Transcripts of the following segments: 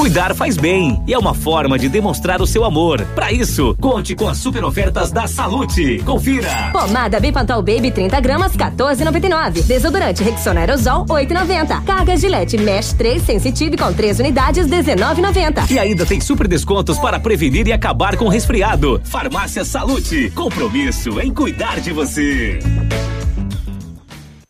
Cuidar faz bem e é uma forma de demonstrar o seu amor. Para isso, conte com as super ofertas da Salute. Confira. Pomada Bipantal Baby 30 gramas 14,99. Desodorante Rexona Aerosol 8,90. Carga Gillette Mesh 3 Sensitive com 3 unidades 19,90. E ainda tem super descontos para prevenir e acabar com resfriado. Farmácia Salute. Compromisso em cuidar de você.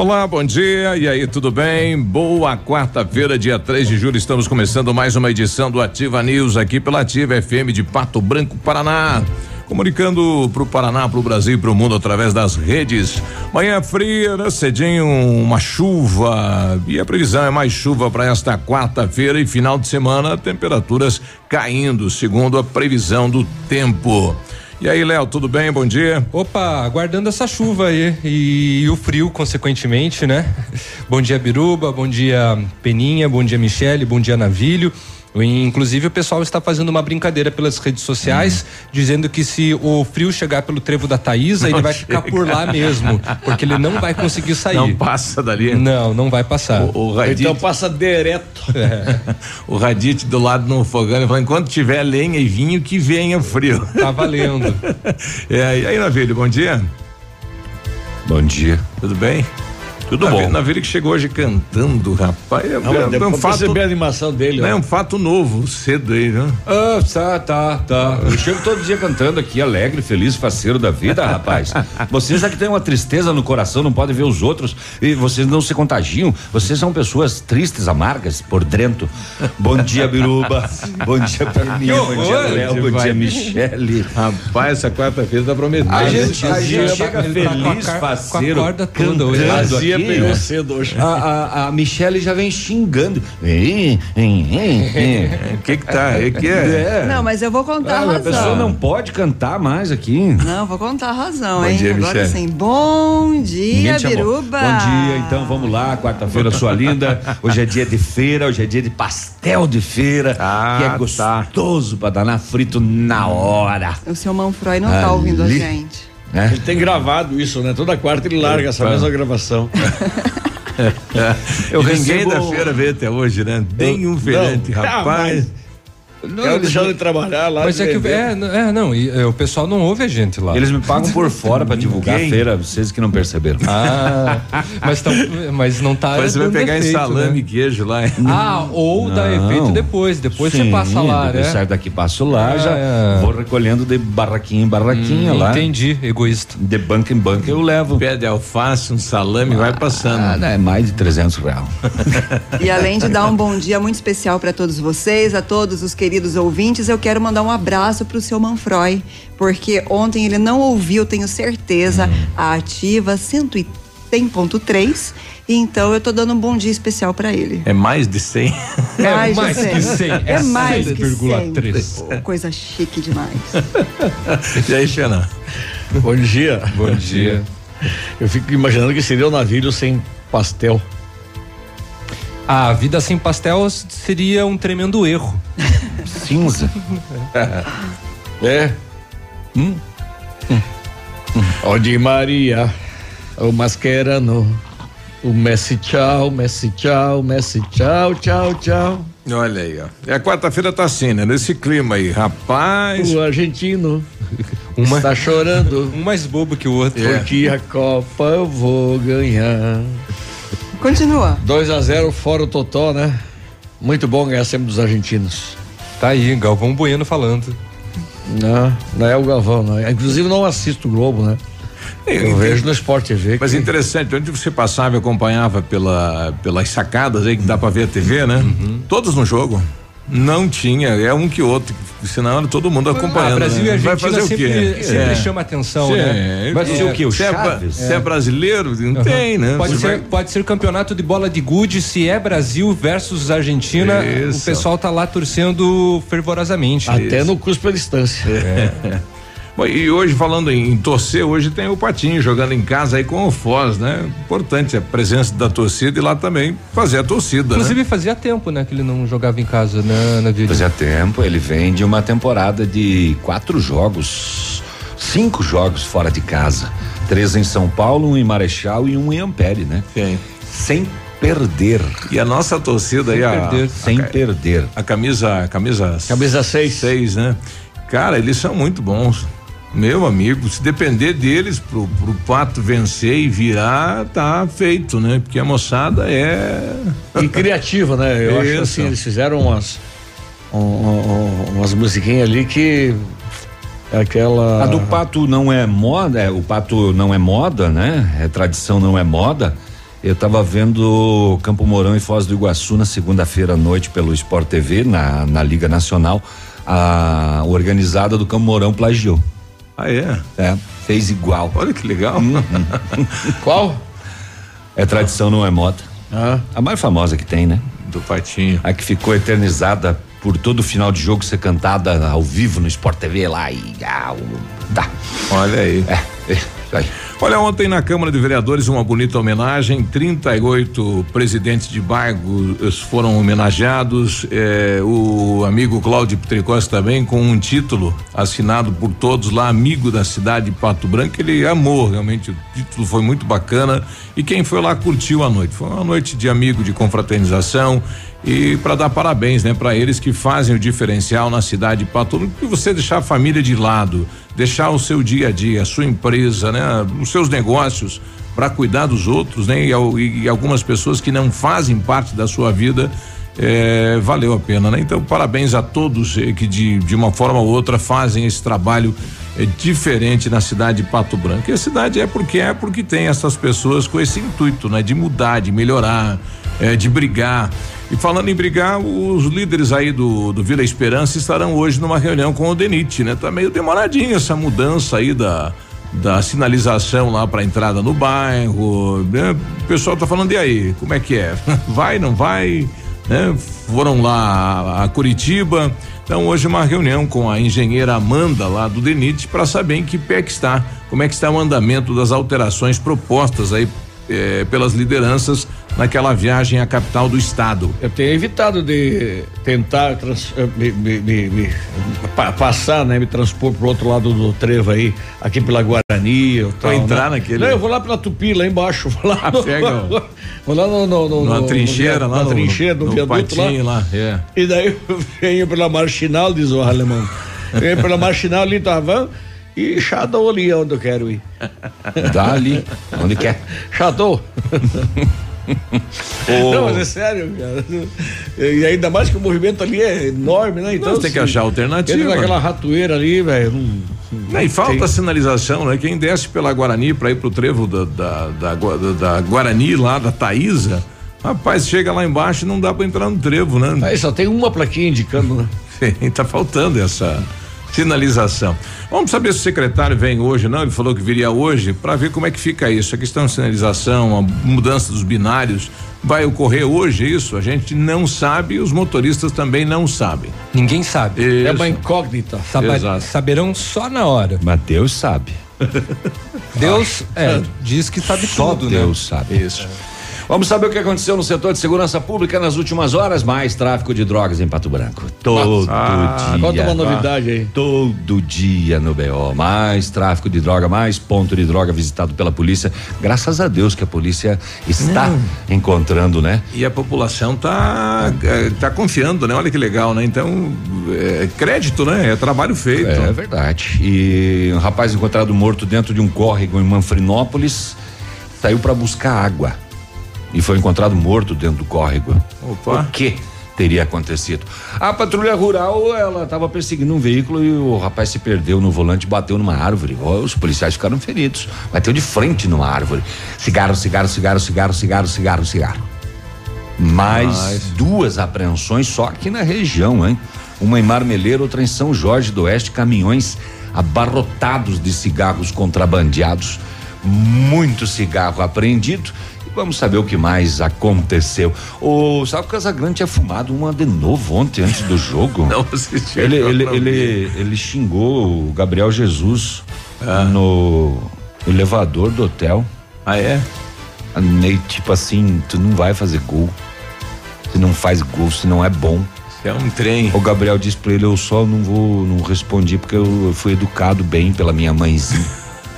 Olá, bom dia. E aí, tudo bem? Boa quarta-feira, dia 3 de julho. Estamos começando mais uma edição do Ativa News aqui pela Ativa FM de Pato Branco, Paraná. Comunicando para o Paraná, para o Brasil e para o mundo através das redes. Manhã fria, né? Cedinho, uma chuva. E a previsão é mais chuva para esta quarta-feira e final de semana, temperaturas caindo, segundo a previsão do tempo. E aí, Léo, tudo bem? Bom dia. Opa, aguardando essa chuva aí e, e, o frio, consequentemente, né? Bom dia, Biruba, bom dia, Peninha, bom dia, Michele, bom dia, Navilho. Inclusive o pessoal está fazendo uma brincadeira pelas redes sociais, uhum. dizendo que se o frio chegar pelo trevo da Taísa, ele vai ficar por lá mesmo, porque ele não vai conseguir sair. Não passa dali. Não, não vai passar. O, o Radit, então passa direto. É. o Radite do lado no fogão, falando, enquanto tiver lenha e vinho, que venha o frio. Tá valendo. é, e aí, Navilho, bom dia. Bom dia. Tudo bem? Tudo na, bom. Na Vila que chegou hoje cantando, rapaz. É, não, é, é um fato. a animação dele. É um fato novo, cedo aí, né? Ah, tá, tá, tá. Eu chego todo dia cantando aqui, alegre, feliz, faceiro da vida, rapaz. Vocês já que têm uma tristeza no coração, não podem ver os outros e vocês não se contagiam. Vocês são pessoas tristes, amargas, por dentro. Bom dia, Biruba. bom dia, Perninha. Bom dia, Léo. Bom dia, Michele. Rapaz, essa quarta-feira tá prometendo. A gente, a gente chega feliz, faceiro, cantando aqui pegou cedo hoje. A, a, a Michelle já vem xingando. O que que tá? É que é? é. Não, mas eu vou contar ah, a razão. A pessoa não pode cantar mais aqui. Não, vou contar a razão, bom hein? Dia, Agora sim. Bom dia, Biruba. Bom dia, então vamos lá, quarta-feira sua linda. Hoje é dia de feira, hoje é dia de pastel de feira, ah, que é tá. gostoso tá. pra dar na frito na hora. O seu Manfroy não Ali. tá ouvindo a gente. É? Ele tem gravado isso, né? Toda quarta ele larga essa mesma gravação. Eu Ninguém da feira veio até hoje, né? Nenhum feirante, rapaz. Não, Quero deixar de trabalhar lá. Mas é que é, é, não, e, é, o pessoal não ouve a gente lá. Eles me pagam por fora para divulgar a feira, vocês que não perceberam. Ah, mas, tão, mas não tá. Mas você vai pegar efeito, em salame né? e queijo lá. Ah, ou não. dá efeito depois. Depois Sim, você passa lá, né? Sai daqui, passo lá, já é. vou recolhendo de barraquinha em barraquinha hum, lá. Entendi, egoísta. De banca em banca eu levo. Pé de alface, um salame, ah, vai passando. Ah, é mais de 300 reais. e além de dar um bom dia muito especial para todos vocês, a todos os queridos ouvintes, eu quero mandar um abraço para o seu Manfroy, porque ontem ele não ouviu, tenho certeza, hum. a ativa 100.3. Então eu tô dando um bom dia especial para ele. É mais de 100? É mais, mais de 100. que 100. É, é mais que 100. Coisa chique demais. e aí, Xana? Bom dia. Bom dia. Eu fico imaginando que seria o um navio sem pastel. A vida sem pastel seria um tremendo erro. Cinza. é. Hum? Hum. Ó de Maria, o Mascherano, o Messi tchau, Messi tchau, Messi tchau, tchau, tchau. Olha aí, ó. E a quarta-feira tá assim, né? Nesse clima aí, rapaz. O argentino Uma... está chorando. Um mais bobo que o outro. É. Porque a Copa eu vou ganhar. Continua. 2 a 0 fora o Totó, né? Muito bom ganhar sempre dos argentinos. Tá aí, Galvão Bueno falando. Não, não é o Galvão, não. Inclusive não assisto o Globo, né? Eu vejo no Sport TV. Mas que- interessante, onde você passava e acompanhava pela, pelas sacadas aí que dá pra ver a TV, né? Uhum. Todos no jogo. Não tinha, é um que outro, senão era todo mundo acompanhando. Ah, Brasil né? e Vai Argentina fazer o sempre, quê? sempre É. chama atenção, Sim, né? Vai ser o quê? O se, é, Chaves? se é brasileiro, não tem, né? Pode Você ser, vai- pode ser campeonato de bola de gude, se é Brasil versus Argentina, Isso. o pessoal tá lá torcendo fervorosamente. Até no custo pela distância. Bom, e hoje, falando em, torcer, hoje tem o Patinho jogando em casa aí com o Foz, né? Importante a presença da torcida e lá também fazer a torcida. Inclusive né? fazia tempo, né, que ele não jogava em casa, né, na vida. Fazia tempo, ele vem de uma temporada de quatro jogos, cinco jogos fora de casa. Três em São Paulo, um em Marechal e um em Ampere, né? Sim. Sem perder. E a nossa torcida aí, a, perder. Sem a, perder. a camisa, a camisa, Camisa 6. seis, né? Cara, eles são muito bons. Meu amigo, se depender deles pro, pro Pato vencer e virar, tá feito, né? Porque a moçada é. E criativa, né? Eu acho Isso. assim, eles fizeram umas, um- um- um- umas musiquinhas ali que. é Aquela. A do pato não é moda, é, o pato não é moda, né? É tradição, não é moda. Eu tava vendo Campo Mourão e Foz do Iguaçu na segunda-feira à noite pelo Sport TV, na, na Liga Nacional. A organizada do Campo Mourão plagiou. Ah, é? É, fez igual. Olha que legal. Uhum. Qual? É tradição, não é moda. Ah. A mais famosa que tem, né? Do Patinho. A que ficou eternizada por todo final de jogo ser cantada ao vivo no Sport TV lá e. Ah, o- tá. Olha aí. É, é, aí. Olha, ontem na Câmara de Vereadores, uma bonita homenagem. 38 presidentes de bairros foram homenageados. eh, o amigo Cláudio Tricós também, com um título assinado por todos lá, amigo da cidade de Pato Branco. Ele amou, realmente. O título foi muito bacana. E quem foi lá curtiu a noite. Foi uma noite de amigo, de confraternização. E para dar parabéns, né, para eles que fazem o diferencial na cidade de Pato Branco. E você deixar a família de lado, deixar o seu dia a dia, a sua empresa, né, os seus negócios para cuidar dos outros, né, e, e algumas pessoas que não fazem parte da sua vida. eh, valeu a pena, né? Então, parabéns a todos eh, que de, de uma forma ou outra fazem esse trabalho eh, diferente na cidade de Pato Branco. E a cidade é porque é porque tem essas pessoas com esse intuito, né? De mudar, de melhorar, eh, de brigar. E falando em brigar, os líderes aí do, do Vila Esperança estarão hoje numa reunião com o Denit, né? Tá meio demoradinho essa mudança aí da da sinalização lá para entrada no bairro. né? O pessoal tá falando e aí, como é que é? Vai, não vai? Né? Foram lá a Curitiba. Então hoje uma reunião com a engenheira Amanda lá do Denit para saber em que pé que está, como é que está o andamento das alterações propostas aí eh, pelas lideranças naquela viagem à capital do estado. Eu tenho evitado de tentar trans- eh, me, me- me- me pa- passar, né? Me transpor pro outro lado do trevo aí, aqui pela Guarani. ou Pra tal, entrar né? naquele- Não, eu vou lá pela Tupi, lá embaixo. Vou lá, Ah, no, pega vou lá no, no, no, Numa no- trincheira no, lá na no- trincheira, no, no viaduto patinho lá, é. E daí eu venho pela marginal, diz o alemão. Venho pela marginal ali, tava. E Shadow ali é onde eu quero ir. Dá ali, onde quer. Shadow. Não, mas é sério, cara. E ainda mais que o movimento ali é enorme, né? Então. Não, tem que achar alternativa. Entra naquela ratoeira ali, velho. não- E falta tem- sinalização, né? Quem desce pela Guarani para ir pro trevo da, da, da, da- Guarani lá, da Taísa, rapaz, chega lá embaixo e não dá para entrar no trevo, né? Aí só tem uma plaquinha indicando, né? Tá faltando essa sinalização. Vamos saber se o secretário vem hoje, não? Ele falou que viria hoje para ver como é que fica isso. A questão de sinalização, a mudança dos binários, vai ocorrer hoje isso? A gente não sabe e os motoristas também não sabem. Ninguém sabe. É Isso. uma incógnita. Exato. saberão só na hora. Mas Deus sabe. Deus é, diz que sabe Só tudo, né? Deus sabe. Isso. Vamos saber o que aconteceu no setor de segurança pública nas últimas horas? Mais tráfico de drogas em Pato Branco. Todo Ah, dia. Conta uma novidade aí. Todo dia no BO. Mais tráfico de droga, mais ponto de droga visitado pela polícia. Graças a Deus que a polícia está encontrando, né? E a população tá, eh, tá confiando, né? Olha que legal, né? Então, é crédito, né? É trabalho feito. É verdade. E um rapaz encontrado morto dentro de um córrego em Manfrinópolis saiu para buscar água e foi encontrado morto dentro do córrego. Opa. Por quê? teria acontecido. A patrulha rural, ela estava perseguindo um veículo e o rapaz se perdeu no volante, bateu numa árvore. Os policiais ficaram feridos. Bateu de frente numa árvore. Cigarro, cigarro, cigarro, cigarro, cigarro, cigarro, cigarro. Mais Mas- duas apreensões só aqui na região, hein? Uma em Marmeleiro, outra em São Jorge do Oeste, caminhões abarrotados de cigarros contrabandeados, muito cigarro apreendido. Vamos saber o que mais aconteceu. O Sábio Casagrande tinha fumado uma de novo ontem, antes do jogo. Não assisti. Ele, ele, ele, ele xingou o Gabriel Jesus Ah. no elevador do hotel. Ah, é? Tipo assim, tu não vai fazer gol. Se não faz gol, se não é bom. É um trem. O Gabriel disse pra ele, eu só não vou, não respondi porque eu fui educado bem pela minha mãezinha.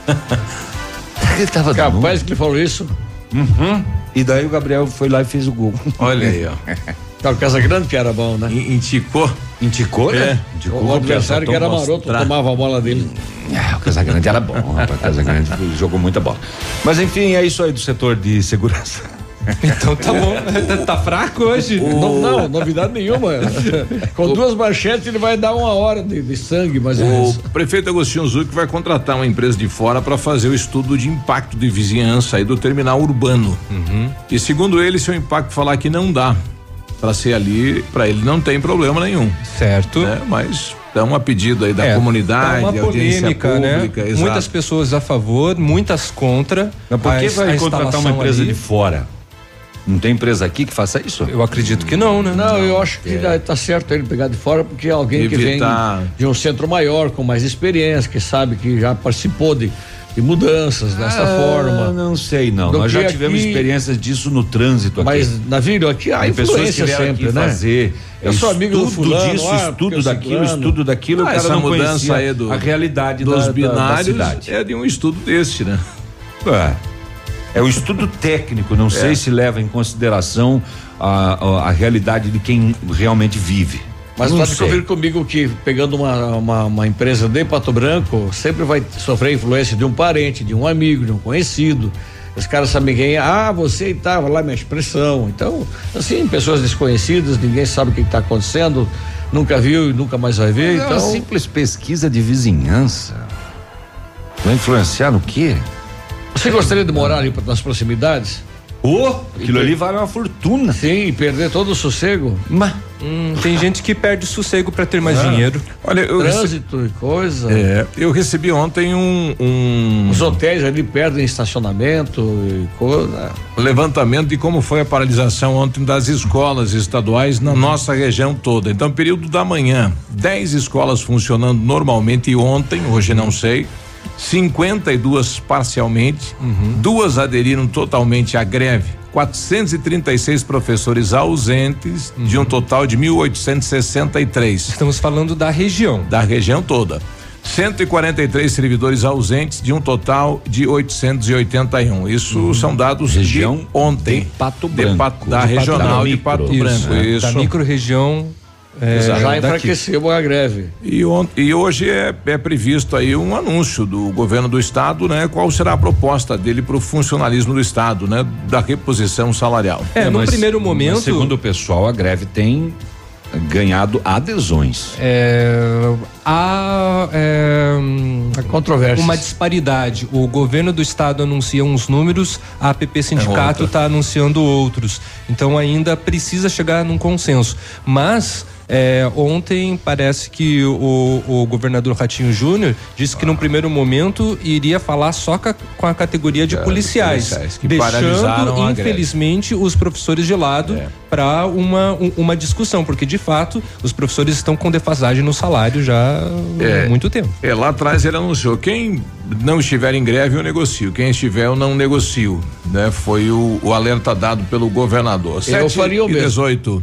ele tava Capaz que ele falou isso. Uhum. E daí o Gabriel foi lá e fez o gol. Olha aí, ó. Tá, o Casa Grande que era bom, né? Inticou. Inticou, né? É. Inticou O adversário que era maroto, tomava a bola dele. É, o Casagrande era bom, rapaz. O Casagrande jogou muita bola. Mas enfim, é isso aí do setor de segurança. Então tá bom. tá fraco hoje? Não, não, novidade nenhuma. Com duas manchetes ele vai dar uma hora de, de sangue, mais ou O menos. prefeito Agostinho Zuc vai contratar uma empresa de fora para fazer o estudo de impacto de vizinhança aí do terminal urbano. E segundo ele, se o impacto falar que não dá para ser ali, para ele não tem problema nenhum. Certo. Né? Mas é uma pedido aí da É, comunidade, tá uma audiência polêmica, pública, né? exato. Muitas pessoas a favor, muitas contra. Mas por que vai contratar uma empresa ali- de fora? Não tem empresa aqui que faça isso? Eu acredito que não, né? Não, eu acho que já tá certo ele pegar de fora, porque é alguém Evitar- que vem de um centro maior, com mais experiência, que sabe que já participou de, de mudanças dessa Ah, forma. Não sei, não. Do Nós já tivemos aqui- experiências disso no trânsito aqui. Mas, Navírio, aqui há Tem pessoas que influência sempre, aqui né? fazer Eu sou amigo do estudo fulano, disso, ah, estudo daquilo, ciclano. estudo daquilo, Ah, o cara essa não mudança aí do- a realidade dos da, da- da binários cidade. é de um estudo deste, né? É. É um estudo técnico, não sei se leva em consideração a, a, a realidade de quem realmente vive. Mas não pode sei. convir comigo que pegando uma, uma, uma empresa de Pato Branco, sempre vai sofrer influência de um parente, de um amigo, de um conhecido. Os caras sabem quem é. Ah, você estava lá, minha expressão. Então, assim, pessoas desconhecidas, ninguém sabe o que está acontecendo, nunca viu e nunca mais vai ver. É uma Então, simples pesquisa de vizinhança. Vai influenciar no quê? Você gostaria de morar ali nas proximidades? Ô, aquilo ali vale uma fortuna. Sim, e perder todo o sossego? Mas Hum, tem gente que perde sossego pra ter mais Ah. dinheiro. Olha, eu recebi, Trânsito e coisa. é, eu recebi ontem um, um Os hotéis ali perdem estacionamento e coisa. levantamento de como foi a paralisação ontem das escolas estaduais na nossa região toda. Então, período da manhã, 10 escolas funcionando normalmente e ontem, hoje não sei, 52 parcialmente, duas aderiram totalmente à greve. 436 professores ausentes de um total de 1863 Estamos falando da região. da região toda. 143 servidores ausentes de um total de 881. Isso são dados Região de ontem. de Pato De Branco. Pato- da De Pato regional de. Pato Isso, Branco. Isso. Da micro-região. É, Já daqui. enfraqueceu a greve. E, on- e hoje é, é previsto aí um anúncio do governo do estado, né? Qual será a proposta dele para o funcionalismo do estado, né? Da reposição salarial. É, no mas- primeiro mas momento. Segundo o pessoal, a greve tem ganhado adesões. É, há é, Há controvérsias. uma disparidade. O governo do estado anuncia uns números, a APP Sindicato outra. está anunciando outros. Então ainda precisa chegar num consenso. Mas é, ontem parece que o, o governador Ratinho Júnior disse que num primeiro momento iria falar só ca- com a categoria de É, policiais, policiais, deixando infelizmente os professores de lado É. para uma, um- uma discussão, porque de fato os professores estão com defasagem no salário já É. há muito tempo. É, lá atrás ele anunciou, quem não estiver em greve eu negocio, quem estiver eu não negocio, né? Foi o, o alerta dado pelo governador. Eu faria o mesmo. 18,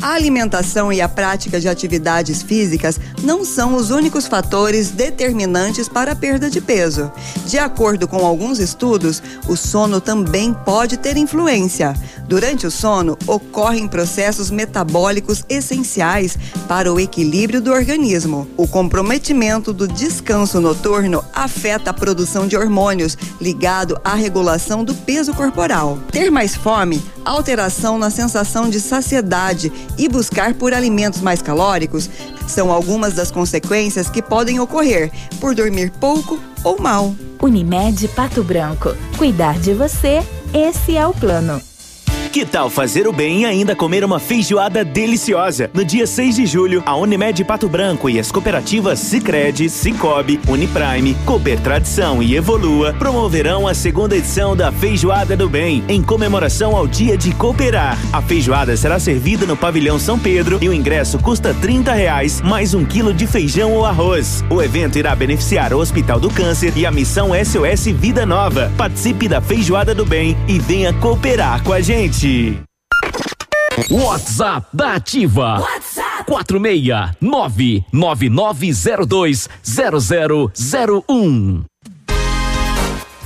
A alimentação e a prática de atividades físicas não são os únicos fatores determinantes para a perda de peso. De acordo com alguns estudos, o sono também pode ter influência. Durante o sono, ocorrem processos metabólicos essenciais para o equilíbrio do organismo. O comprometimento do descanso noturno afeta a produção de hormônios ligado à regulação do peso corporal. Ter mais fome, alteração na sensação de saciedade e buscar por alimentos mais calóricos são algumas das consequências que podem ocorrer por dormir pouco ou mal. Unimed Pato Branco. Cuidar de você, esse é o plano. Que tal fazer o bem e ainda comer uma feijoada deliciosa? No dia 6 de julho, a Unimed Pato Branco e as cooperativas Sicredi, Cicobi, Uniprime, Cooper Tradição e Evolua promoverão a segunda edição da Feijoada do Bem, em comemoração ao Dia de Cooperar. A feijoada será servida no pavilhão São Pedro e o ingresso custa 30 reais, mais um quilo de feijão ou arroz. O evento irá beneficiar o Hospital do Câncer e a missão SOS Vida Nova. Participe da Feijoada do Bem e venha cooperar com a gente. WhatsApp da Ativa. WhatsApp 46999020001.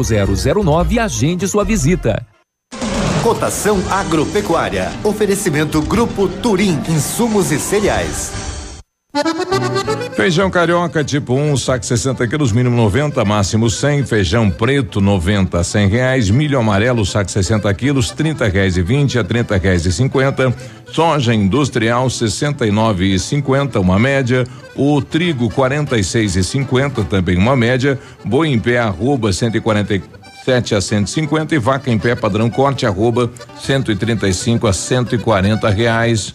0009 e agende sua visita. Cotação agropecuária. Oferecimento Grupo Turim, insumos e cereais. Feijão carioca tipo 1, um, saco 60 quilos, mínimo 90, máximo 100. Feijão preto 90 a 100 reais. Milho amarelo, saco 60 quilos, 30 reais e 20 a 30 reais e 50. Soja industrial 69 e 50, uma média. O trigo 46 e 50, também uma média. Boi em pé arroba 147 a 150 e vaca em pé padrão corte arroba 135 a 140 reais.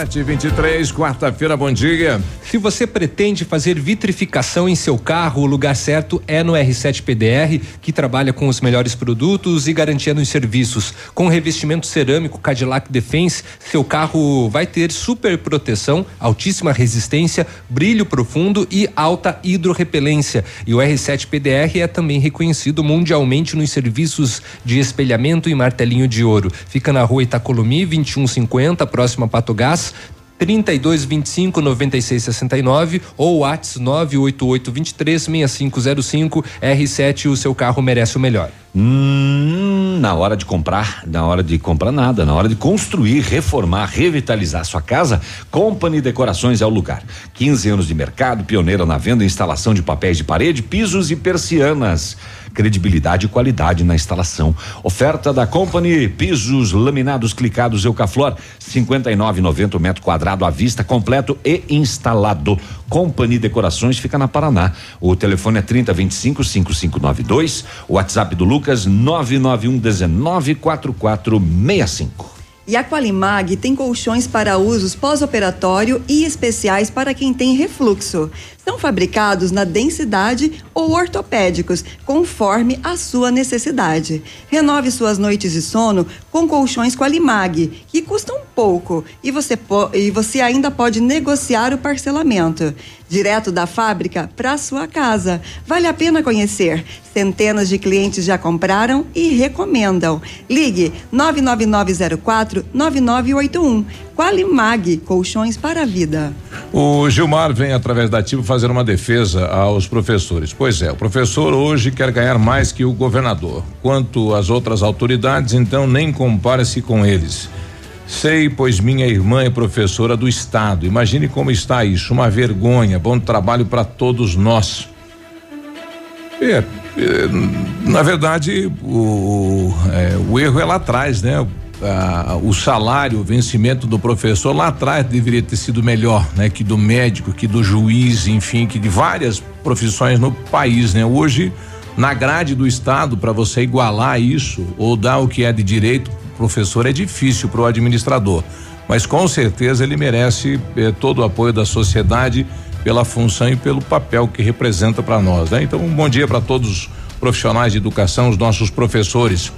Sete vinte e três, quarta-feira, bom dia. Se você pretende fazer vitrificação em seu carro, o lugar certo é no R7 PDR, que trabalha com os melhores produtos e garantia nos serviços. Com revestimento cerâmico Cadillac Defense, seu carro vai ter super proteção, altíssima resistência, brilho profundo e alta hidrorrepelência. E o R7 PDR é também reconhecido mundialmente nos serviços de espelhamento e martelinho de ouro. Fica na rua Itacolomi, 2150, próxima a Pato Gás. 32 25 96 69 ou Whats 988 23 6505 R7 o seu carro merece o melhor. Hum, na hora de comprar, na hora de comprar nada, na hora de construir, reformar, revitalizar sua casa, Company Decorações é o lugar. 15 anos de mercado, pioneira na venda e instalação de papéis de parede, pisos e persianas. Credibilidade e qualidade na instalação. Oferta da Company, pisos laminados clicados Eucaflor, 59,90 metro quadrado à vista, completo e instalado. Company Decorações fica na Paraná. O telefone é 3025 5592, o WhatsApp do Lucas 991 19 4465. E a Qualimag tem colchões para usos pós-operatório e especiais para quem tem refluxo. São fabricados na densidade ou ortopédicos, conforme a sua necessidade. Renove suas noites de sono com colchões Qualimag, que custam pouco e você, e você ainda pode negociar o parcelamento. Direto da fábrica para sua casa. Vale a pena conhecer. Centenas de clientes já compraram e recomendam. Ligue 99904 9981. Qualimag, colchões para a vida. O Gilmar vem através da Ativa fazer uma defesa aos professores. Pois é, o professor hoje quer ganhar mais que o governador. Quanto às outras autoridades, então nem compare-se com eles. Sei, pois minha irmã é professora do estado. Imagine como está isso, uma vergonha. Bom trabalho para todos nós. É, é, na verdade, o, é, o erro é lá atrás, né? Ah, o salário, o vencimento do professor lá atrás deveria ter sido melhor, né? Que do médico, que do juiz, enfim, que de várias profissões no país, né? Hoje, na grade do estado, para você igualar isso ou dar o que é de direito, professor é difícil para o administrador, mas com certeza ele merece eh, todo o apoio da sociedade pela função e pelo papel que representa para nós, né? Então, um bom dia para todos os profissionais de educação, os nossos professores.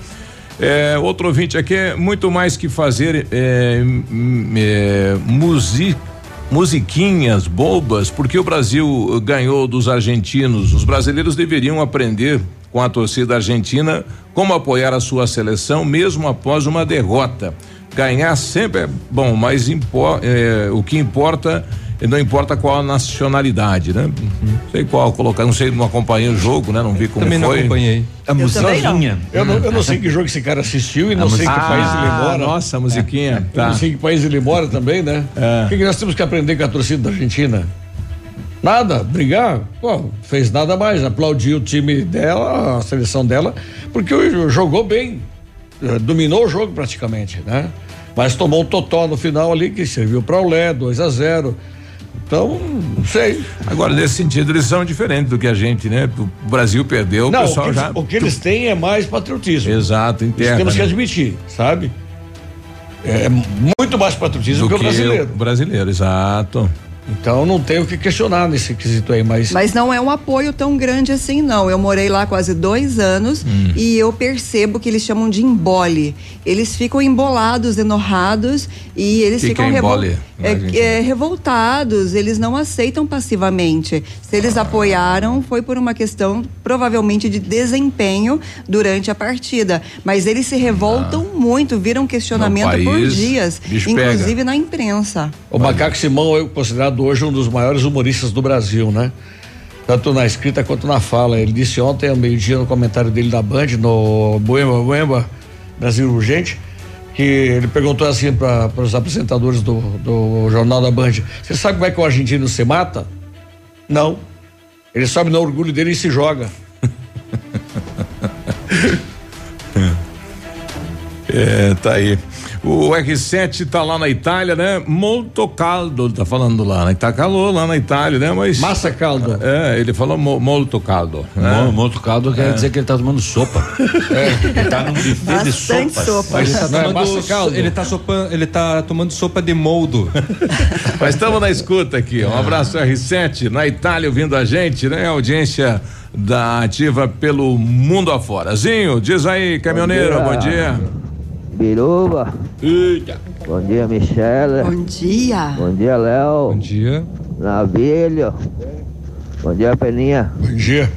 É, outro ouvinte aqui é muito mais que fazer é, é, musiquinhas bobas, porque o Brasil ganhou dos argentinos. Os brasileiros deveriam aprender com a torcida argentina como apoiar a sua seleção mesmo após uma derrota. Ganhar sempre é bom, mas impor, é, o que importa não importa qual a nacionalidade, né? Não sei qual colocar, não sei, não acompanhei o jogo, né? Não vi como Também foi. não acompanhei. A musiquinha. Eu não, eu não sei que jogo esse cara assistiu e não sei que ah, país ele mora. Nossa, a musiquinha. Eu não sei que país ele mora também, né? O que, que nós temos que aprender com a torcida da Argentina? Nada, brigar, pô, fez nada mais, aplaudiu o time dela, a seleção dela, porque jogou bem, eh, dominou o jogo praticamente, né? Mas tomou um totó no final ali que serviu para o Lé, 2 a 0 então, não sei. Agora, nesse sentido, eles são diferentes do que a gente, né? O Brasil perdeu, não, o pessoal o que, já. O que eles têm é mais patriotismo. Exato, interno. Isso temos que né? admitir, sabe? É muito mais patriotismo Do que o brasileiro. o brasileiro, exato. Então não tem o que questionar nesse quesito aí, mas. Mas não é um apoio tão grande assim, não. Eu morei lá quase dois anos Hum. e eu percebo que eles chamam de embole. Eles ficam embolados, enorrados e eles que ficam é revol- é, é, revoltados. Eles não aceitam passivamente. Se eles apoiaram, foi por uma questão provavelmente de desempenho durante a partida. Mas eles se revoltam muito, viram questionamento por Ah. país, dias, bicho inclusive na imprensa. O Macaco Simão é considerado hoje um dos maiores humoristas do Brasil, né? Tanto na escrita quanto na fala. Ele disse ontem, ao meio-dia, no comentário dele da Band, no Boema Boema Brasil Urgente, que ele perguntou assim para os apresentadores do, do Jornal da Band: Você sabe como é que o argentino se mata? Não. Ele sobe no orgulho dele e se joga. É, tá aí. O R7 tá lá na Itália, né? Molto caldo, tá falando lá, né? Tá calor lá na Itália, né? Mas. Massa caldo. É, ele falou mo, molto caldo. Né? Mo- Molto caldo quer É. dizer que ele tá tomando sopa. Ele tá num buffet de sopas. sopa. Ele tá, Não é tomando, massa caldo? ele, tá sopa, ele tá tomando sopa de moldo. Mas estamos na escuta aqui. Um abraço R7 na Itália ouvindo a gente, né? Audiência da ativa pelo mundo afora. Zinho, diz aí, caminhoneiro, bom dia. Biruba. Bom dia, Michele. Bom dia. Bom dia, Léo. Bom dia. Navilho. Bom dia, Peninha. Bom dia.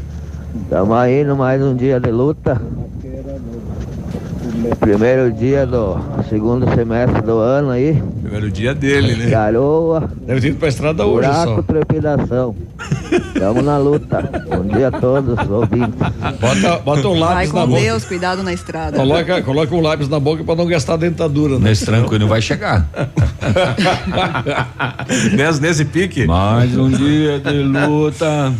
Estamos aí no mais um dia de luta. Primeiro dia do segundo semestre do ano aí. Primeiro dia dele, né? Garoa. Deve ter ido pra estrada hoje Buraco, só. trepidação. Estamos na luta. Bom dia a todos, ouvintes. Bota, bota um Vai lápis na com boca. Deus, cuidado na estrada. Coloca, coloca um lápis na boca pra não gastar dentadura, né? Nesse tranco não vai chegar. nesse, nesse pique. Mais um dia de luta.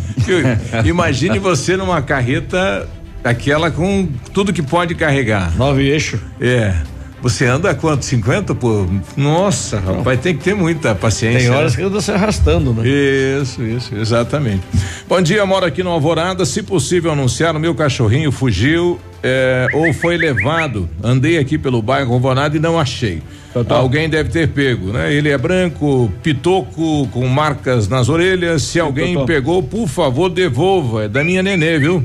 Imagine você numa carreta, aquela com tudo que pode carregar. Nove eixos. É. Você anda quanto? 50 por. Nossa, rapaz, tem que ter muita paciência. Tem horas né? que anda se arrastando, né? Isso, isso, exatamente. Bom dia, moro aqui no Alvorada. Se possível anunciar, o meu cachorrinho fugiu é, ou foi levado. Andei aqui pelo bairro Alvorada e não achei. Alguém deve ter pego, né? Ele é branco, pitoco, com marcas nas orelhas. Se alguém Totó. pegou, por favor, devolva. É da minha nenê, viu?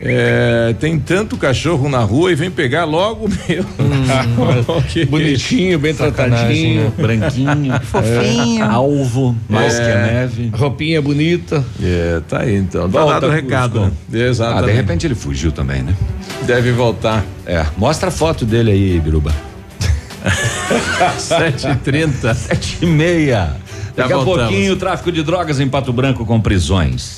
É, tem tanto cachorro na rua e vem pegar logo o meu. Ok. Bonitinho, bem tratadinho. Branquinho. Fofinho. É, alvo, mais É. que a neve. Roupinha bonita. É, tá aí então. Tá dado o recado. Né? Exatamente. Ah, de repente ele fugiu também, né? Deve voltar. É. Mostra a foto dele aí, Biruba. 7h30. Sete e meia. Já Daqui a voltamos. pouquinho, o tráfico de drogas em Pato Branco com prisões.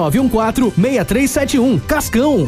6371. Cascão.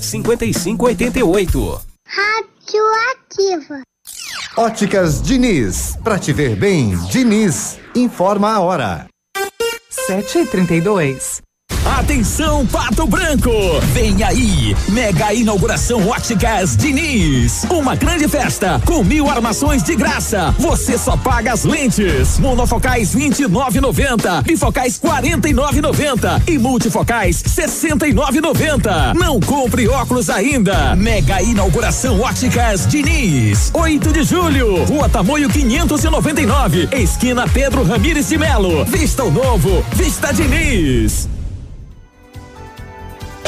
5588. Radioativa. Óticas Diniz. Pra te ver bem, Diniz. Informa a hora. 7 e 32 Atenção, Pato Branco! Vem aí! Mega inauguração Óticas Diniz! Uma grande festa com mil armações de graça. Você só paga as lentes. Monofocais 29,90, bifocais 49,90 e multifocais 69,90. Não compre óculos ainda. Mega inauguração Óticas Diniz. 8 de julho, Rua Tamoio 599, esquina Pedro Ramires de Melo. Vista o novo, Vista Diniz.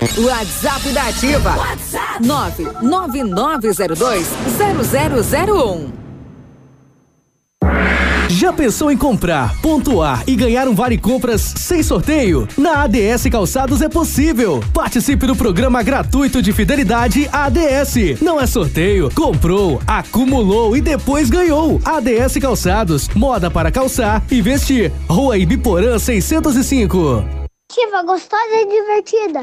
WhatsApp da Ativa. WhatsApp 999020001. Já pensou em comprar, pontuar e ganhar um vale compras sem sorteio? Na ADS Calçados é possível. Participe do programa gratuito de fidelidade ADS. Não é sorteio, comprou, acumulou e depois ganhou. ADS Calçados, moda para calçar e vestir. Rua Ibiporã 605. Ativa gostosa e divertida.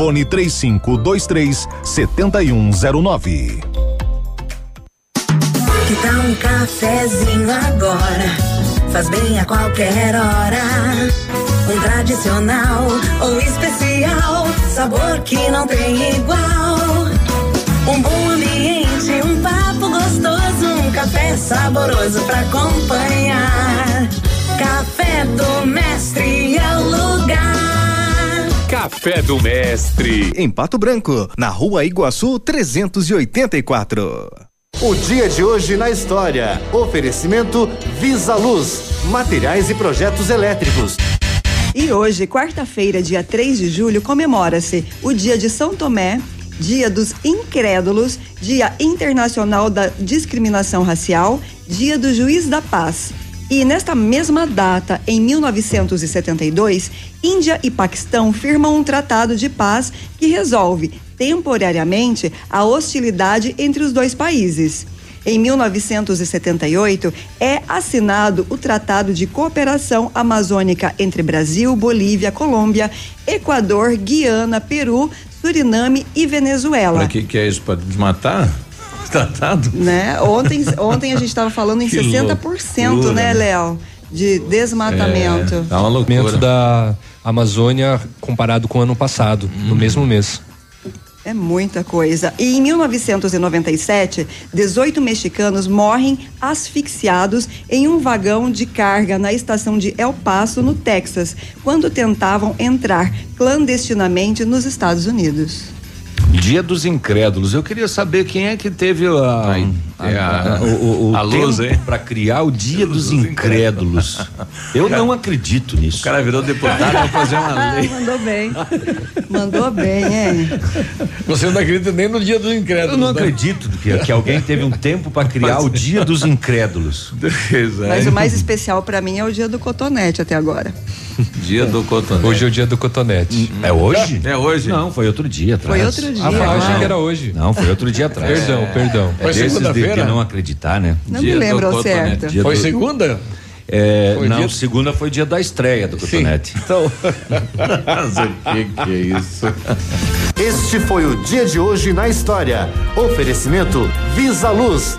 Fone 3523 7109. Que tal um cafezinho agora? Faz bem a qualquer hora. Um tradicional ou especial, sabor que não tem igual. Um bom ambiente, um papo gostoso, um café saboroso pra acompanhar. Café do Mestre. Café do Mestre. Em Pato Branco, na rua Iguaçu 384. O dia de hoje na história. Oferecimento Visa Luz, materiais e projetos elétricos. E hoje, quarta-feira, dia 3 de julho, comemora-se o Dia de São Tomé, Dia dos Incrédulos, Dia Internacional da Discriminação Racial, Dia do Juiz da Paz. E nesta mesma data, em 1972, Índia e Paquistão firmam um tratado de paz que resolve temporariamente a hostilidade entre os dois países. Em 1978, é assinado o Tratado de Cooperação Amazônica entre Brasil, Bolívia, Colômbia, Equador, Guiana, Peru, Suriname e Venezuela. Pra que, que é isso? Pra desmatar? Tratado? Né? Ontem, ontem a gente estava falando em Que 60%, loucura, né? Léo? De desmatamento. É, tá uma loucura. da Amazônia comparado com o ano passado, no mesmo mês. É muita coisa. E em 1997, 18 mexicanos morrem asfixiados em um vagão de carga na estação de El Paso, no Texas, quando tentavam entrar clandestinamente nos Estados Unidos. Dia dos Incrédulos. Eu queria saber quem é que teve a, é a- a- o, o a luz, tempo hein? para criar o Dia dos Incrédulos. Eu não acredito nisso. O cara virou deputado vai fazer uma Ah, mandou bem. Mandou bem, hein? Você não acredita nem no dia dos incrédulos. Eu não né? acredito que, que alguém teve um tempo para criar o Dia dos Incrédulos. Mas o mais especial pra mim é o dia do cotonete até agora. Dia do cotonete. Hoje é o dia do cotonete. É hoje? É hoje? Não, foi outro dia atrás. Foi outro dia. Ah, eu achei Ah. que era hoje. Não, foi outro dia atrás. Perdão, perdão. É Foi segunda-feira? De não acreditar, né? Não me lembro ao certo. Dia Foi do- segunda? É, Foi não, dia- segunda foi dia da estreia do Cotonete. Então. Mas o que, que é isso? Este foi o dia de hoje na história. Oferecimento Visa Luz.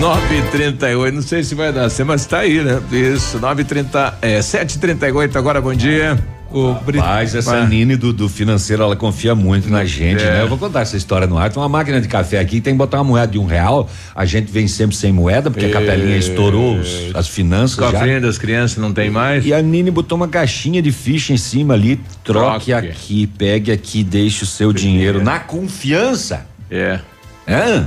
9h38, não sei se vai dar certo, mas tá aí, né? Isso, 9h30, é, 7h38 agora, bom dia. O Mas essa Nini do, do financeiro, ela confia muito na gente, É. né? Eu vou contar essa história no ar. Tem uma máquina de café aqui, tem que botar uma moeda de um real. A gente vem sempre sem moeda, porque a capelinha estourou os- as finanças. já. Cofrinho das crianças não tem mais. E a Nini botou uma caixinha de ficha em cima ali. Troque Troque. aqui, pegue aqui, deixe o seu dinheiro na confiança. É. É.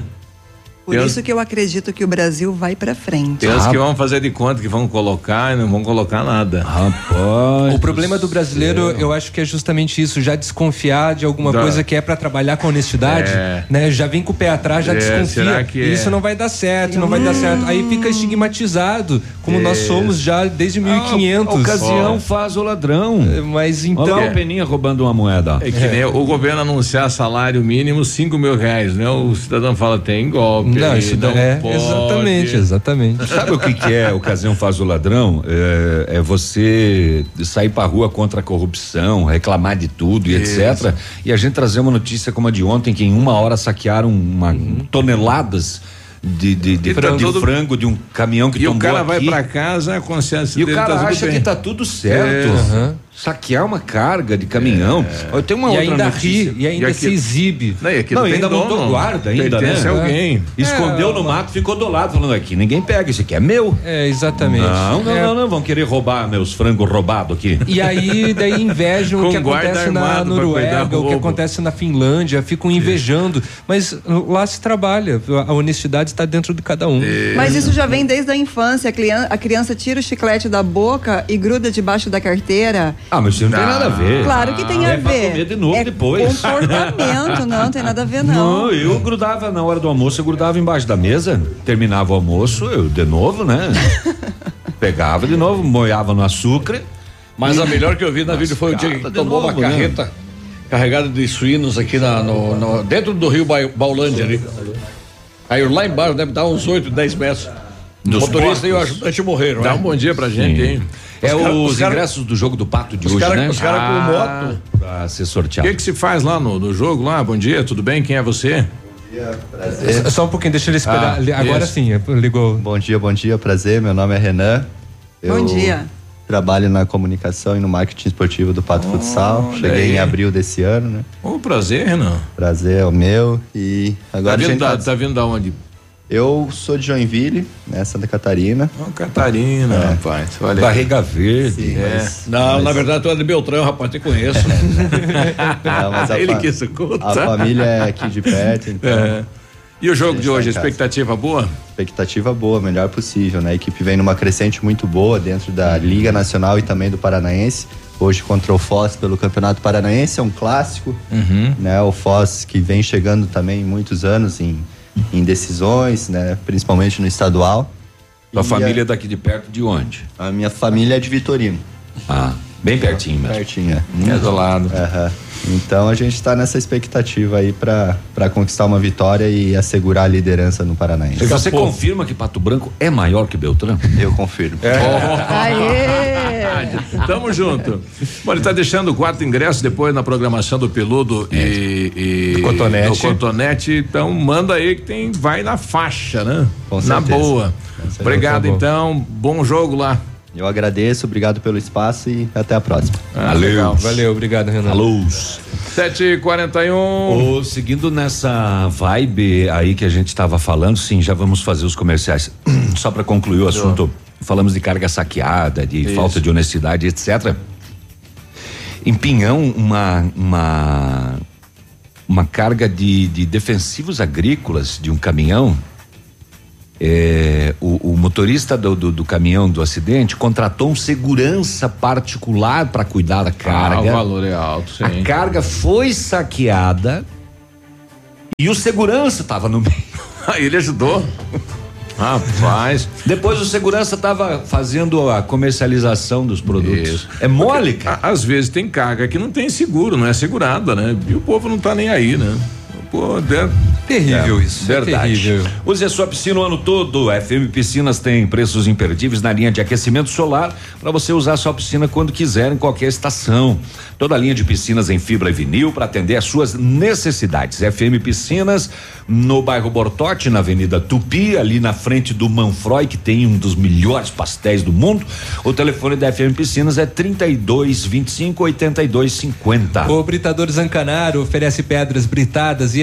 Por isso que eu acredito que o Brasil vai pra frente. Tem uns que vão fazer de conta que vão colocar e não vão colocar nada. Rapaz. O problema do brasileiro, eu acho que é justamente isso, já desconfiar de alguma Da- coisa que é pra trabalhar com honestidade, É. né? Já vem com o pé atrás, já É, desconfia. será que é? Isso não vai dar certo, não vai dar certo. Aí fica estigmatizado, como nós Isso. somos já desde 1500. A ocasião faz o ladrão. Mas Olha então. lá o Peninha roubando uma moeda. É que nem o governo anunciar salário mínimo cinco mil reais, né? O cidadão fala, tem golpe. Não, isso não é, pode. exatamente, exatamente. Sabe o que, que é ocasião faz o ladrão? É, é você sair pra rua contra a corrupção, reclamar de tudo e Isso. etc. E a gente trazer uma notícia como a de ontem, que em uma hora saquearam uma, toneladas de, de, de, E tá de frango de um caminhão que E o tombou cara vai aqui. pra casa, a consciência E o cara tá acha bem. que tá tudo certo. É. Aham. Saquear uma carga de caminhão. Eu tenho uma E outra ainda notícia. ri, e ainda se exibe. Não, e aqui Não, não, tem ainda dono, montou guarda ainda, né? a alguém. Escondeu É, no mato, ficou do lado, falando aqui, ninguém pega, isso aqui é meu. É, exatamente. Não, não, É. não, não, vão querer roubar meus frangos roubados aqui. E aí, daí invejam o que acontece na Noruega, o que acontece na Finlândia, ficam invejando. Mas lá se trabalha, a honestidade está dentro de cada um. Mas isso já vem desde a infância. A criança tira o chiclete da boca e gruda debaixo da carteira. Ah, mas isso não tem nada a ver. Claro que tem a é pra ver. comer de novo é depois. Comportamento, não, tem nada a ver, não. Não, eu grudava na hora do almoço, eu grudava embaixo da mesa, terminava o almoço, eu de novo, né? Pegava de novo, moiava no açúcar. Mas a melhor que eu vi na vida foi o dia que tomou uma novo, né? carreta carregada de suínos aqui na, no, no- dentro do rio Ba- Baulândia ali. Aí lá embaixo deve dar uns 8, 10 metros. O Dos motorista e o porcos. ajudante morreram. Dá né? um bom dia pra gente, Sim. hein? É Os cara- os, cara- ingressos do jogo do pato de os hoje, cara- né? os cara com moto. Pra ser O sorteado. que que se faz lá no, no jogo lá? Bom dia, tudo bem? Quem é você? É, Só um pouquinho, deixa ele esperar. Ah, Agora isso. sim, é, ligou. Bom dia, bom dia, prazer. Meu nome é Renan. Bom Eu dia. Trabalho na comunicação e no marketing esportivo do Pato Futsal. olha Cheguei aí. em abril desse ano, né? Ô, prazer, Renan. Prazer é o meu. E agora Tá a vindo, gente da, tá- tá vindo da onde? Eu sou de Joinville, né? Santa Catarina. Ô, Catarina, É. rapaz. Olha. Barriga verde. Sim, É. mas- Não, mas- na verdade tu é de Beltrão, rapaz, te conheço. Não, mas a, Ele fa- quis contar. a família é aqui de perto, então. É. E o jogo de hoje, expectativa boa? Expectativa boa, melhor possível, né? A equipe vem numa crescente muito boa dentro da Liga Nacional e também do Paranaense. Hoje contra o Foz pelo Campeonato Paranaense, é um clássico, Uhum. né? O Foz que vem chegando também muitos anos em, em decisões, né? Principalmente no estadual. Tua E família é daqui de perto de onde? A, minha família é de Vitorino. Ah, bem pertinho mesmo. Pertinho, É do lado. Aham. Então a gente está nessa expectativa aí para conquistar uma vitória e assegurar a liderança no Paranaense. Você confirma que Pato Branco é maior que Beltrão? Eu confirmo. Aê! Tamo junto. Bom, ele tá deixando quatro ingressos depois na programação do Peludo e, e Do Cotonete. do Cotonete. Então manda aí que tem, vai na faixa, né? Com na certeza. boa. certeza. Obrigado Tá então. Bom jogo lá. Eu agradeço, obrigado pelo espaço e até a próxima. Ah, legal. Valeu, obrigado, Renan. Alô. 7h41. Ô, seguindo nessa vibe aí que a gente estava falando, sim, já vamos fazer os comerciais. Só para concluir o assunto, falamos de carga saqueada, de Isso. falta de honestidade, etc. Em Pinhão, uma uma uma carga de, de defensivos agrícolas de um caminhão. é, o, o motorista do, do, do caminhão do acidente contratou um segurança particular para cuidar da Ah, carga. o valor é alto, sim. A carga foi saqueada e o segurança estava no meio. Aí ele ajudou. Rapaz. Depois o segurança estava fazendo a comercialização dos produtos. Isso. É mole, cara. Às vezes tem carga que não tem seguro, não é segurada, né? E o povo não tá nem aí, né? Dentro. Terrível isso. é Verdade. terrível. Use a sua piscina o ano todo. A FM Piscinas tem preços imperdíveis na linha de aquecimento solar para você usar a sua piscina quando quiser em qualquer estação. Toda a linha de piscinas em fibra e vinil para atender às suas necessidades. FM Piscinas no bairro Bortote, na Avenida Tupi, ali na frente do Manfroy, que tem um dos melhores pastéis do mundo. O telefone da FM Piscinas é 32 25 82 50. O Britador Zancanaro oferece pedras britadas e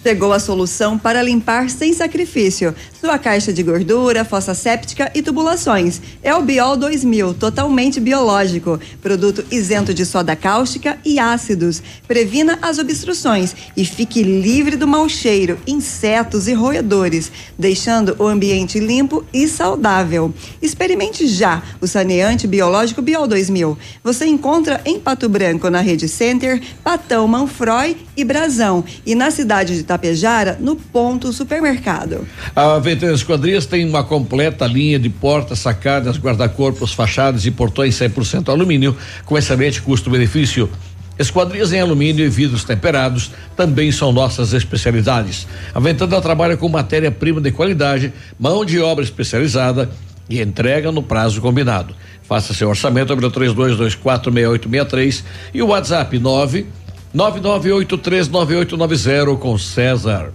Chegou a solução para limpar sem sacrifício. Sua caixa de gordura, fossa séptica e tubulações. É o Biol 2000, totalmente biológico. Produto isento de soda cáustica e ácidos. Previna as obstruções e fique livre do mau cheiro, insetos e roedores, deixando o ambiente limpo e saudável. Experimente já o saneante biológico Biol 2000. Você encontra em Pato Branco, na Rede Center, Patão Manfroy e Brasão. E na cidade de Tapejara, no Ponto Supermercado. A Ventana Esquadrias tem uma completa linha de portas, sacadas, guarda-corpos, fachadas e portões 100% alumínio, com excelente custo-benefício. Esquadrias em alumínio e vidros temperados também são nossas especialidades. A Ventana trabalha com matéria-prima de qualidade, mão de obra especializada e entrega no prazo combinado. Faça seu orçamento sobre o 32246863 e o WhatsApp 9 99839890 com César.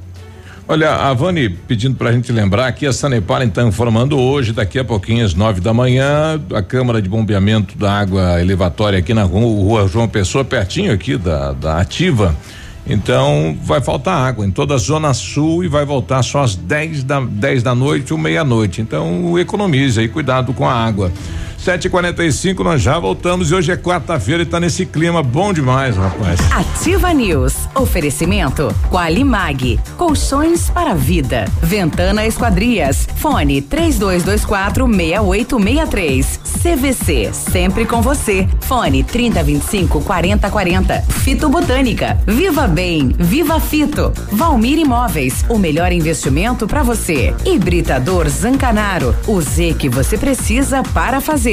Olha, a Vani pedindo pra gente lembrar que a Sanepar está informando hoje, daqui a pouquinho, às nove da manhã, a Câmara de Bombeamento da Água Elevatória aqui na rua, João Pessoa, pertinho aqui da, da Ativa. Então vai faltar água em toda a zona sul e vai voltar só às 10 da 10 da noite ou meia-noite. Então economize aí, cuidado com a água. 7h45, nós já voltamos e hoje é quarta-feira e tá nesse clima bom demais, rapaz. Ativa News. Oferecimento Qualimag. Colchões para vida. Ventana Esquadrias. Fone 3224 6863. CVC. Sempre com você. Fone 3025 4040. Fito Botânica. Viva Bem. Viva Fito. Valmir Imóveis. O melhor investimento para você. Hibridador Zancanaro. O Z que você precisa para fazer.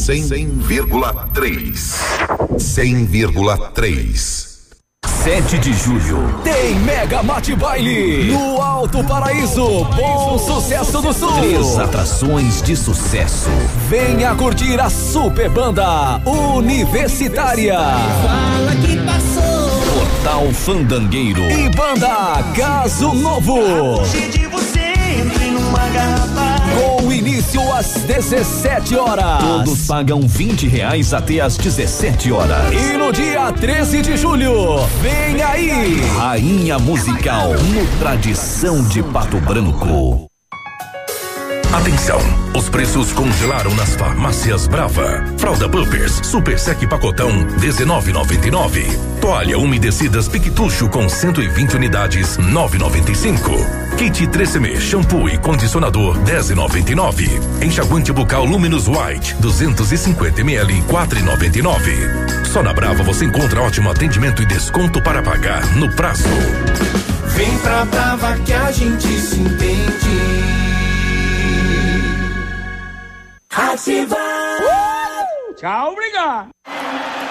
100,3. 100,3. 7 de julho tem Mega Mate Baile no Alto Paraíso. Bom sucesso do Sul. Três atrações de sucesso. Venha curtir a super banda universitária. Fala que passou. Portal Fandangueiro. E banda Caso Novo. de você, entre numa garrafa. Início às 17 horas. Todos pagam 20 reais até às 17 horas. E no dia 13 de julho, vem aí. Rainha Musical no Tradição de Pato Branco. Atenção, os preços congelaram nas farmácias Brava. Fralda Pampers Super Sec Pacotão 19,99. Toalha umedecidas Piquetucho com 120 unidades 9,95. Kit 3M shampoo e condicionador 10,99. Enxaguante bucal Luminous White 250 ml 4,99. Só na Brava você encontra ótimo atendimento e desconto para pagar no prazo. Vem pra Brava que a gente se entende. Ativa. Tchau, obrigado.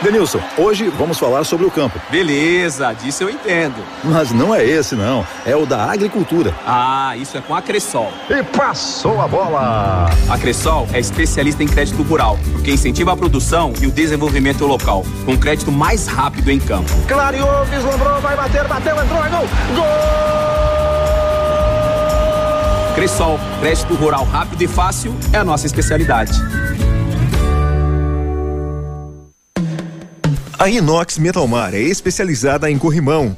Denilson, hoje vamos falar sobre o campo. Beleza, disso eu entendo. Mas não é esse, não. É o da agricultura. Ah, isso é com a Cressol. E passou a bola! A Cressol é especialista em crédito rural, porque incentiva a produção e o desenvolvimento local, com crédito mais rápido em campo. Clareou, vislumbrou, vai bater, bateu, entrou, é gol! Gol! Cressol, crédito rural rápido e fácil é a nossa especialidade. A Inox Metalmar é especializada em corrimão,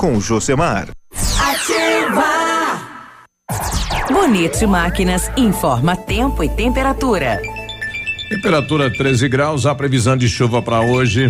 com o Josemar. Ativa! Bonito Máquinas informa tempo e temperatura. Temperatura 13 graus, a previsão de chuva para hoje.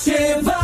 Ativa News.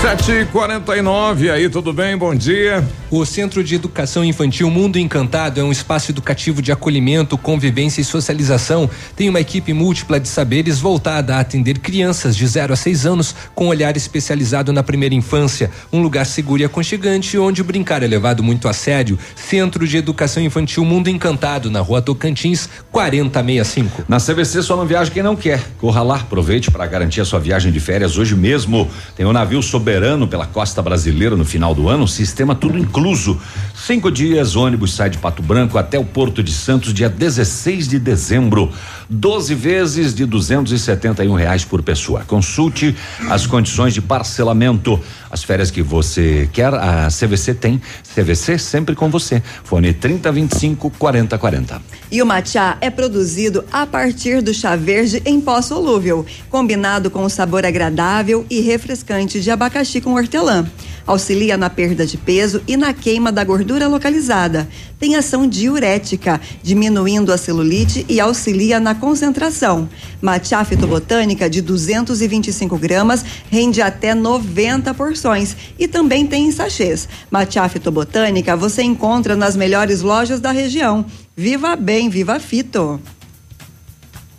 Sete e quarenta e nove, aí tudo bem? Bom dia. O Centro de Educação Infantil Mundo Encantado é um espaço educativo de acolhimento, convivência e socialização. Tem uma equipe múltipla de saberes voltada a atender crianças de 0 a 6 anos com olhar especializado na primeira infância. Um lugar seguro e aconchegante onde o brincar é levado muito a sério. Centro de Educação Infantil Mundo Encantado, na rua Tocantins, 4065. Na CVC só não viaja quem não quer. Corra lá, aproveite para garantir a sua viagem de férias hoje mesmo. Tem um navio soberano pela costa brasileira no final do ano, sistema tudo incluso. Cinco dias, ônibus sai de Pato Branco até o Porto de Santos, dia 16 de dezembro. 12 vezes de 271 reais por pessoa. Consulte as condições de parcelamento. As férias que você quer, a CVC tem. CVC sempre com você. Fone 3025 4040. E o matcha é produzido a partir do chá verde em pó solúvel, combinado com o sabor agradável e refrescante de abacaxi com hortelã. Auxilia na perda de peso e na queima da gordura localizada. Tem ação diurética, diminuindo a celulite e auxilia na concentração. Matcha fitobotânica de 225 gramas rende até 90 porções e também tem em sachês. Matcha fitobotânica você encontra nas melhores lojas da região. Viva bem, viva fito!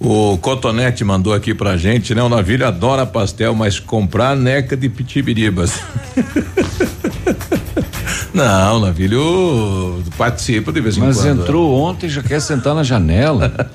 O Cotonete mandou aqui pra gente, né? O Navilho adora pastel, mas comprar neca de pitibiribas. Não, Navilho participa de vez em Mas quando. né? entrou ontem e já quer sentar na janela.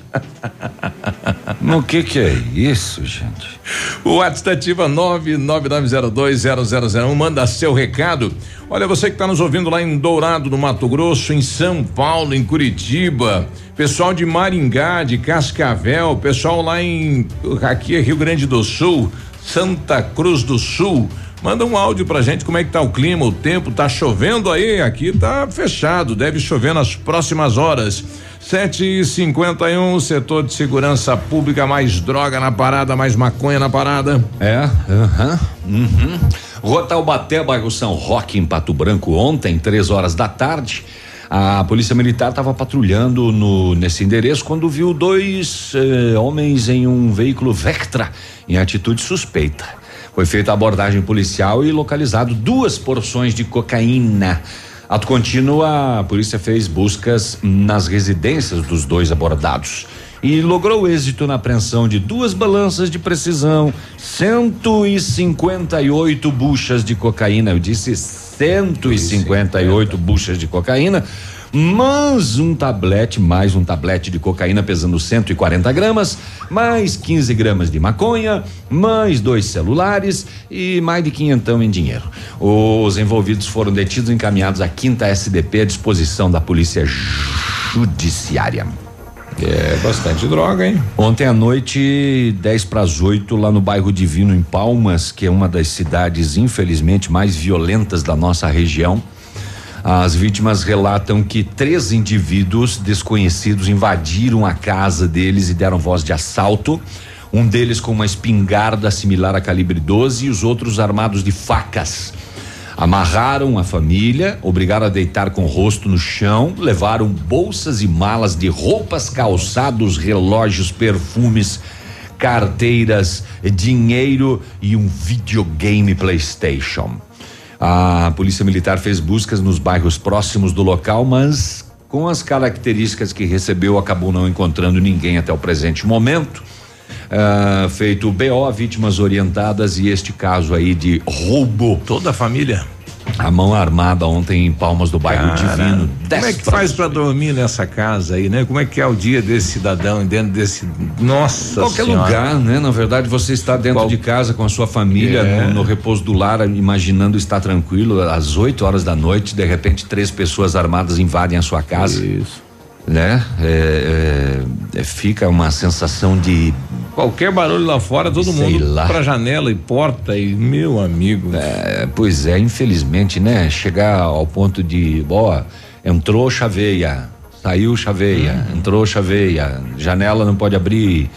Mas o que que é isso, gente? O WhatsApp ativa 999020001. Manda seu recado. Olha, você que está nos ouvindo lá em Dourado, no Mato Grosso, em São Paulo, em Curitiba, pessoal de Maringá, de Cascavel, pessoal lá em aqui é Rio Grande do Sul, Santa Cruz do Sul. Manda um áudio pra gente como é que tá o clima, o tempo, tá chovendo aí? Aqui tá fechado, deve chover nas próximas horas. Sete e cinquenta e um, setor de segurança pública, mais droga na parada, mais maconha na parada. É, aham, uhum. Rua Taubaté, bairro São Roque, em Pato Branco, ontem, três horas da tarde. A polícia militar estava patrulhando no, nesse endereço quando viu dois eh, homens em um veículo Vectra em atitude suspeita. Foi feita a abordagem policial e localizado duas porções de cocaína. Ato contínuo, a polícia fez buscas nas residências dos dois abordados. e logrou êxito na apreensão de duas balanças de precisão, 158 buchas de cocaína. Eu disse 158 buchas de cocaína mais um tablete, mais um tablete de cocaína pesando 140 gramas, mais 15 gramas de maconha, mais dois celulares e mais de quinhentão em dinheiro. Os envolvidos foram detidos e encaminhados à quinta SDP à disposição da polícia judiciária. É bastante droga, hein? Ontem à noite, 10 para as 8, lá no bairro Divino, em Palmas, que é uma das cidades, infelizmente, mais violentas da nossa região. As vítimas relatam que três indivíduos desconhecidos invadiram a casa deles e deram voz de assalto. Um deles com uma espingarda similar a calibre 12 e os outros armados de facas. Amarraram a família, obrigaram a deitar com o rosto no chão, levaram bolsas e malas de roupas, calçados, relógios, perfumes, carteiras, dinheiro e um videogame PlayStation. A Polícia Militar fez buscas nos bairros próximos do local, mas com as características que recebeu, acabou não encontrando ninguém até o presente momento. Uh, feito BO, vítimas orientadas e este caso aí de roubo. Toda a família? A mão armada ontem em Palmas do bairro Cara, Divino. Como é que faz para dormir nessa casa aí, né? Como é que é o dia desse cidadão dentro desse. Nossa Qualquer senhora. lugar, né? Na verdade, você está dentro Qual- de casa com a sua família, É. no, no repouso do lar, imaginando estar tranquilo, às 8 horas da noite, de repente, três pessoas armadas invadem a sua casa. Isso. Né? É, é, fica uma sensação de. Qualquer barulho lá fora, todo Sei mundo lá. pra janela e porta e meu amigo. É, pois é, infelizmente, né? Chegar ao ponto de, ó, entrou chaveia, saiu chaveia, Uhum. entrou chaveia, janela não pode abrir.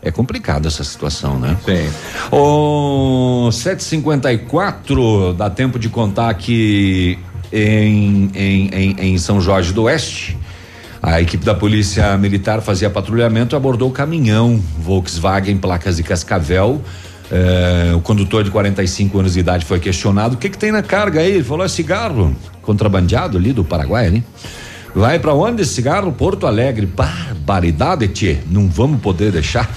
É complicado essa situação, né? Sim. O 754 dá tempo de contar que em, em, em, em São Jorge do Oeste, a equipe da Polícia Militar fazia patrulhamento e abordou o caminhão Volkswagen, placas de Cascavel. Eh, o condutor de 45 anos de idade foi questionado: o que, que tem na carga aí? Ele falou: é cigarro contrabandeado ali do Paraguai, né? Vai pra onde esse cigarro? Porto Alegre. Barbaridade, tchê. Não vamos poder deixar.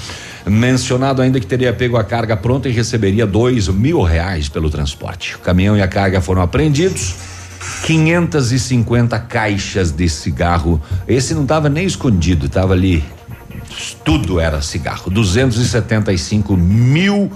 Mencionado ainda que teria pego a carga pronta e receberia dois mil reais pelo transporte. O caminhão e a carga foram apreendidos. 550 caixas de cigarro. Esse não estava nem escondido, estava ali. Tudo era cigarro. 275 mil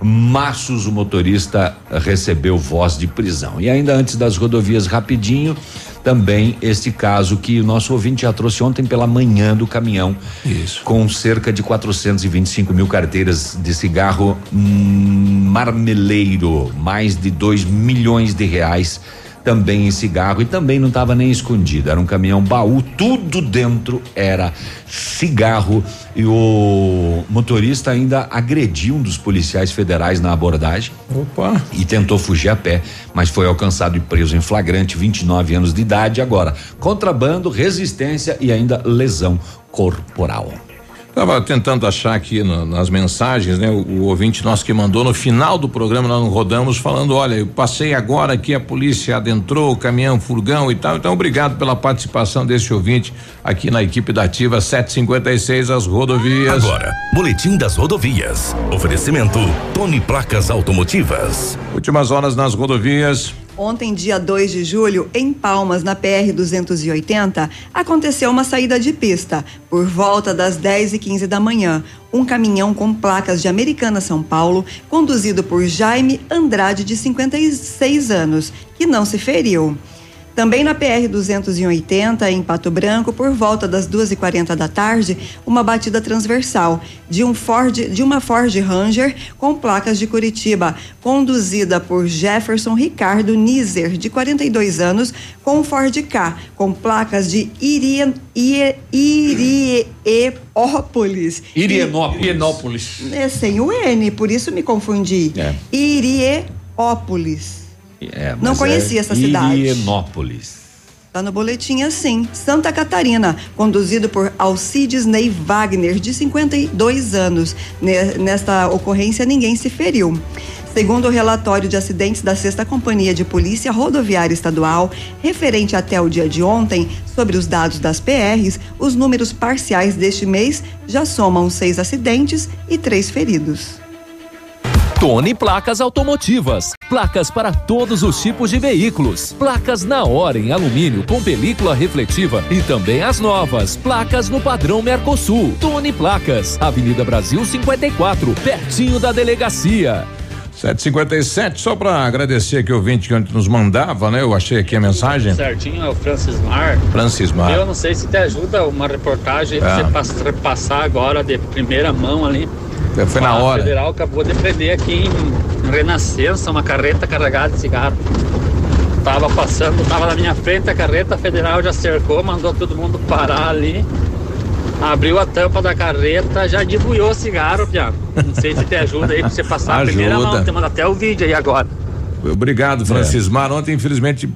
maços o motorista recebeu voz de prisão. E ainda antes das rodovias, rapidinho, também este caso que o nosso ouvinte já trouxe ontem pela manhã do caminhão. Isso. Com cerca de 425 mil carteiras de cigarro hum, marmeleiro, mais de 2 milhões de reais também em cigarro e também não estava nem escondido. Era um caminhão baú, tudo dentro era cigarro e o motorista ainda agrediu um dos policiais federais na abordagem. Opa! E tentou fugir a pé, mas foi alcançado e preso em flagrante, 29 anos de idade. Agora, contrabando, resistência e ainda lesão corporal. Tava tentando achar aqui no- nas mensagens, né? O, o ouvinte nosso que mandou no final do programa, nós não rodamos, falando: olha, eu passei agora aqui, a polícia adentrou, caminhão, furgão e tal. Então, obrigado pela participação desse ouvinte aqui na equipe da Ativa 756, as rodovias. Agora, Boletim das Rodovias. Oferecimento Tony Placas Automotivas. Últimas horas nas rodovias. Ontem, dia 2 de julho, em Palmas, na PR 280, aconteceu uma saída de pista. Por volta das 10 e 15 da manhã, um caminhão com placas de Americana São Paulo, conduzido por Jaime Andrade, de 56 anos, que não se feriu. Também na PR 280, em Pato Branco, por volta das 2h40 da tarde, uma batida transversal de um Ford, de uma Ford Ranger com placas de Curitiba, conduzida por Jefferson Ricardo Nizer, de 42 anos, com um Ford K, com placas de Irie, Irie, Iriepópolis. Irienópolis. É sem o N, por isso me confundi. É. É, Não conhecia é essa cidade. Irienópolis. Tá no boletim assim. Santa Catarina, conduzido por Alcides Ney Wagner, de 52 anos. Ne- Nesta ocorrência, ninguém se feriu. Segundo o relatório de acidentes da Sexta Companhia de Polícia Rodoviária Estadual, referente até o dia de ontem, sobre os dados das PRs, os números parciais deste mês já somam seis acidentes e três feridos. Tony Placas Automotivas. Placas para todos os tipos de veículos. Placas na hora em alumínio com película refletiva e também as novas. Placas no padrão Mercosul. Tony Placas. Avenida Brasil 54, pertinho da delegacia. 757, só para agradecer aqui o ouvinte que ontem nos mandava, né? Eu achei aqui a mensagem. Certinho, é o Francis Mar. Francis Mar. Eu não sei se te ajuda uma reportagem pra É. você pass- repassar agora de primeira mão ali. Foi na A hora. federal acabou de prender aqui em Renascença uma carreta carregada de cigarro. Tava passando, tava na minha frente a carreta federal já cercou, mandou todo mundo parar ali. Abriu a tampa da carreta, já debulhou o cigarro, Piano. Não sei se te ajuda aí pra você passar a primeira mão. Te manda até o vídeo aí agora. Obrigado, Francis Mar. Ontem, infelizmente,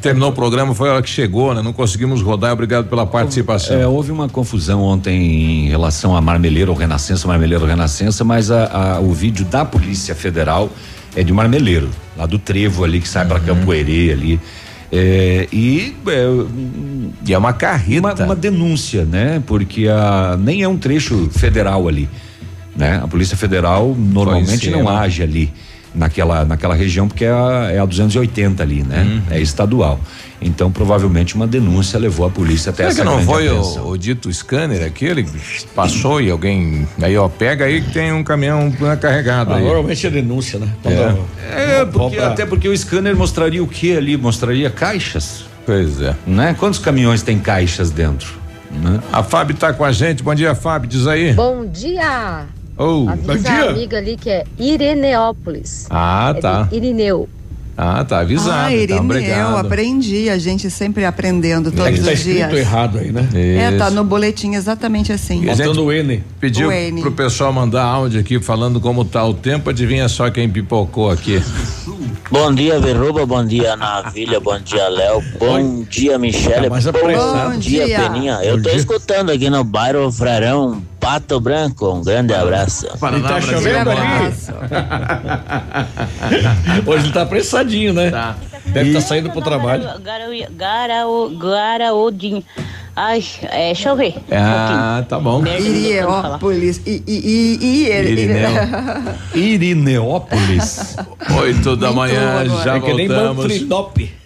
terminou o programa, foi a hora que chegou, né? Não conseguimos rodar. Obrigado pela participação. É, houve uma confusão ontem em relação a Marmeleiro ou Renascença, Marmeleiro ou Renascença, mas a- a- o vídeo da Polícia Federal é de Marmeleiro, lá do Trevo ali que sai Uhum. Campo Herê ali. É, e é, e é uma carreta. Uma, uma denúncia, né? Porque a, nem é um trecho federal ali, né? A Polícia Federal normalmente não age ali naquela, naquela região porque é a, é a 280 ali, né? Uhum. É estadual. Então provavelmente uma denúncia levou a polícia até Será essa que não foi o, o dito scanner aquele? Passou e alguém. Aí, ó, pega aí que tem um caminhão carregado Ah, aí. normalmente é denúncia, né? Quando- É, porque, Opa. até porque o scanner mostraria o que ali? Mostraria caixas. Pois é. Né? Quantos caminhões tem caixas dentro? Né? A Fábio tá com a gente. Bom dia, Fábio. Diz aí. Bom dia! Oh, Avisa a amiga ali que é Ireneópolis. Ah, É tá. Irineu. Ah, tá avisado. ah, então, Irineu, obrigado. aprendi. A gente sempre aprendendo todos É que tá os dias. errado aí, né? É, tá Isso. no boletim exatamente assim. Gente o N. Pediu O N. pro pessoal mandar áudio aqui falando como tá o tempo. Adivinha só quem pipocou aqui. Bom dia, Verruba. Bom dia, Navilha. Bom dia, Léo. Bom dia, Michele. mais apressado. Bom dia, Bom dia. Peninha. Eu Bom tô dia. escutando aqui no bairro Frarão, Pato Branco. Um grande abraço. E tá chovendo ali. Hoje ele tá apressadinho, né? Tá. Deve estar saindo pro trabalho. Garau, Garaudinho. Ai, é, deixa eu ver. Ah, tá bom. Irineópolis. I, I, I. Irineópolis. Oito da manhã, já É que nem voltamos.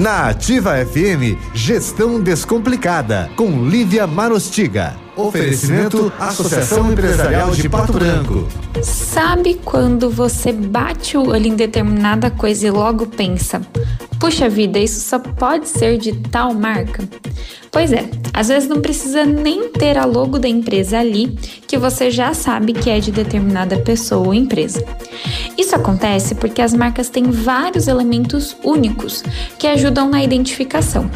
Na Ativa FM, Gestão Descomplicada, com Lívia Marostiga. Oferecimento Associação Empresarial de Pato Branco. Sabe quando você bate o olho em determinada coisa e logo pensa, Puxa vida, isso só pode ser de tal marca? Pois é, às vezes não precisa nem ter a logo da empresa ali, que você já sabe que é de determinada pessoa ou empresa. Isso acontece porque as marcas têm vários elementos únicos que ajudam na identificação.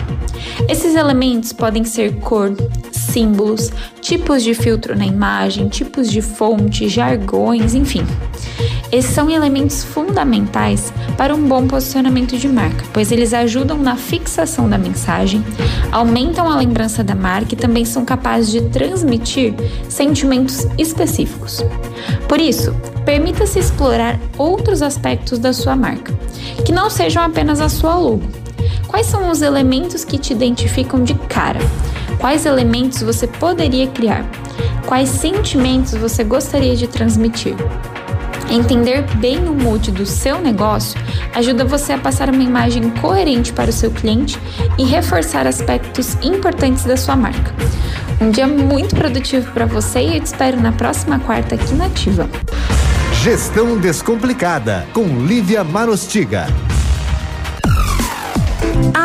Esses elementos podem ser cor, símbolos, tipos de filtro na imagem, tipos de fonte, jargões, enfim. Esses são elementos fundamentais para um bom posicionamento de marca, pois eles ajudam na fixação da mensagem, aumentam a lembrança da marca e também são capazes de transmitir sentimentos específicos. Por isso, permita-se explorar outros aspectos da sua marca, que não sejam apenas a sua logo. Quais são os elementos que te identificam de cara? Quais elementos você poderia criar? Quais sentimentos você gostaria de transmitir? Entender bem o mood do seu negócio ajuda você a passar uma imagem coerente para o seu cliente e reforçar aspectos importantes da sua marca. Um dia muito produtivo para você e eu te espero na próxima quarta aqui na Ativa. Gestão Descomplicada, com Lívia Marostiga.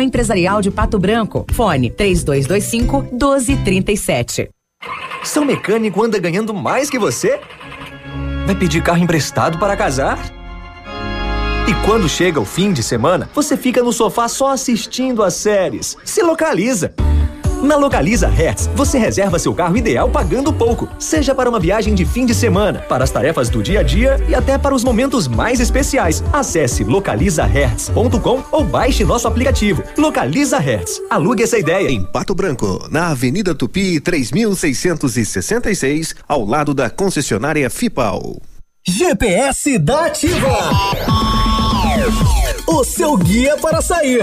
Empresarial de Pato Branco. Fone 3225 1237. Seu mecânico anda ganhando mais que você? Vai pedir carro emprestado para casar? E quando chega o fim de semana, você fica no sofá só assistindo às séries. Se localiza! Na Localiza Hertz, você reserva seu carro ideal pagando pouco, seja para uma viagem de fim de semana, para as tarefas do dia a dia e até para os momentos mais especiais. Acesse localizahertz.com ou baixe nosso aplicativo. Localiza Hertz. Alugue essa ideia. Em Pato Branco, na Avenida Tupi 3666, ao lado da concessionária Fipal. GPS da Ativa. O seu guia para sair.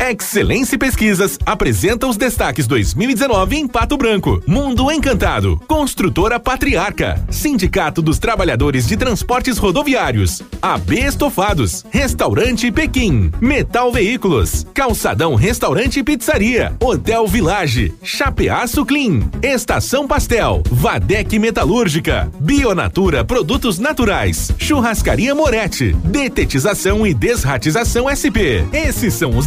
Excelência Pesquisas apresenta os destaques 2019 em Pato Branco. Mundo Encantado, Construtora Patriarca, Sindicato dos Trabalhadores de Transportes Rodoviários, AB Estofados, Restaurante Pequim, Metal Veículos, Calçadão Restaurante e Pizzaria, Hotel Village, Chapeaço Clean, Estação Pastel, Vadec Metalúrgica, Bionatura Produtos Naturais, Churrascaria Moretti, Detetização e Desratização SP. Esses são os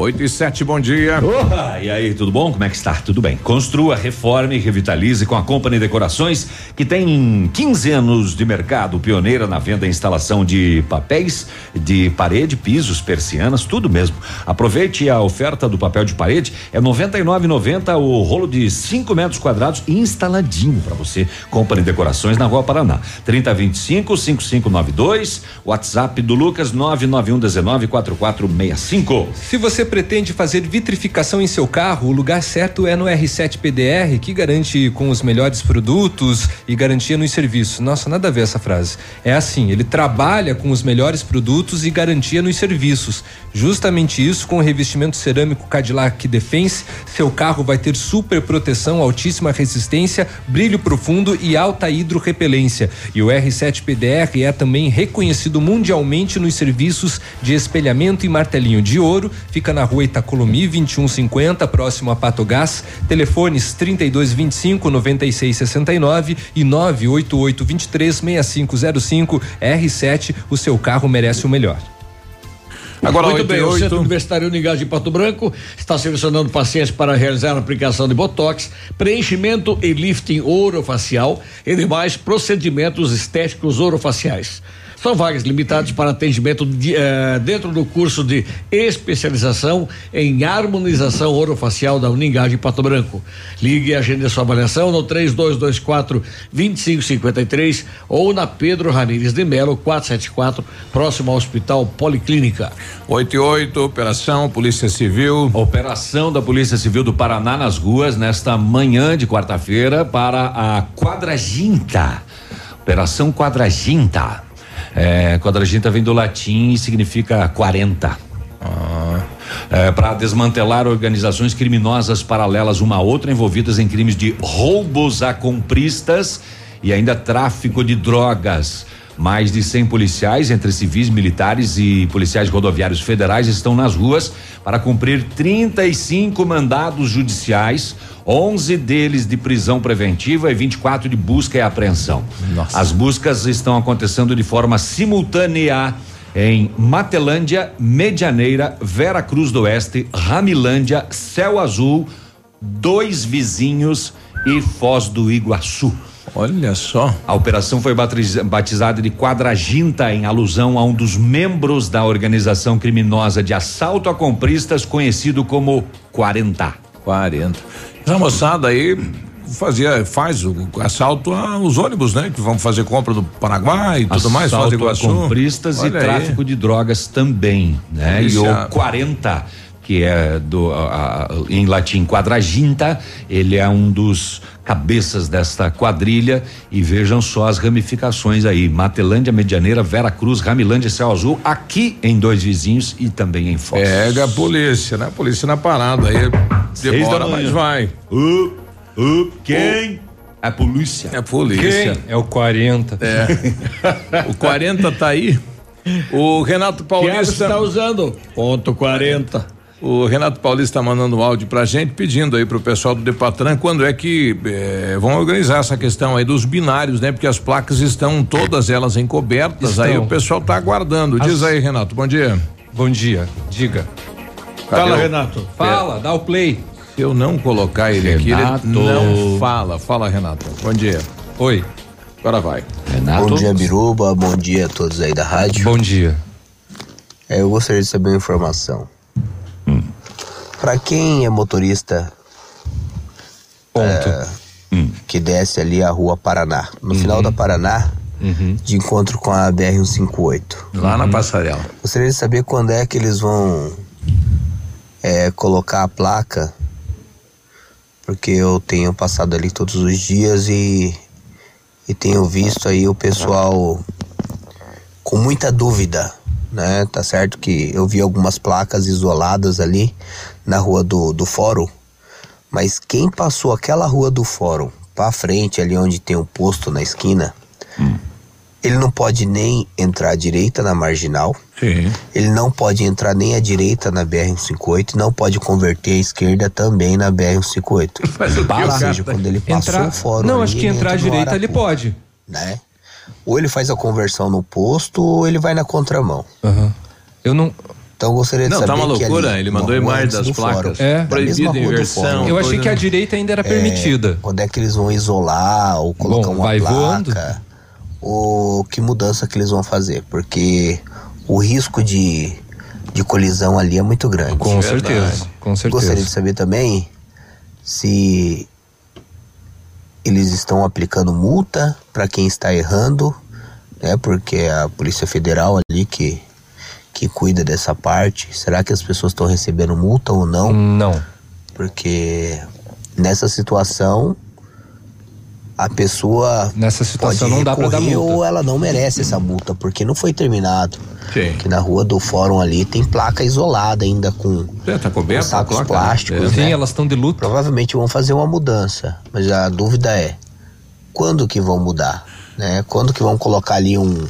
8 e 7, bom dia. E aí, tudo bom? Como é que está? Tudo bem. Construa, reforme revitalize com a Company Decorações, que tem 15 anos de mercado, pioneira na venda e instalação de papéis de parede, pisos, persianas, tudo mesmo. Aproveite a oferta do papel de parede, é 99,90 o rolo de 5 metros quadrados instaladinho para você. Company Decorações na Rua Paraná. 3025 5592, WhatsApp do Lucas 991 19 4465. Se você pretende fazer vitrificação em seu carro, o lugar certo é no R7 PDR, que garante com os melhores produtos e garantia nos serviços. Nossa, nada a ver essa frase. É assim, ele trabalha com os melhores produtos e garantia nos serviços. Justamente isso, com o revestimento cerâmico Cadillac Defense, seu carro vai ter super proteção, altíssima resistência, brilho profundo e alta hidrorrepelência. E o R7 PDR é também reconhecido mundialmente nos serviços de espelhamento e martelinho de ouro. Fica na rua Itacolomi 2150, próximo a Patogás. Telefones 3225 9669 e 988 23 6505. R7, o seu carro merece o melhor. Agora, Muito 8 bem, o 8. Centro Universitário Unigás de Pato Branco está selecionando pacientes para realizar a aplicação de botox, preenchimento e lifting orofacial e demais procedimentos estéticos orofaciais. São vagas limitadas para atendimento de, eh, dentro do curso de especialização em harmonização orofacial da Uningá de Pato Branco. Ligue e agende sua avaliação no 3224 2553 ou na Pedro Ramires de Melo 474, próximo ao Hospital Policlínica. 8 e 8, operação Polícia Civil. Operação da Polícia Civil do Paraná nas ruas nesta manhã de quarta-feira para a quadraginta. Operação quadraginta. É, quadraginta vem do latim e significa 40. É, para desmantelar organizações criminosas paralelas uma a outra envolvidas em crimes de roubos a compristas e ainda tráfico de drogas. Mais de 100 policiais, entre civis, militares e policiais rodoviários federais, estão nas ruas para cumprir 35 mandados judiciais, 11 deles de prisão preventiva e 24 de busca e apreensão. As buscas estão acontecendo de forma simultânea em Matelândia, Medianeira, Vera Cruz do Oeste, Ramilândia, Céu Azul, Dois Vizinhos e Foz do Iguaçu. Olha só. A operação foi batiz- batizada de Quadraginta em alusão a um dos membros da organização criminosa de assalto a compristas conhecido como 40. 40. Essa moçada aí fazia, faz o assalto aos ônibus, né? Que vão fazer compra do Paraguai e tudo mais, Assalto a Iguaçu. compristas e Olha aí. tráfico de drogas também, né? E Polícia- o 40, que é do a- a- em latim quadraginta, ele é um dos cabeças desta quadrilha e vejam só as ramificações aí, Matelândia, Medianeira, Vera Cruz, Ramilândia, Céu Azul, aqui em Dois Vizinhos e também em Foz. Pega a polícia, né? A polícia na parada aí. Seis Demora, mas vai. Uh, uh, quem? A polícia. É a polícia. Quem? É o 40. É. o 40 tá aí. O Renato Paulista. está usando? Ponto 40. O Renato Paulista tá mandando um áudio pra gente, pedindo aí pro pessoal do Depatran quando é que eh, vão organizar essa questão aí dos binários, né? Porque as placas estão todas elas encobertas, Estão. aí o pessoal tá aguardando. Diz As- aí, Renato, bom dia. Bom dia, diga. Cadê Fala, o- Renato. Fala, dá o play. Se eu não colocar ele Renato. aqui, ele não fala. Fala, Renato. Bom dia. Oi. Agora vai. Renato. Bom dia, Biruba. Bom dia a todos aí da rádio. Bom dia. É, eu gostaria de saber uma informação. Pra quem é motorista é, Hum. que desce ali a rua Paraná, no Uhum. final da Paraná, de encontro com a BR-158. Lá na passarela. Gostaria de saber quando é que eles vão é, colocar a placa, porque eu tenho passado ali todos os dias e, e tenho visto aí o pessoal com muita dúvida, né? Tá certo que eu vi algumas placas isoladas ali na rua do, do fórum, mas quem passou aquela rua do fórum para frente, ali onde tem o um posto na esquina, ele não pode nem entrar à direita na marginal. Sim. Ele não pode entrar nem à direita na BR-158, não pode converter à esquerda também na BR-158. Mas o o seja, quando ele passou Entrar- o fórum Não, ali, acho que entrar à direita ele pode. Né? Ou ele faz a conversão no posto ou ele vai na contramão. Eu não. Então eu gostaria de Não, saber tá uma que loucura, ali, ele mandou antes das placas. fórum, É. da Proibida inversão. Eu achei que a direita ainda era permitida. Quando é que eles vão isolar ou colocar Bom, uma vai placa? voando. Ou que mudança que eles vão fazer? Porque o risco de, de colisão ali é muito grande. Com certeza, com certeza. Gostaria de saber também se eles estão aplicando multa para quem está errando, né? Porque é a Polícia Federal ali que que cuida dessa parte. Será que as pessoas estão recebendo multa ou não? Não. Porque nessa situação a pessoa nessa situação não dá pra dar multa. ou ela não merece essa multa porque não foi terminado. Sim. Que na rua do fórum ali tem placa isolada ainda com, É, tá com sacos placa, plásticos. né? né? Sim, elas estão de luto. Provavelmente vão fazer uma mudança, mas a dúvida é quando que vão mudar, né? Quando que vão colocar ali um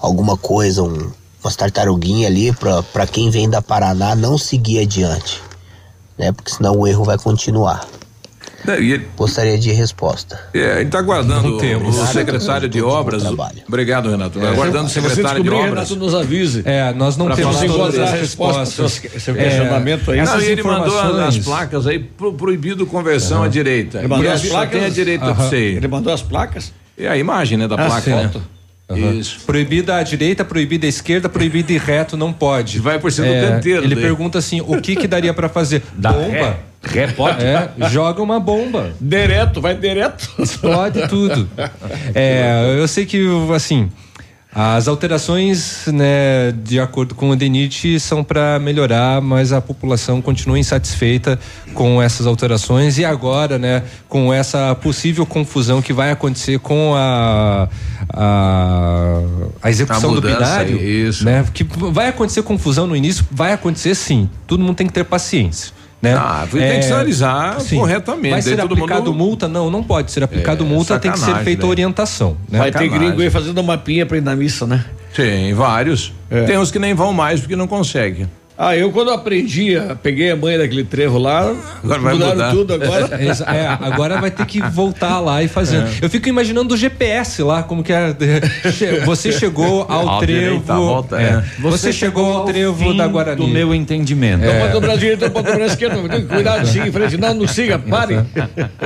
alguma coisa, um, umas tartaruguinhas ali para quem vem da Paraná não seguir adiante, né? Porque senão o erro vai continuar. É, e ele- Gostaria de resposta. É, ele tá aguardando Não temos. o secretário de obras. Obrigado, Renato. É, aguardando o secretário de obras. Renato, nos avise. É, nós não temos todas as a resposta respostas. seu- seu questionamento aí. Não, essas e ele mandou as, placas aí pro, proibido conversão à direita. Ele mandou E as placas? tem a direita Aham. pra você ir. Ele mandou as placas? É a imagem, né, da Ah, placa, sim. né? Aham. Isso. Proibida à direita, proibida à esquerda, proibida e reto, não pode. Vai por cima do É, canteiro Ele daí. pergunta assim: o que que daria pra fazer? Bomba? ré? Ré pode? É, joga uma bomba. Direto, vai direto. Explode tudo. É, eu sei que, assim, as alterações, né, de acordo com o DENIT, são para melhorar, mas a população continua insatisfeita com essas alterações e agora, né, com essa possível confusão que vai acontecer com a a, a execução A do mudança, binário, isso. né? Que vai acontecer confusão no início, vai acontecer sim. Todo mundo tem que ter paciência. Né? Ah, tem que sinalizar corretamente, Vai ser todo aplicado mundo- multa? Não, não pode ser aplicado É, multa, tem que ser feita né? orientação. Né? Vai ter Sacanagem. gringo aí fazendo mapinha pra ir na missa, né? Tem vários. Tem uns que nem vão mais porque não conseguem. Ah, eu quando aprendi, peguei a mãe daquele trevo lá, Agora vai mudaram mudar. tudo agora. É, agora vai ter que voltar lá e fazendo. É. Eu fico imaginando o GPS lá, como que é. Você chegou ao À trevo. direita, à volta, é. é. Você, chegou ao trevo fim da Guarani. Do meu entendimento. Então pode dobrar a direita, então pode dobrar a esquerda, cuidar, siga em frente, não, não siga, pare.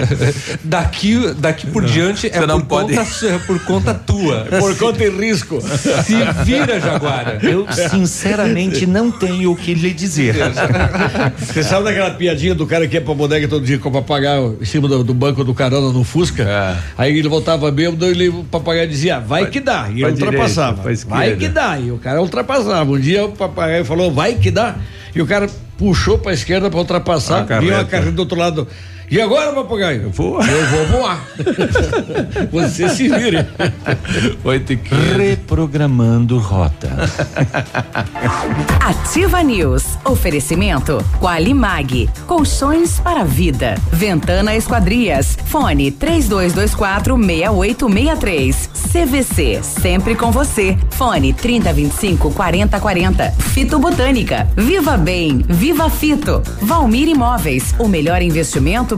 Daqui, daqui por diante é Você não por, pode- conta, é por conta tua. Por conta e risco. Se vira, Jaguara. Eu, sinceramente, não tenho que lhe dizer. Você sabe daquela piadinha do cara que ia pra bodega todo dia com o papagaio em cima do, do banco do carona no Fusca? É. Aí ele voltava bêbado e ele, o papagaio dizia, vai que dá. E pra ele ultrapassava. direita, pra esquerda. vai que dá. E o cara ultrapassava. Um dia o papagaio falou, vai que dá. E o cara puxou pra esquerda pra ultrapassar. A uma carreta. carreta do outro lado. E agora, papagaio? Voa. Eu vou voar. Você se vire. Vai ter que. Reprogramando rota. Ativa News. Oferecimento Qualimag. Colchões para a vida. Ventana Esquadrias. Fone 3224 6863. CVC. Sempre com você. Fone 3025 4040. Fito Botânica. Viva Bem. Viva Fito. Valmir Imóveis. O melhor investimento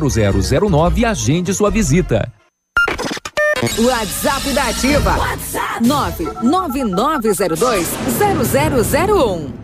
32250009 e agende sua visita. WhatsApp da Ativa. WhatsApp 999020001.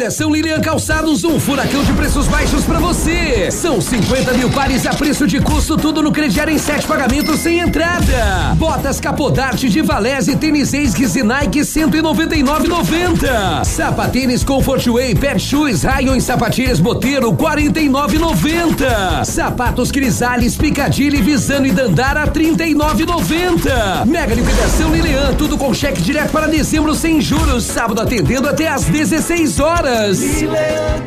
Liquidação Lilian Calçados, um furacão de preços baixos pra você. São 50 mil pares a preço de custo, tudo no crediário em sete pagamentos sem entrada. Botas Capodarte de Valese, tênis Esguis e Nike 199,90. Sapatênis Comfort Way, Pet Shoes, Rayon e Sapatilhas Boteiro 49,90. Sapatos Crisales, Picadilly, Visano e Dandara 39,90. Mega liquidação Lilian, tudo com cheque direto para dezembro sem juros, sábado atendendo até às 16 horas.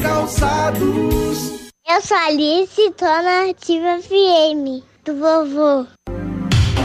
Calçados. Eu sou Alice, tô na Ativa FM, do vovô.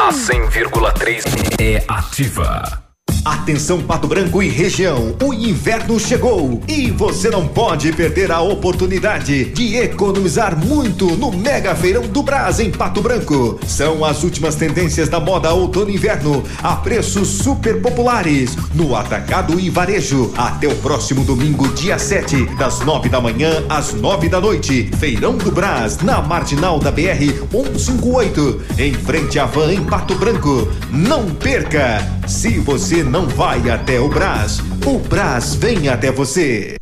A 100,3 é ativa. Atenção Pato Branco e região, o inverno chegou e você não pode perder a oportunidade de economizar muito no Mega Feirão do Brás em Pato Branco. São as últimas tendências da moda outono e inverno a preços super populares no atacado e varejo até o próximo domingo, dia 7, das 9 da manhã às 9 da noite. Feirão do Brás, na marginal da BR 158, em frente à van em Pato Branco. Não perca! Se você não vai até o Brás, o Brás vem até você.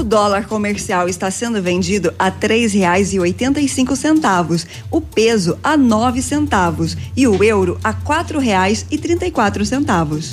O dólar comercial está sendo vendido a três reais e oitenta e cinco centavos, o peso a nove centavos e o euro a quatro reais e trinta e quatro centavos.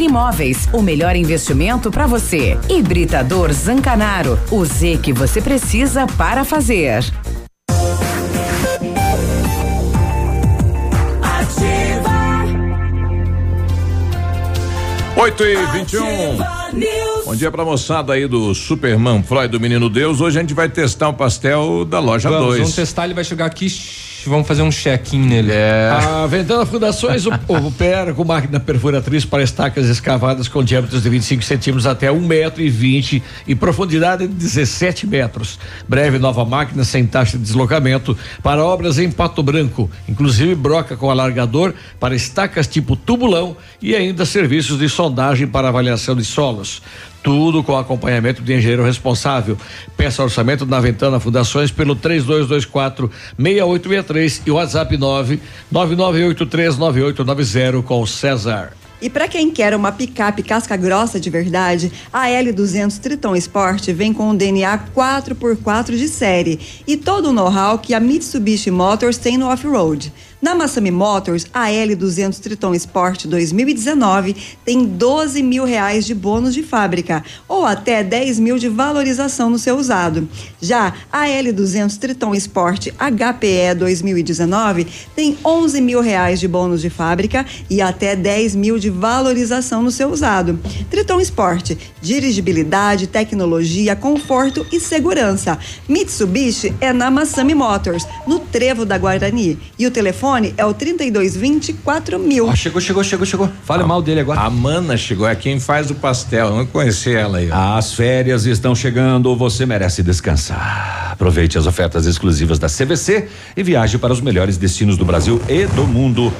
Imóveis. O melhor investimento para você. Hibridador Zancanaro. O Z que você precisa para fazer. 8 e 21. Bom dia pra moçada aí do Superman Freud do Menino Deus. Hoje a gente vai testar o pastel da loja Vamos, 2. vamos testar, ele vai chegar aqui, vamos fazer um check-in nele. É. A Ventana Fundações opera com máquina perfuratriz para estacas escavadas com diâmetros de 25 centímetros até 1 metro e 20 e profundidade de 17 metros. Breve nova máquina sem taxa de deslocamento para obras em Pato Branco, inclusive broca com alargador para estacas tipo tubulão e ainda serviços de sondagem para avaliação de solos. Tudo com acompanhamento de engenheiro responsável. Peça orçamento na Ventana Fundações pelo 3224 6863 e o WhatsApp 9 99839890 com o César. E para quem quer uma picape casca grossa de verdade, a L200 Triton Sport vem com um DNA 4x4 de série e todo o know-how que a Mitsubishi Motors tem no off-road. Na Massami Motors, a L200 Triton Sport 2019 tem 12 mil reais de bônus de fábrica ou até 10 mil de valorização no seu usado. Já a L200 Triton Sport HPE 2019 tem 11 mil reais de bônus de fábrica e até 10 mil de valorização no seu usado. Triton Sport, dirigibilidade, tecnologia, conforto e segurança. Mitsubishi é na Massami Motors, no Trevo da Guarani. E o telefone é o 3220 4000. Ah, chegou, chegou, chegou, chegou. Fale mal dele agora. A Mana chegou, é quem faz o pastel. Vamos conhecer ela aí. ó. As férias estão chegando, você merece descansar. Aproveite as ofertas exclusivas da CVC e viaje para os melhores destinos do Brasil e do mundo.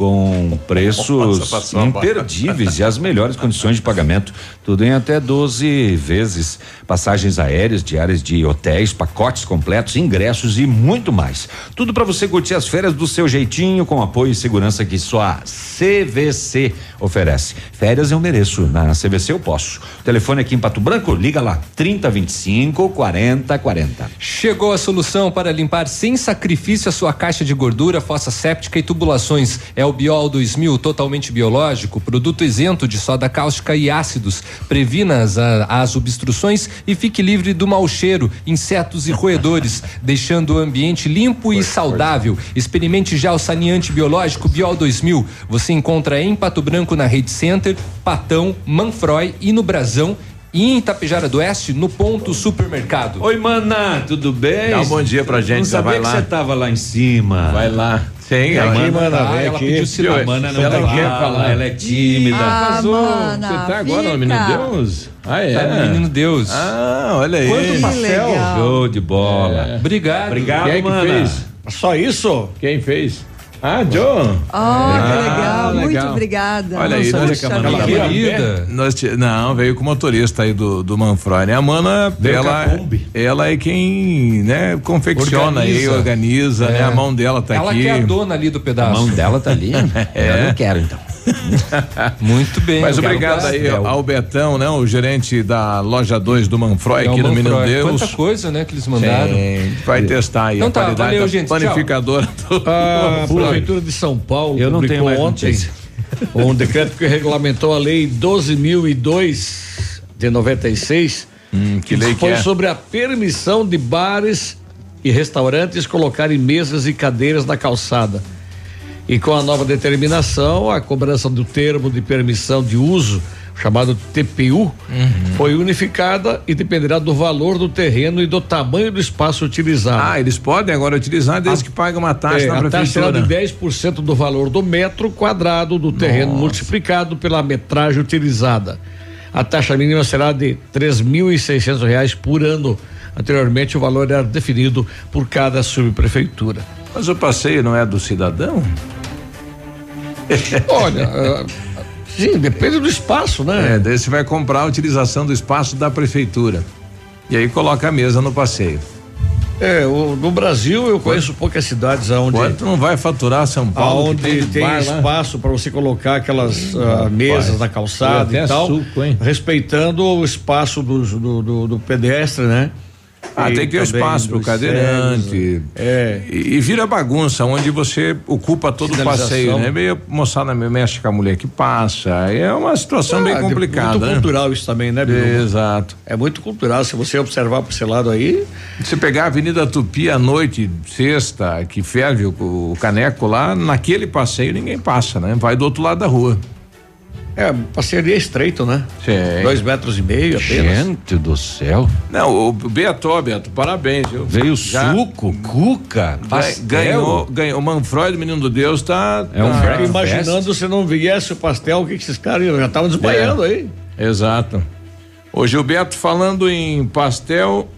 Com preços imperdíveis e as melhores condições de pagamento. Tudo em até 12 vezes. Passagens aéreas, diárias de hotéis, pacotes completos, ingressos e muito mais. Tudo para você curtir as férias do seu jeitinho, com apoio e segurança que só a CVC oferece. Férias eu mereço. Na CVC eu posso. O telefone aqui em Pato Branco, liga lá: 3025 4040. Chegou a solução para limpar sem sacrifício a sua caixa de gordura, fossa séptica e tubulações. É o Biol 2000, totalmente biológico, produto isento de soda cáustica e ácidos. Previna as, as obstruções e fique livre do mau cheiro, insetos e roedores, deixando o ambiente limpo e saudável. Experimente já o saneante biológico Biol 2000. Você encontra em Pato Branco na Rede Center, Patão, Manfroy e no Brasão. E em Itapejara do Oeste, no ponto supermercado. Oi, mana, tudo bem? Dá um bom dia pra gente, Não sabia vai que lá. você tava lá em cima. Vai lá. Tem, ela- aqui, mana, Ah, vem ela aqui. pediu sinal. A mana não Ela fala, quer falar. ela é tímida. Ah, Vazou. mana, Você tá agora no fica. Menino Deus? Ah, é? Tá no Menino Deus. Ah, olha aí. Quanto pastel. legal. Show de bola. Obrigado. Obrigado, Quem é que mana. fez? Só isso? Quem fez? Ah, Joe. Oh, que Ah, legal, muito legal. obrigada. Olha aí, Nossa, nós- ela vida. veio- querida. Nós não, veio com o motorista aí do, do Manfroy, né? A Mana, Veio a ela, ela é quem, né, confecciona aí, Organiza. organiza, né? É. A mão dela tá Ela aqui. que é a dona ali do A pedaço. mão dela tá ali. É. Eu não quero, então. Muito bem. Mas obrigado aí ao Betão, né? O gerente da loja 2 do Manfroy É aqui no Menino. Deus. Quanta coisa, né, que eles mandaram. Sim, vai testar aí Então a tá, qualidade valeu, da gente, panificadora do A Manfroy. Prefeitura de São Paulo Eu não tenho ontem notícia. um decreto que regulamentou a lei 12.002 de 96, Hum, que lei que foi é? sobre a permissão de bares e restaurantes colocarem mesas e cadeiras na calçada. E com a nova determinação, a cobrança do termo de permissão de uso, chamado TPU, Uhum. foi unificada e dependerá do valor do terreno e do tamanho do espaço utilizado. Ah, eles podem agora utilizar desde que paguem uma taxa É, na a taxa será prefeitura. de 10% do valor do metro quadrado do terreno multiplicado pela metragem utilizada. A taxa mínima será de três mil e seiscentos reais por ano. Anteriormente o valor era definido por cada subprefeitura. Mas o passeio não é do cidadão? Olha, ah, sim, depende do espaço, né? É, daí você vai comprar a utilização do espaço da prefeitura. E aí coloca a mesa no passeio. É, o- no Brasil eu conheço poucas cidades onde Quanto não vai faturar São Paulo? que Onde tem bar espaço para você colocar aquelas ah, mesas na calçada e tal, suco, hein? respeitando o espaço do, do, do- do pedestre, né? Ah, E tem que ter espaço pro dos cadeirante. É. E, e vira bagunça, onde você ocupa todo o passeio, né? Meio moçada mexe com a mulher que passa. É uma situação bem Ah, de- complicada. Muito né? cultural isso também, né, Biruba? Exato. É muito cultural. Se você observar por esse lado aí, Se pegar a Avenida Tupi à noite, sexta, que ferve o, o caneco lá, naquele passeio ninguém passa, né? Vai do outro lado da rua. É, ali é estreito, né? Sim. Dois metros e meio apenas. Gente do céu. Não, o Beto, Beto, parabéns, viu? Veio Já suco, cuca, pastel. Ganhou, ganhou. O Manfroy, do Menino do Deus, tá. É um tá- imaginando se não viesse o pastel, o que, que esses caras iam? já estavam desmaiando aí. Exato. Ô Gilberto, falando em pastel,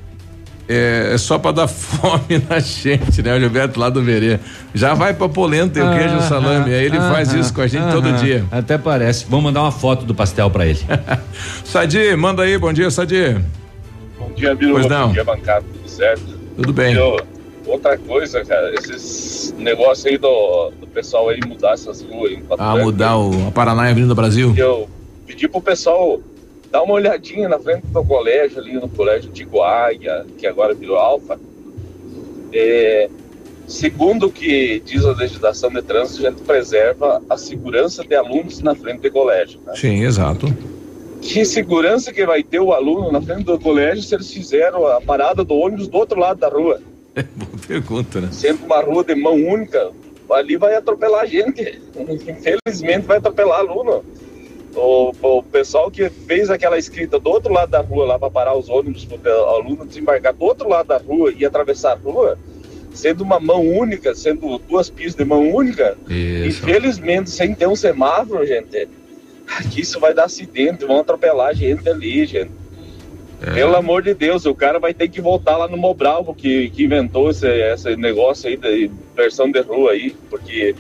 é, é só pra dar fome na gente, né? O Gilberto lá do Verê. Já vai pra polenta e o queijo e o salame. Aí ele faz Aham, isso com a gente todo dia. Até parece. Vamos mandar uma foto do pastel pra ele. Sadi, manda aí, bom dia, Sadi. Bom dia, Bilu. Pois não. Bom dia, bancada, tudo certo? Tudo bem. Eu- outra coisa, cara, esses negócios aí do, do pessoal aí mudar essas ruas aí. Ah, mudar o, a Paraná e Avenida Brasil. Eu pedi pro pessoal dar uma olhadinha na frente do colégio ali, no colégio de Guaia, que agora virou Alfa. É, segundo o que diz a legislação de trânsito, a gente preserva a segurança de alunos na frente do colégio. né? Sim, exato. Que segurança que vai ter o aluno na frente do colégio se eles fizeram a parada do ônibus do outro lado da rua? Boa pergunta, né? Sendo uma rua de mão única, ali vai atropelar a gente. Infelizmente vai atropelar aluno. O, o pessoal que fez aquela escrita do outro lado da rua lá para parar os ônibus para o aluno desembarcar do outro lado da rua e atravessar a rua, sendo uma mão única, sendo duas pistas de mão única, Isso. infelizmente sem ter um semáforo, gente, isso vai dar acidente, vão atropelar gente ali, gente. Pelo amor de Deus, o cara vai ter que voltar lá no Mobral que, que inventou esse, esse negócio aí de versão de rua aí, porque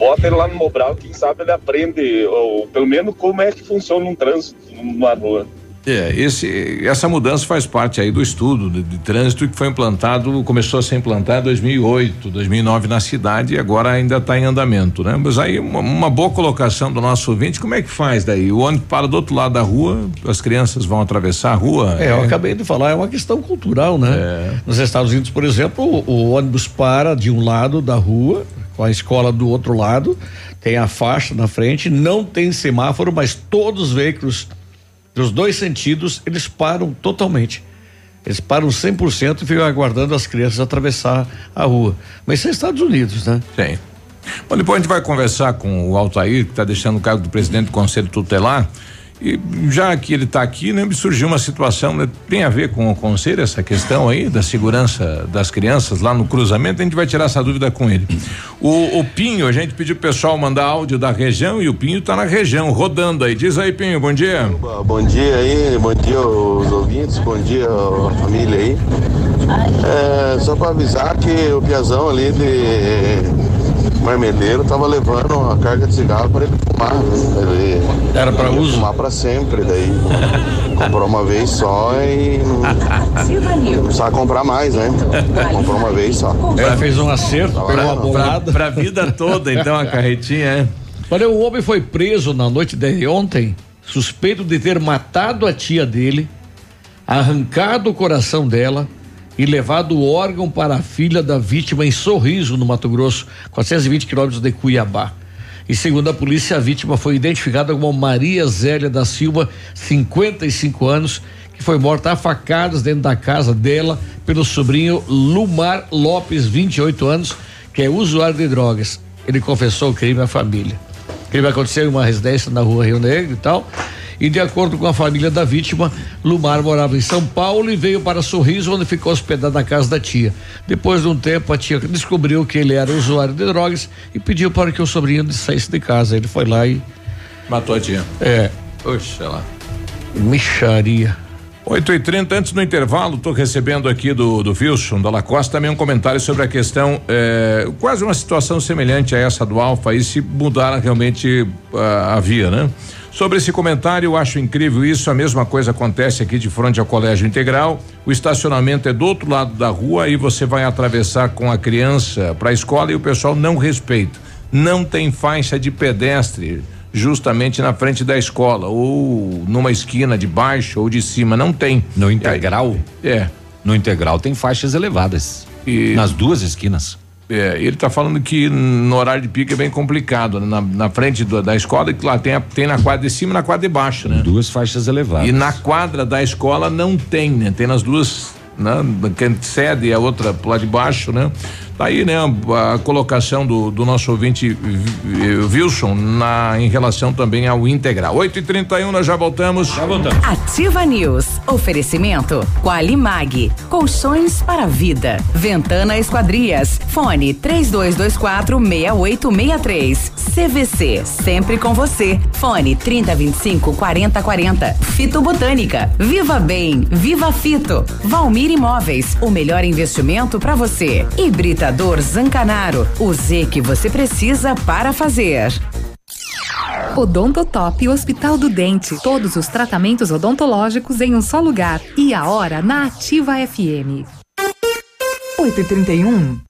bota ele lá no Mobral, quem sabe ele aprende, ou pelo menos como é que funciona um trânsito numa rua. É, esse, essa mudança faz parte aí do estudo de, de trânsito que foi implantado, começou a ser implantado em 2008, 2009 na cidade e agora ainda está em andamento, né? Mas aí uma, uma boa colocação do nosso ouvinte, como é que faz daí? O ônibus para do outro lado da rua, as crianças vão atravessar a rua? É, eu acabei de falar, é uma questão cultural, né? Nos Estados Unidos, por exemplo, o, o ônibus para de um lado da rua, com a escola do outro lado, tem a faixa na frente, não tem semáforo, mas todos os veículos dos dois sentidos, eles param totalmente. Eles param 100% e ficam aguardando as crianças atravessar a rua. Mas isso é Estados Unidos, né? Sim. Bom, depois a gente vai conversar com o Altair, que está deixando o cargo do presidente do Conselho Tutelar. E já que ele está aqui, né, me surgiu uma situação, né, tem a ver com o conselho, essa questão aí da segurança das crianças lá no cruzamento, a gente vai tirar essa dúvida com ele. O, o Pinho, a gente pediu pro pessoal mandar áudio da região e o Pinho está na região, rodando aí. Diz aí, Pinho, bom dia. Bom dia aí, bom dia os ouvintes, bom dia a família aí. É, só para avisar que o Piazão ali de Marmeleiro tava levando uma carga de cigarro para ele fumar. Ele Era para uso? Fumar para sempre, daí comprou uma vez só e não, não precisava comprar mais, né? Comprou uma vez só. Ela fez um acerto, pegou uma bolada. Pra vida toda, então, a carretinha, é. Olha, o homem foi preso na noite de ontem, suspeito de ter matado a tia dele, arrancado o coração dela e levado o órgão para a filha da vítima em Sorriso, no Mato Grosso, 420 quilômetros de Cuiabá. E segundo a polícia, a vítima foi identificada como Maria Zélia da Silva, 55 anos, que foi morta a facadas dentro da casa dela pelo sobrinho Lumar Lopes, 28 anos, que é usuário de drogas. Ele confessou o crime à família. O crime aconteceu em uma residência na rua Rio Negro e tal. E de acordo com a família da vítima, Lumar morava em São Paulo e veio para Sorriso, onde ficou hospedado na casa da tia. Depois de um tempo, a tia descobriu que ele era usuário de drogas e pediu para que o sobrinho saísse de casa. Ele foi lá e. Matou a tia. É. Oxa lá. Micharia. 8 e 30 antes do intervalo, estou recebendo aqui do, do Wilson da Lacosta também um comentário sobre a questão, eh, quase uma situação semelhante a essa do Alfa, e se mudar realmente ah, a via, né? Sobre esse comentário, eu acho incrível isso. A mesma coisa acontece aqui de frente ao Colégio Integral. O estacionamento é do outro lado da rua e você vai atravessar com a criança para a escola e o pessoal não respeita. Não tem faixa de pedestre justamente na frente da escola ou numa esquina de baixo ou de cima. Não tem. No integral? É. No integral tem faixas elevadas. E nas duas esquinas. É, ele está falando que no horário de pico é bem complicado, né? na, na frente do- da escola, que lá tem, a- tem na quadra de cima e na quadra de baixo, né? Duas faixas elevadas. E na quadra da escola não tem, né? Tem nas duas, né? Que sede e a outra lado de baixo, né? Tá aí, né, a, a colocação do, do nosso ouvinte Wilson na em relação também ao integral. 8 e 31 nós já voltamos. Já voltamos. Ativa News. Oferecimento Qualimag. Colchões para vida. Ventana Esquadrias. Fone 3224 6863. CVC. Sempre com você. Fone 3025 4040. Fito Botânica. Viva Bem. Viva Fito. Valmir Imóveis. O melhor investimento para você. Zancanaro. O Z que você precisa para fazer. Odontotop Hospital do Dente. Todos os tratamentos odontológicos em um só lugar. E a hora na Ativa FM. 8 e 31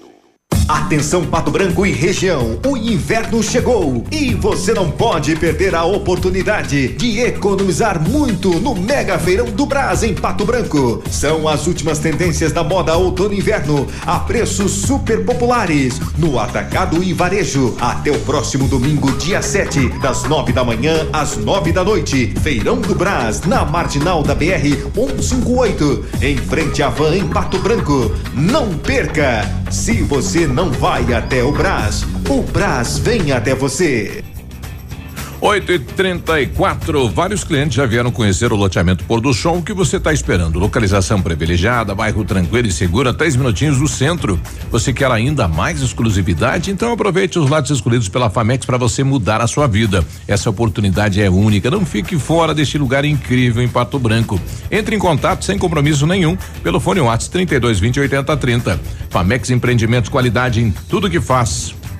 Atenção Pato Branco e região, o inverno chegou e você não pode perder a oportunidade de economizar muito no Mega Feirão do Brás em Pato Branco. São as últimas tendências da moda outono e inverno a preços super populares no atacado e varejo até o próximo domingo, dia 7, das 9 da manhã às 9 da noite. Feirão do Brás, na marginal da BR 158, em frente à van em Pato Branco. Não perca! Se você não vai até o Brás, o Brás vem até você. 8 e 34 vários clientes já vieram conhecer o loteamento Pôr do Sol. O que você está esperando? Localização privilegiada, bairro tranquilo e seguro, três minutinhos do centro. Você quer ainda mais exclusividade? Então aproveite os lotes escolhidos pela Famex para você mudar a sua vida. Essa oportunidade é única. Não fique fora deste lugar incrível em Pato Branco. Entre em contato sem compromisso nenhum pelo fone WhatsApp 32 20 80 30. Famex Empreendimentos, qualidade em tudo que faz.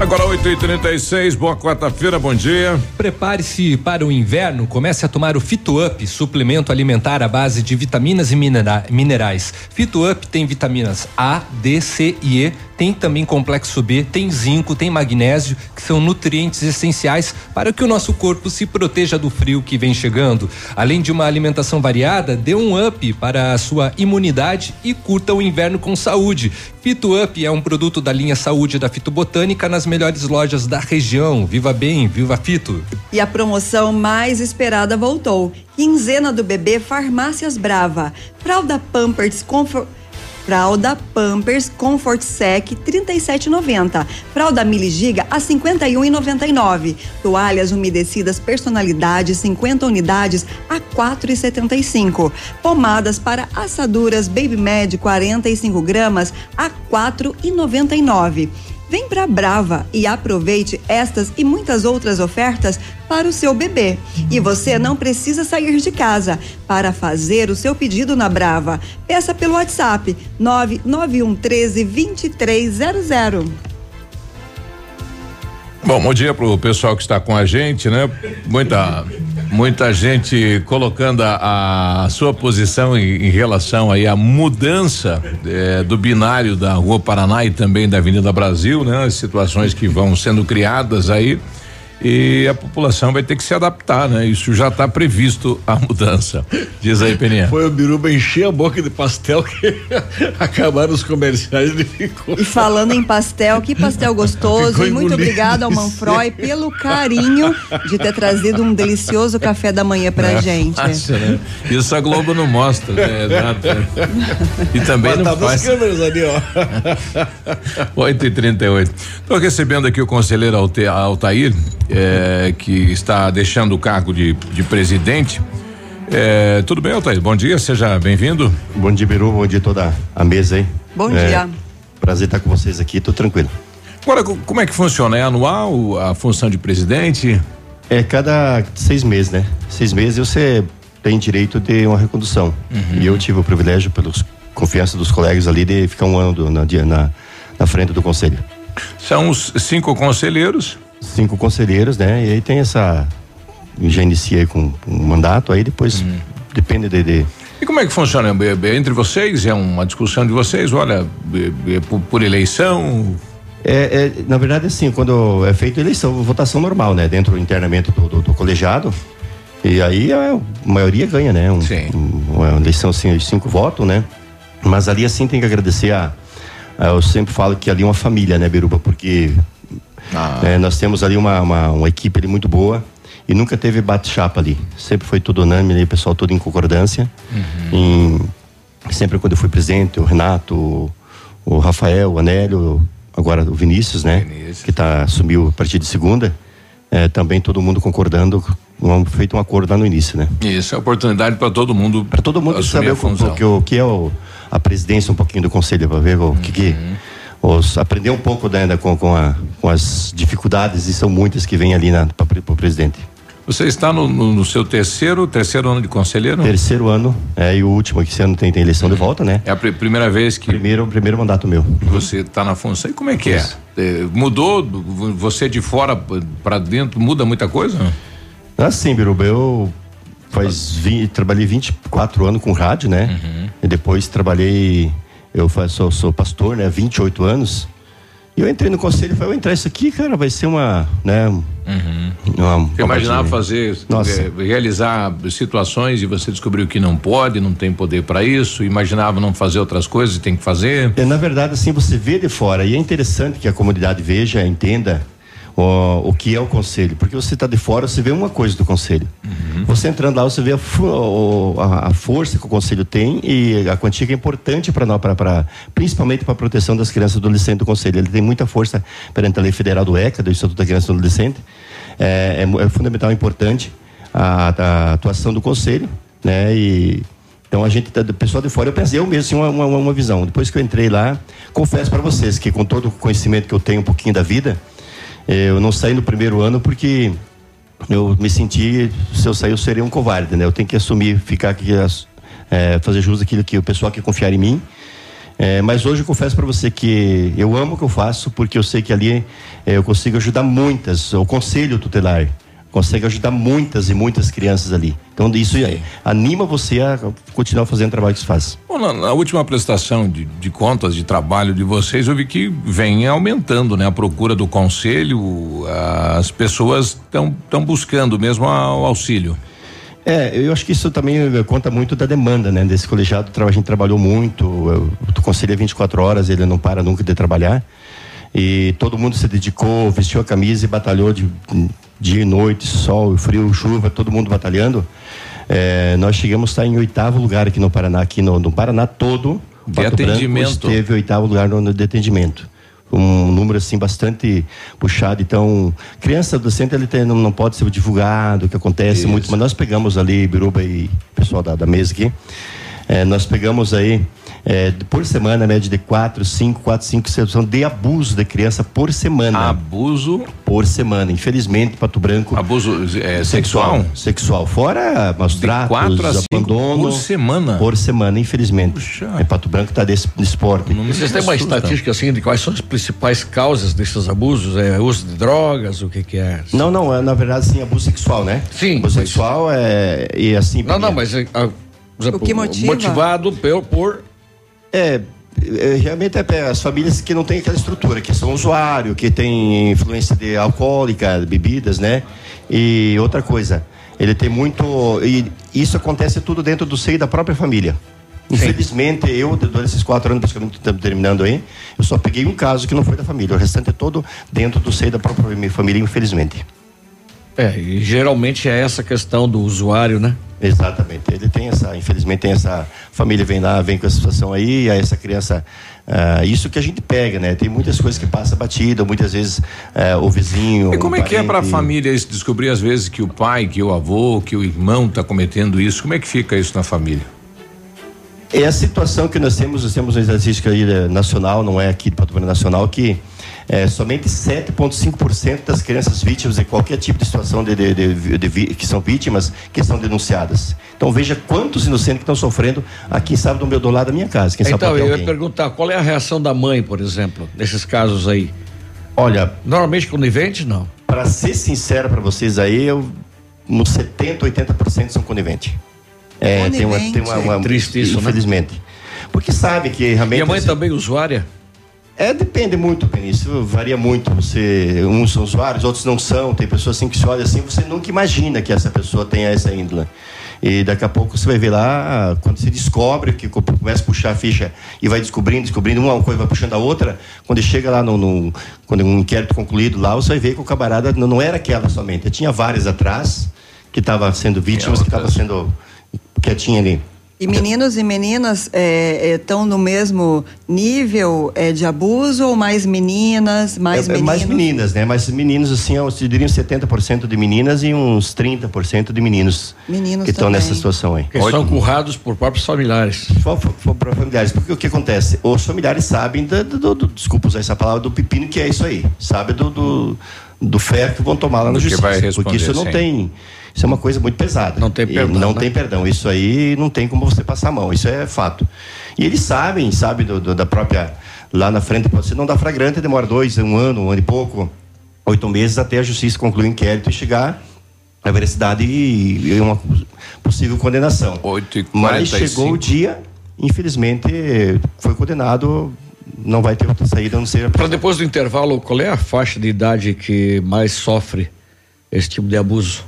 Agora 8h36, boa quarta-feira, bom dia. Prepare-se para o inverno, comece a tomar o Fito Up, suplemento alimentar à base de vitaminas e minera minerais. Fito Up tem vitaminas A, D, C e E, tem também complexo B, tem zinco, tem magnésio, que são nutrientes essenciais para que o nosso corpo se proteja do frio que vem chegando. Além de uma alimentação variada, dê um up para a sua imunidade e curta o inverno com saúde. Fito Up é um produto da linha Saúde da Fitobotânica nas melhores lojas da região. Viva bem, viva Fito. E a promoção mais esperada voltou. Quinzena do bebê Farmácias Brava. Fralda Pampers Comfort Fralda Pampers Comfort Sec 37,90. Fralda Mili Giga a 51,99. Toalhas umedecidas personalidade 50 unidades a 4,75. Pomadas para assaduras Baby Med 45 gramas a 4,99. Vem pra Brava e aproveite estas e muitas outras ofertas para o seu bebê. E você não precisa sair de casa para fazer o seu pedido na Brava. Peça pelo WhatsApp 991 13 2300. Bom, bom dia pro pessoal que está com a gente, né? Muita, muita gente colocando a, a sua posição em, em, relação aí à mudança eh, do binário da Rua Paraná e também da Avenida Brasil, né? As situações que vão sendo criadas aí e a população vai ter que se adaptar, né? Isso já está previsto a mudança. Diz aí, Peninha. Foi o Biruba encher a boca de pastel que acabaram os comerciais ele ficou. E falando em pastel, que pastel gostoso. Ficou e muito obrigado ao Manfroy pelo carinho de ter trazido um delicioso café da manhã pra É gente. fácil, né? Isso a Globo não mostra, né? Exato. E também Mas não tava faz. as câmeras ali, ó. 8 e 38 Estou recebendo aqui o conselheiro Altair, eh, que está deixando o cargo de, de presidente. Eh, tudo bem, Altair? Bom dia, seja bem-vindo. Bom dia, Biru, bom dia toda a mesa aí. Bom É, dia. Prazer estar com vocês aqui, tô tranquilo. Agora, co- como é que funciona? É anual a função de presidente? É cada seis meses, né? Seis meses você tem direito de uma recondução. Uhum. E eu tive o privilégio, pelos confiança dos colegas ali, de ficar um ano do- na, na, na frente do conselho. São os cinco conselheiros. Cinco conselheiros, né? E aí tem essa. Já inicia aí com um mandato, aí depois Uhum. depende de, de- E como é que funciona? É- é Entre vocês? É uma discussão de vocês? Olha, é- por, por eleição? É, é, na verdade, assim, quando é feita eleição, votação normal, né? Dentro internamente do, do, do colegiado. E aí a maioria ganha, né? Um, um- uma eleição assim, de cinco votos, né? Mas ali, assim, tem que agradecer a. a- eu sempre falo que ali é uma família, né, Biruba? Porque é, nós temos ali uma, uma, uma equipe ali muito boa e nunca teve bate-chapa ali. Sempre foi tudo unânime, o pessoal todo em concordância. Em- sempre quando eu fui presidente, o Renato, o, o Rafael, o Anélio, agora o Vinícius, né? Que tá, assumiu a partir de segunda. é, também todo mundo concordando, vamos feito um acordo lá no início, né? Isso é oportunidade para todo mundo. Para todo mundo saber o, o, que, o que é o- a presidência um pouquinho do conselho, para ver o que, que os, aprender um pouco né, da- com, com, a- com as dificuldades e são muitas que vem ali para o presidente. Você está no, no- seu terceiro, terceiro ano de conselheiro? Terceiro ano, é, e o último, que esse ano tem, tem eleição de volta, né? É a pri- primeira vez que. Primeiro, primeiro mandato meu. Você está na função. E como é que é? É, Mudou? Você de fora para dentro muda muita coisa? Assim, Biruba, eu faz vi, trabalhei 24 anos com rádio, né? E depois trabalhei, eu faço, sou, pastor, né? 28 anos. E eu entrei no conselho e falei, eu entrar isso aqui, cara, vai ser uma, né? Uma, Você imaginava uma- fazer, Nossa. eh, realizar situações e você descobriu que não pode, não tem poder para isso, imaginava não fazer outras coisas e tem que fazer. É, na verdade, assim, você vê de fora, e é interessante que a comunidade veja, entenda o, o que é o conselho, porque você está de fora, você vê uma coisa do conselho. Você entrando lá, você vê a, a- a força que o conselho tem e a quantia que é importante para principalmente para a proteção das crianças e adolescentes do conselho. Ele tem muita força perante a lei federal do ECA, do Estatuto da Criança e do Adolescente. É, é é fundamental, importante. a, a atuação do conselho, né? E então a gente, do pessoal de fora, eu pensei, eu mesmo, assim, uma, uma, uma visão. Depois que eu entrei lá, confesso para vocês que com todo o conhecimento que eu tenho um pouquinho da vida, eu não saí no primeiro ano porque eu me senti, se eu sair, eu seria um covarde, né? Eu tenho que assumir, ficar aqui, é, fazer jus aquilo que o pessoal que confiar em mim. É, mas hoje eu confesso para você que eu amo o que eu faço, porque eu sei que ali é, eu consigo ajudar muitas, o conselho tutelar consegue ajudar muitas e muitas crianças ali. Então isso Sim. anima você a continuar fazendo o trabalho que se faz. Bom, na, na, última prestação de, de, contas de trabalho de vocês, eu vi que vem aumentando, né? A procura do conselho, as pessoas estão buscando mesmo o auxílio. É, eu acho que isso também conta muito da demanda, né? Desse colegiado, a gente trabalhou muito, o conselho é 24 horas, ele não para nunca de trabalhar. E todo mundo se dedicou, vestiu a camisa e batalhou de dia e noite, sol, frio, chuva, todo mundo batalhando. É, nós chegamos a estar em oitavo lugar aqui no Paraná, aqui no, no Paraná todo. De Pato atendimento. Branco esteve oitavo lugar no, no de atendimento um número assim bastante puxado. Então, criança adolescente ele tem, não, não pode ser divulgado, o que acontece Isso. muito. Mas nós pegamos ali, Biruba e pessoal da, da mesa aqui, é, nós pegamos aí é, por semana, média de 4, 5, 4, 5 situações de abuso de criança por semana. Abuso? Por semana. Infelizmente, Pato Branco. Abuso é, sexual? Sexual. Fora maus tratos, abandono. Por semana? Por semana, infelizmente. Puxa. É, Pato Branco está desse esporte. Vocês têm uma estatística assim de quais são as principais causas desses abusos? É uso de drogas? O que, que é? Não, não. É, na verdade, sim, abuso sexual, né? Sim. Abuso mas... sexual é. E assim. Não, não, mas. É, a, exemplo, o que motiva? Motivado por, por é, é, realmente é as famílias que não têm aquela estrutura, que são usuário, que tem influência de alcoólica, bebidas, né? E outra coisa, ele tem muito. E isso acontece tudo dentro do seio da própria família. Infelizmente, eu, durante esses quatro anos, praticamente estamos terminando aí, eu só peguei um caso que não foi da família. O restante é todo dentro do seio da própria família, infelizmente. É, e geralmente é essa questão do usuário, né? Exatamente. Ele tem essa, infelizmente tem essa família vem lá, vem com essa situação aí, e aí essa criança, uh, isso que a gente pega, né? Tem muitas coisas que passa batida, muitas vezes uh, o vizinho. E como é que é para a família isso, descobrir às vezes que o pai, que o avô, que o irmão está cometendo isso? Como é que fica isso na família? É a situação que nós temos, nós temos uma estatística aí nacional, não é aqui do Patrimônio Nacional, que é, somente 7,5% das crianças vítimas de qualquer tipo de situação de, de, de, de, que são vítimas que são denunciadas. Então veja quantos inocentes que estão sofrendo aqui, sabe, do meu do lado da minha casa. Quem então, eu ia perguntar, qual é a reação da mãe, por exemplo, nesses casos aí? Olha. Normalmente coniventes, não? Para ser sincero para vocês aí, eu, uns 70, 80% são coniventes. É, tem uma, tem uma, uma, é triste isso, né? infelizmente. Né? Porque sabe que realmente. E a mãe também usuária? É, depende muito, Penício, varia muito. Você, uns são usuários, outros não são. Tem pessoas assim que se olha assim, você nunca imagina que essa pessoa tenha essa índole. E daqui a pouco você vai ver lá, quando você descobre, que começa a puxar a ficha e vai descobrindo, descobrindo, uma coisa vai puxando a outra, quando chega lá no, no quando um inquérito concluído lá, você vai ver que o camarada não, não era aquela somente, tinha várias atrás que estavam sendo vítimas, que estavam sendo quietinha ali. E meninos e meninas estão é, é, no mesmo nível é, de abuso ou mais meninas, mais é, meninos? mais meninas, né? Mais meninos, assim, eu diria 70% de meninas e uns 30% de meninos. Meninos que estão nessa situação aí. Que são currados por próprios familiares. Por, por, familiares. Porque o que acontece? Os familiares sabem, do, do, do, desculpa usar essa palavra, do pepino que é isso aí. Sabe do, do, do ferro que vão tomar lá no justiça. porque isso não tem isso é uma coisa muito pesada. Não tem perdão. não né? tem perdão. Isso aí não tem como você passar a mão. Isso é fato. E eles sabem, sabe, do, do, da própria. Lá na frente, você não dá flagrante, demora dois, um ano, um ano e pouco, oito meses até a justiça concluir o inquérito e chegar à veracidade e, e uma possível condenação. 8 e Mas chegou o dia, infelizmente, foi condenado não vai ter outra saída a não ser para depois do intervalo qual é a faixa de idade que mais sofre esse tipo de abuso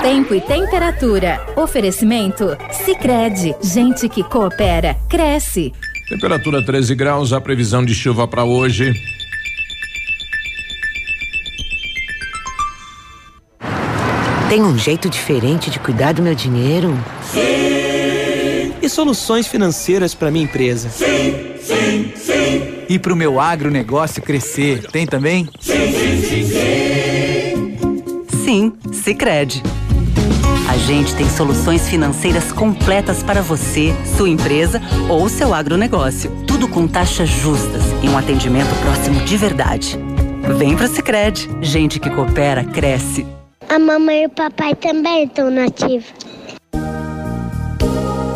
Tempo e temperatura. Oferecimento? Sicredi Gente que coopera, cresce. Temperatura 13 graus, a previsão de chuva para hoje. Tem um jeito diferente de cuidar do meu dinheiro? Sim! E soluções financeiras para minha empresa? Sim, sim, sim. E para o meu agronegócio crescer, tem também? Sim, sim, sim, sim. Sim, Sicredi. A gente tem soluções financeiras completas para você, sua empresa ou seu agronegócio. Tudo com taxas justas e um atendimento próximo de verdade. Vem pro Sicredi. Gente que coopera cresce. A mamãe e o papai também estão nativos.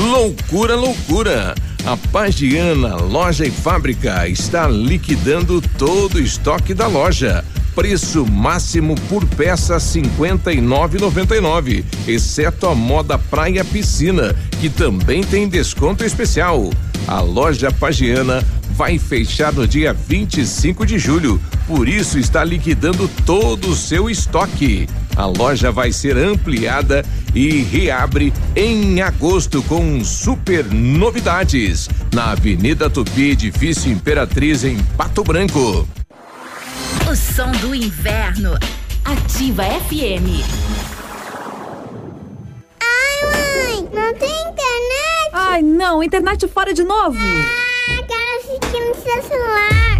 Loucura, loucura! A Pagiana Loja e Fábrica está liquidando todo o estoque da loja. Preço máximo por peça R$ 59,99, exceto a moda praia piscina, que também tem desconto especial. A loja Pagiana vai fechar no dia 25 de julho, por isso está liquidando todo o seu estoque. A loja vai ser ampliada e reabre em agosto com super novidades na Avenida Tupi, edifício Imperatriz em Pato Branco. O som do inverno. Ativa FM. Ai, mãe, não tem internet? Ai, não, internet fora de novo. Ah, quero assistir no seu celular.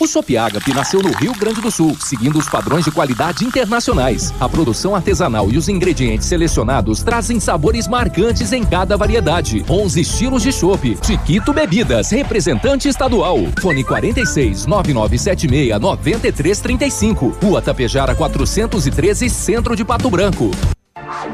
O Shop Agape nasceu no Rio Grande do Sul, seguindo os padrões de qualidade internacionais. A produção artesanal e os ingredientes selecionados trazem sabores marcantes em cada variedade. 11 estilos de chopp. Chiquito Bebidas, representante estadual. Fone 46 9976 9335. Rua Tapejara 413, Centro de Pato Branco.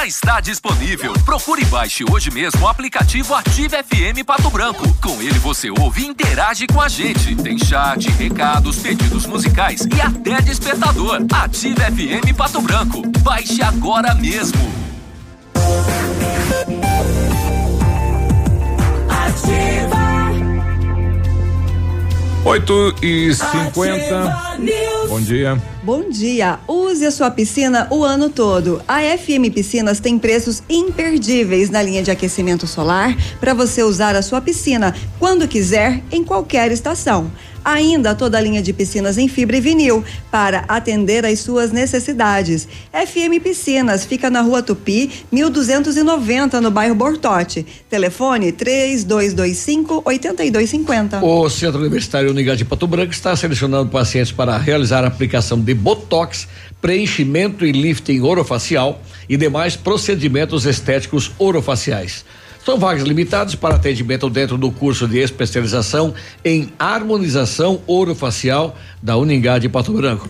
Já está disponível. Procure e baixe hoje mesmo o aplicativo Ative FM Pato Branco. Com ele você ouve e interage com a gente. Tem chat, recados, pedidos musicais e até despertador. Ative FM Pato Branco. Baixe agora mesmo. Ativa. 8 e 50 Bom dia. Bom dia. Use a sua piscina o ano todo. A FM Piscinas tem preços imperdíveis na linha de aquecimento solar para você usar a sua piscina quando quiser, em qualquer estação. Ainda toda a linha de piscinas em fibra e vinil para atender às suas necessidades. FM Piscinas fica na Rua Tupi, 1290, no bairro Bortote. Telefone 3225 8250. O Centro Universitário Unidade de Pato Branco está selecionando pacientes para realizar a aplicação de botox, preenchimento e lifting orofacial e demais procedimentos estéticos orofaciais. São vagas limitadas para atendimento dentro do curso de especialização em harmonização orofacial da Uningá de Pato Branco.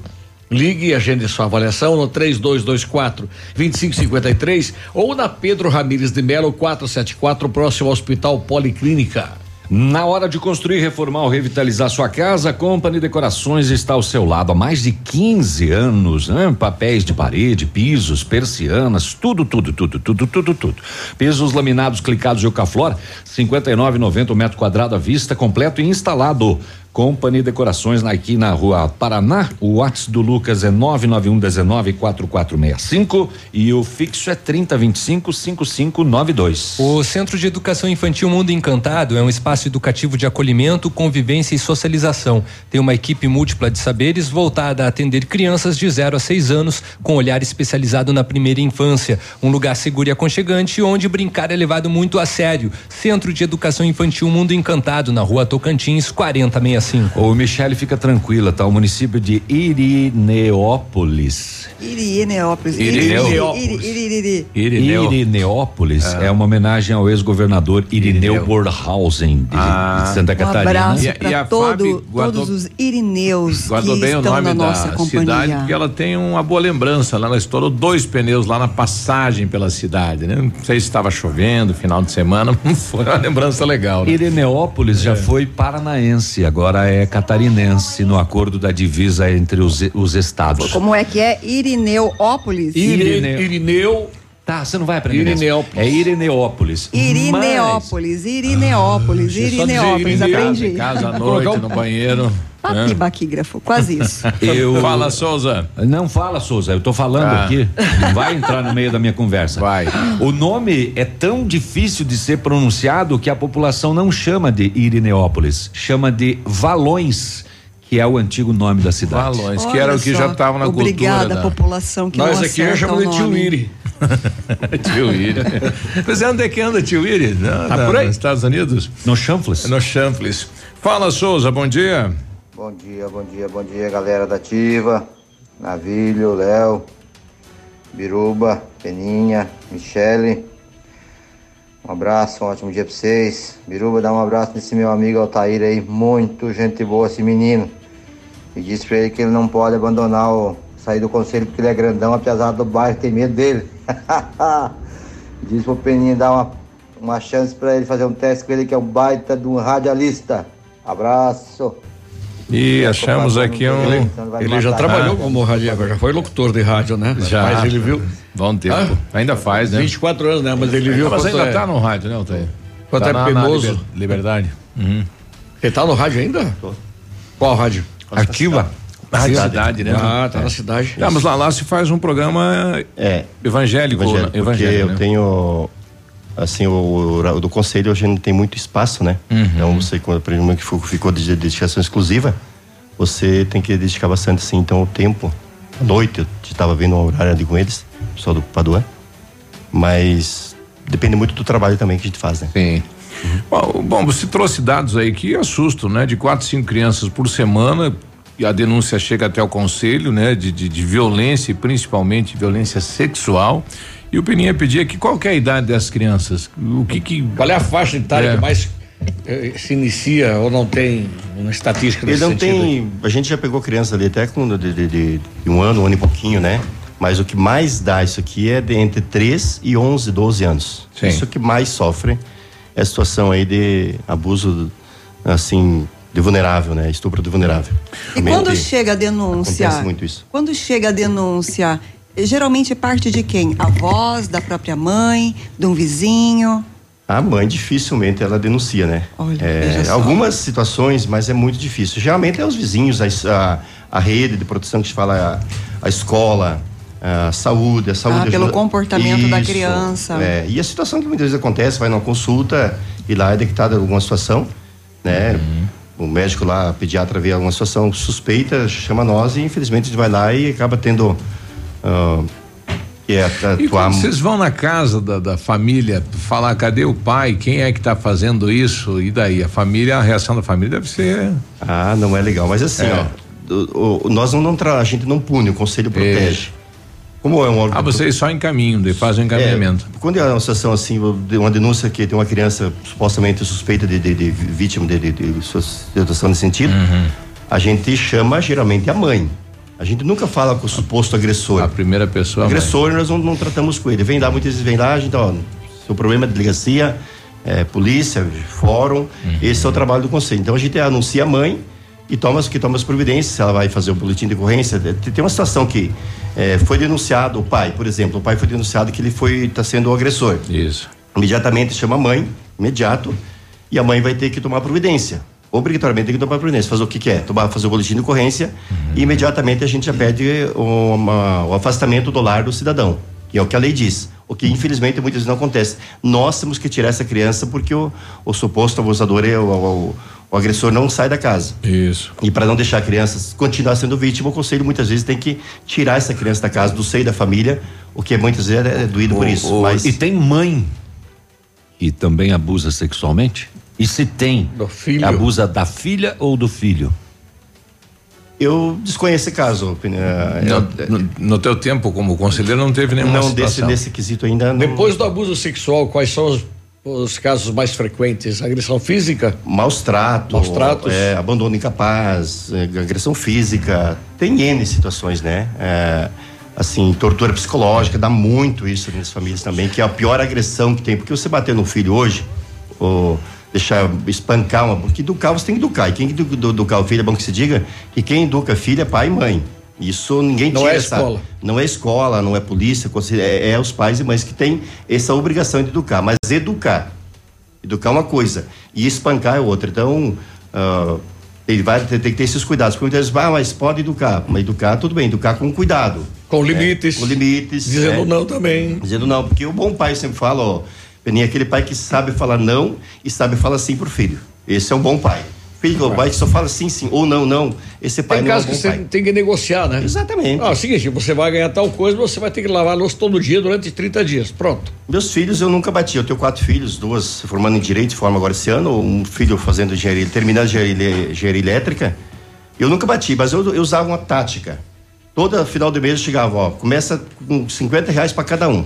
Ligue e agende sua avaliação no 3224 2553 ou na Pedro Ramires de Melo 474, próximo ao Hospital Policlínica. Na hora de construir, reformar ou revitalizar sua casa, a Company Decorações está ao seu lado há mais de 15 anos, né? Papéis de parede, pisos, persianas, tudo, tudo, tudo, tudo, tudo, tudo. Pisos laminados, clicados de Eucaflor, 59,90 metro quadrado à vista, completo e instalado. Company Decorações aqui na rua Paraná. O WhatsApp do Lucas é 991194465 e o fixo é 30255592. O Centro de Educação Infantil Mundo Encantado é um espaço educativo de acolhimento, convivência e socialização. Tem uma equipe múltipla de saberes voltada a atender crianças de 0 a 6 anos com olhar especializado na primeira infância. Um lugar seguro e aconchegante onde brincar é levado muito a sério. Centro de Educação Infantil Mundo Encantado na rua Tocantins 4065. O Michele fica tranquila, tá? O município de Irineópolis. Irineópolis. Irineópolis. Iri- iri- iri- iri. Irineu. Irineópolis é. uma homenagem ao ex-governador Irineu Bornhausen de, Ah. de Santa Um Catarina. abraço E a- e para a todo, guardou- todos os irineus Guardou que bem o estão nome na da nossa companhia. cidade, porque ela tem uma boa lembrança. Lá ela estourou dois pneus lá na passagem pela cidade, né? Não sei se estava chovendo, final de semana, foi uma lembrança legal. Né? Irineópolis já foi paranaense, agora é catarinense no acordo da divisa entre os, os estados. Como é que é? Irineópolis? Irineu. Irineu. Tá, você não vai aprender. mesmo. Irineópolis. É Irineópolis. Irineópolis, Irineópolis, dizer Irineópolis, aprendi. em Casa à noite, no banheiro. Né? Papi baquígrafo, quase isso. Eu... Fala, Souza. Não fala, Souza, eu tô falando Ah. aqui. Não vai entrar no meio da minha conversa. Vai. O nome é tão difícil de ser pronunciado que a população não chama de Irineópolis, chama de Valões, que é o antigo nome da cidade. Valões, que Olha era o que só, já estava na Obrigada, cultura. da- população que Nós não aqui já chamamos de tio. Iri. tio Iri. Mas é onde é que anda tio Iri? Não, Tá na- por aí? Nos Estados Unidos? No Chanfles? No Chanfles. Fala, Souza, bom dia. Bom dia, bom dia, bom dia, galera da Ativa, Navilho, Léo, Biruba, Peninha, Michele. Um abraço, um ótimo dia pra vocês. Biruba, dá um abraço nesse meu amigo Altair aí, muito gente boa esse menino. E diz pra ele que ele não pode abandonar o sair do conselho porque ele é grandão, apesar do bairro ter medo dele. diz pro Peninha dar uma, uma chance pra ele fazer um teste com ele que é um baita de um radialista. Abraço. E achamos aqui um. Ele já trabalhou como radiador, já foi locutor de rádio, né? Já. Mas ele viu. Bom tempo. Ah? Ainda faz, né? 24 anos, né? Mas ele viu Mas ainda é- tá no rádio, né, Altair? Quanto Tá é na- na penoso. Liber- Liberdade. Uhum. Ele tá no rádio ainda? Qual rádio? Ativa. Rádio Cidade, né? Ah, tá É. na cidade. Ah, mas lá, lá se faz um programa É. evangélico. Evangelho, né? porque Evangélico, eu né? tenho assim o, o do conselho hoje não tem muito espaço, né? Uhum. Então você quando por exemplo, que ficou, de dedicação exclusiva, você tem que dedicar bastante assim, então o tempo, à noite eu estava vendo um horário ali com eles, pessoal do Paduan, mas depende muito do trabalho também que a gente faz, né? Sim. Bom, bom, você trouxe dados aí que assustam, né? De quatro, cinco crianças por semana. E a denúncia chega até o conselho, né? De, de, de violência, principalmente violência sexual. E o Peninha pedia que qual que é a idade dessas crianças? O que que. Qual é a faixa etária É. que mais eh, se inicia ou não tem uma estatística Ele nesse não sentido? tem. A gente já pegou criança ali até com de, de- de- de um ano, um ano e pouquinho, né? Mas o que mais dá isso aqui é de entre 3 e 11, 12 anos. Sim. Isso que mais sofre é a situação aí de abuso, assim, de vulnerável, né? Estupro de vulnerável. E quando chega a denúncia? Acontece muito isso. Quando chega a denúncia, geralmente parte de quem? A voz da própria mãe, de um vizinho? A mãe dificilmente ela denuncia, né? Olha, É, algumas situações, mas é muito difícil. Geralmente é os vizinhos, a, a, a rede de proteção que se fala, a, a escola, a saúde, a saúde. Ah, pelo ajuda- comportamento da Isso, criança. É, e a situação que muitas vezes acontece, vai numa consulta e lá é detectada alguma situação, né? O médico lá, pediatra vê alguma situação suspeita, chama nós e infelizmente a gente vai lá e acaba tendo ah, que é atu- E quando vocês vão na casa da, da família falar cadê o pai, quem é que tá fazendo isso e daí a família, a reação da família deve ser Ah, não é legal. Mas assim, É. ó, o- o- nós não, não a gente não pune, o conselho protege. Como é um órgão. Ah, vocês só encaminham, fazem o encaminhamento. É, quando é uma situação assim, uma denúncia que tem uma criança supostamente suspeita de, de- de vítima de, de, de situação nesse sentido, Uhum. a gente chama geralmente a mãe. A gente nunca fala com o suposto agressor. A primeira pessoa. agressor, nós não, não, tratamos com ele. Vem lá, muitas vezes vem lá, a gente, ó, seu problema é delegacia, é, polícia, fórum, uhum. esse é o trabalho do conselho. Então a gente anuncia a mãe e toma, que toma as providências, ela vai fazer o boletim de ocorrência. Tem uma situação que é, foi denunciado, o pai, por exemplo, o pai foi denunciado que ele foi está sendo o agressor. Isso. Imediatamente chama a mãe, imediato, e a mãe vai ter que tomar providência. Obrigatoriamente tem que tomar providência. Fazer o que, que é? Tomar, fazer o boletim de ocorrência uhum. e imediatamente a gente já pede uma, o afastamento do lar do cidadão, que é o que a lei diz. O que infelizmente muitas vezes não acontece. Nós temos que tirar essa criança porque o, o suposto abusador, é o, o, o agressor não sai da casa. Isso. E para não deixar a criança continuar sendo vítima, o conselho muitas vezes tem que tirar essa criança da casa, do seio da família, o que muitas vezes é, é doído o, por isso. O, mas... E tem mãe e também abusa sexualmente? E se tem, abusa da filha ou do filho? Eu desconheço esse caso. Eh, no, no, no, teu tempo como conselheiro não teve nenhuma não, situação? Não, desse, desse quesito ainda não. Depois do abuso sexual, quais são os, os casos mais frequentes? Agressão física? Maus tratos. Maus tratos. É, abandono incapaz, é, agressão física. Tem N situações, né? É, assim, tortura psicológica, dá muito isso nas famílias também, que é a pior agressão que tem. Porque você bater no filho hoje, ou deixar espancar uma. Porque educar você tem que educar. E quem educar o filho é bom que se diga que quem educa filho é pai e mãe. Isso ninguém não tira é essa, escola. Não é escola, não é polícia, é, é, os pais e mães que têm essa obrigação de educar. Mas educar. Educar é uma coisa. E espancar é outra. Então. Uh, ele vai ter, ter, que ter esses cuidados. Porque muitas vezes, ah, mas pode educar. Mas educar, tudo bem, educar com cuidado. Com limites. É, com limites. Dizendo é, não também. Dizendo não, porque o bom pai sempre fala, ó, Peninha é aquele pai que sabe falar não e sabe falar sim pro filho. Esse é um bom pai. Filho do pai que só fala sim, sim, ou não, não. Esse pai tem não caso é um que você pai. tem que negociar, né? Exatamente. Ah, é o seguinte, você vai ganhar tal coisa, você vai ter que lavar a louça todo dia durante 30 dias. Pronto. Meus filhos eu nunca bati. Eu tenho quatro filhos, duas se formando em direito, forma agora esse ano, um filho fazendo engenharia, terminando engenharia, engenharia elétrica. Eu nunca bati, mas eu, eu usava uma tática. Toda final do mês eu chegava, ó, começa com 50 reais para cada um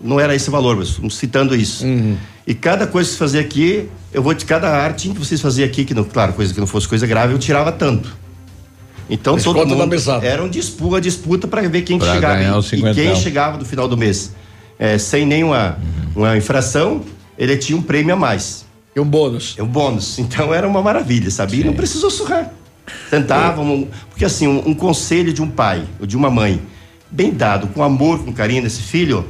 não era esse valor, mas citando isso. Uhum. E cada coisa que você fazia aqui, eu vou de cada arte que vocês faziam aqui, que não, claro, coisa que não fosse coisa grave, eu tirava tanto. Então todo mundo era um disputa, disputa para ver quem que chegava e, e, quem chegava no final do mês é, sem nenhuma uhum. uma infração, ele tinha um prêmio a mais. E um bônus. É um bônus. Então era uma maravilha, sabia? Não precisou surrar. Tentavam, porque assim, um, um conselho de um pai ou de uma mãe, bem dado, com amor, com carinho desse filho,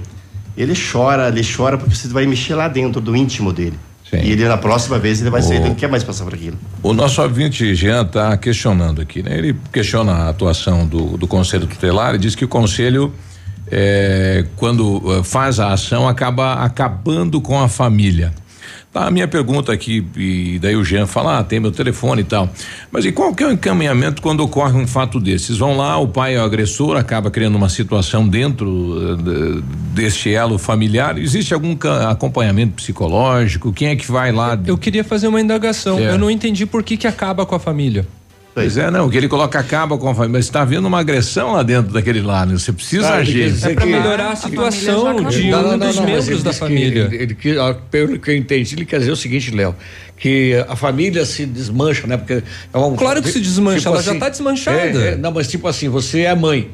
ele chora, ele chora porque você vai mexer lá dentro do íntimo dele. Sim. E ele na próxima vez ele vai o, sair, ele não quer mais passar por aquilo. O nosso ouvinte Jean está questionando aqui, né? Ele questiona a atuação do, do conselho tutelar e diz que o conselho é, quando eh, faz a ação acaba acabando com a família. Tá, a minha pergunta aqui, e daí o Jean fala, ah, tem meu telefone e tal. Mas e qual que é o encaminhamento quando ocorre um fato desses? Vão lá, o pai é o agressor, acaba criando uma situação dentro uh, deste elo familiar. Existe algum acompanhamento psicológico? Quem é que vai lá? Eu queria fazer uma indagação. É. Eu não entendi por que que acaba com a família. Pois é, não, que ele coloca acaba com a família, mas está havendo uma agressão lá dentro daquele lar, né? Você precisa ah, agir. É para melhorar a situação a de não, um não, dos não, membros da família. Que, ele, ele, pelo que eu entendi, ele quer dizer o seguinte, Léo, que a família se desmancha, né? Porque é um, claro que se desmancha, tipo ela assim, já está desmanchada. É, é, não, mas tipo assim, você é mãe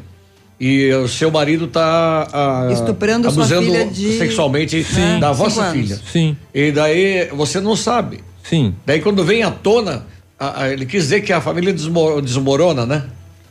e o seu marido está ah, estuprando abusando sua filha de... sexualmente Sim. da vossa filha. Sim. E daí você não sabe. Sim. Daí quando vem à tona ele quis dizer que a família desmorona, né?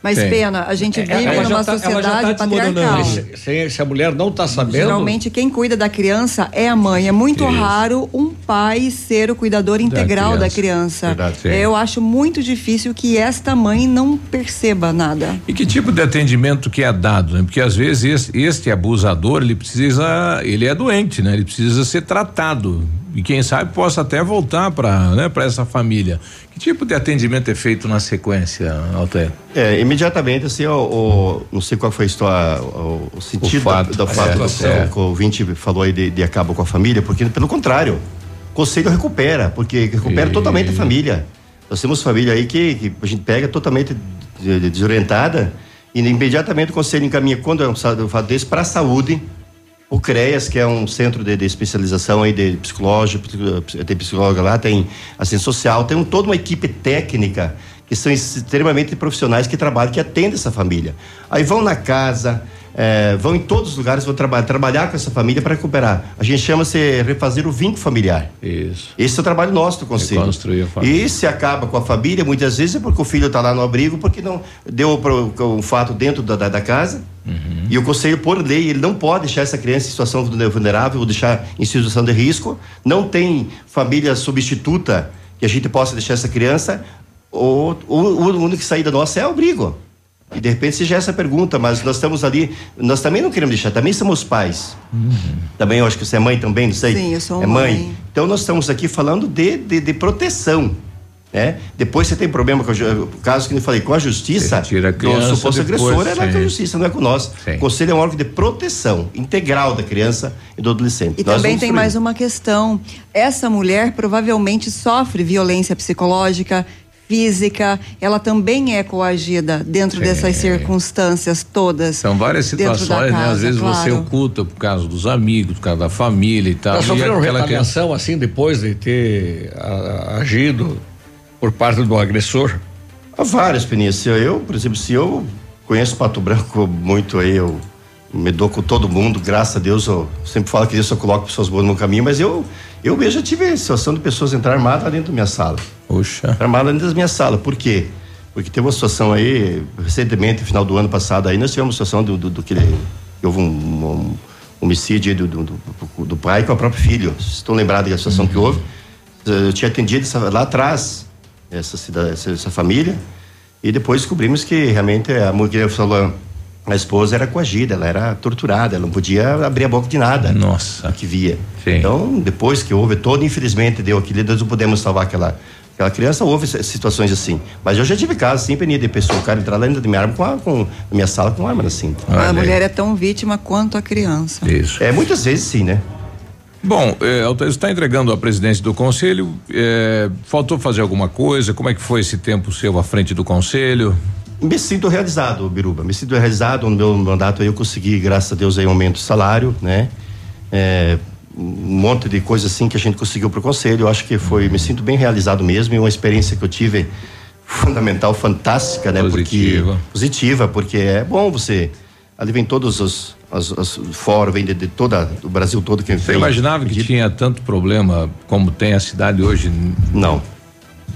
Mas Sim. pena, a gente vive é, numa tá, sociedade tá patriarcal. Se, se, a mulher não está sabendo. Geralmente quem cuida da criança é a mãe. É muito Isso. raro um pai ser o cuidador integral da criança. Da criança. Verdade, Eu acho muito difícil que esta mãe não perceba nada. E que tipo de atendimento que é dado, né? Porque às vezes este, este abusador, ele precisa, ele é doente, né? Ele precisa ser tratado e quem sabe possa até voltar para né, essa família. Que tipo de atendimento é feito na sequência, Alter? É, imediatamente, assim, o, o, não sei qual foi a história, o, o sentido o fato, da, do fato é, que o ouvinte falou aí de, de acaba com a família, porque pelo contrário, o conselho recupera, porque recupera e... totalmente a família. Nós temos família aí que, que a gente pega totalmente desorientada e imediatamente o conselho encaminha quando é um fato desse para a saúde o CREAS, que é um centro de, de especialização aí de psicológico, tem psicóloga lá, tem assistência social, tem um, toda uma equipe técnica que são extremamente profissionais que trabalham, que atendem essa família. Aí vão na casa, é, vão em todos os lugares, vão trabalhar, trabalhar com essa família para recuperar. A gente chama-se refazer o vínculo familiar. Isso. Esse é o trabalho nosso do conselho. Reconstruir a família. E se acaba com a família, muitas vezes é porque o filho está lá no abrigo, porque não deu um fato dentro da, da, da casa. Uhum. E o conselho, por lei, ele não pode deixar essa criança em situação vulnerável ou deixar em situação de risco. Não tem família substituta que a gente possa deixar essa criança. O, o, o único saída nossa é o abrigo. E de repente seja essa pergunta, mas nós estamos ali, nós também não queremos deixar, também somos pais. Uhum. Também eu acho que você é mãe também, não sei. Sim, eu sou é mãe. mãe. Então nós estamos aqui falando de, de, de proteção. Né? Depois você tem problema com o caso que eu falei, com a justiça, tira a criança, o suposto depois, agressor é lá com a justiça, não é com nós. Sim. O conselho é um órgão de proteção integral da criança e do adolescente. E Nós também tem mais uma questão. Essa mulher provavelmente sofre violência psicológica, física, ela também é coagida dentro Sim. dessas circunstâncias todas. São várias situações, né? Às casa, vezes você claro. oculta por causa dos amigos, por causa da família e tal. Já e sofreram aquela retaliação assim depois de ter a- agido por parte do agressor? Há várias, Penícia. Eu, por exemplo, se eu conheço Pato Branco muito aí, eu me dou com todo mundo, graças a Deus, eu sempre falo que Deus só coloca pessoas boas no caminho, mas eu, eu mesmo já tive situação de pessoas entrar armadas dentro da minha sala. Puxa. Armadas dentro da minha sala. Por quê? Porque teve uma situação aí, recentemente, no final do ano passado aí, nós tivemos uma situação do, do, do que houve um, um homicídio do, do, do, do pai com o próprio filho. Vocês Estão lembrados da situação que houve? Eu tinha atendido essa- lá atrás essa, cida- essa, essa família e depois descobrimos que realmente a mulher falou a esposa era coagida, ela era torturada, ela não podia abrir a boca de nada. Nossa. Que via. Então, depois que houve todo, infelizmente, deu aquilo, nós não pudemos salvar aquela, aquela criança, houve si- situações assim. Mas eu já tive casos, sim, Penida, de pessoa, o cara entrar lá dentro da minha arma com, a, com na minha sala com arma assim. A mulher é tão vítima quanto a criança. Isso. É, muitas vezes sim, né? Bom, Altair, você está entregando a presidência do conselho. eh, faltou fazer alguma coisa? Como é que foi esse tempo seu à frente do conselho? Me sinto realizado, Biruba. Me sinto realizado no meu mandato. Eu consegui, graças a Deus, aí, um aumento de salário, né? É, um monte de coisa assim que a gente conseguiu pro conselho. Eu acho que foi, me sinto bem realizado mesmo e uma experiência que eu tive fundamental, fantástica, né? Positiva. Porque, positiva, porque é bom você. Ali vem todos os, os, os fóruns, vem de, de toda o Brasil todo que Você imaginava que tinha tanto problema como tem a cidade hoje? Não.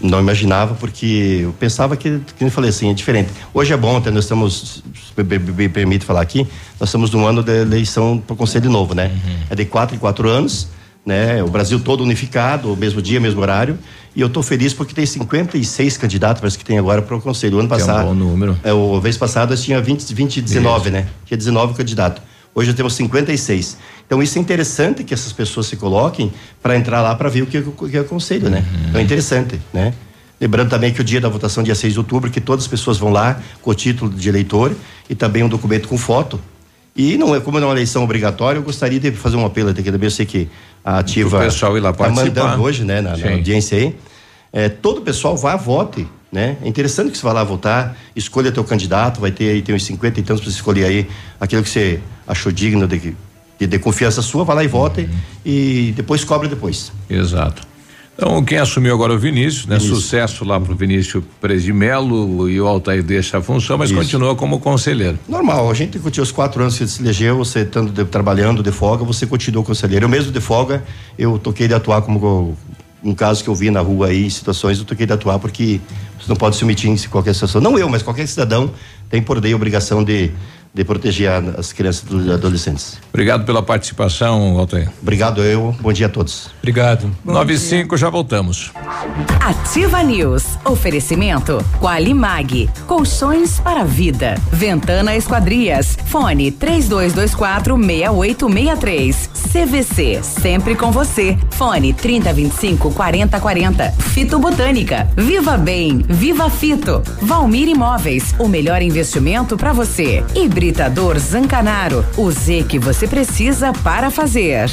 Não imaginava, porque eu pensava que, que eu falei assim, é diferente. Hoje é bom, até nós estamos, se me, me- permite falar aqui, nós estamos num ano de eleição para o Conselho Novo, né? É de quatro em quatro anos, né? O Brasil todo unificado, o mesmo dia, mesmo horário. E eu estou feliz porque tem 56 candidatos, parece que tem agora para o Conselho. O ano Que é um passado. bom número. É, o vez passado nós tinha 20, 20 19, né? Tinha 19 candidatos. Hoje temos 56. Então isso é interessante que essas pessoas se coloquem para entrar lá para ver o que, o que é o conselho, né? Então é interessante, né? Lembrando também que o dia da votação, dia 6 de outubro, que todas as pessoas vão lá com o título de eleitor e também um documento com foto. E não é como não é uma eleição obrigatória, eu gostaria de fazer um apelo aqui também. Eu sei que a ativa O pessoal ir lá tá mandando hoje, né, na, na audiência aí. É, todo o pessoal vá, vote, né? É interessante que você vá lá votar, escolha teu candidato, vai ter aí, tem uns 50 e tantos para você escolher aí aquilo que você achou digno de, de, de confiança sua, vá lá e vote Uhum. e depois cobra depois. Exato. Então, quem assumiu agora é o Vinícius, né? Sucesso lá pro Vinícius Presimelo e o Altair deixa a função, mas Isso. continua como conselheiro. Normal, a gente continua os quatro anos que se elegeu, você estando de- trabalhando de folga, você continua conselheiro. Eu mesmo de folga, eu toquei de atuar como co- um caso que eu vi na rua aí, situações, eu toquei de atuar porque você não pode se omitir em qualquer situação. Não eu, mas qualquer cidadão tem por lei a obrigação de, de proteger as crianças e os adolescentes. Obrigado pela participação, Altair. Obrigado eu, bom dia a todos. Obrigado. Nove e cinco, já voltamos. Ativa News. Oferecimento Qualimag. Colchões para a vida. Ventana Esquadrias. Fone 3224 6863. CVC. Sempre com você. Fone 3025 4040. Fito Botânica. Viva Bem. Viva Fito. Valmir Imóveis. O melhor investimento para você. Hibridador Zancanaro. O Z que você precisa para fazer.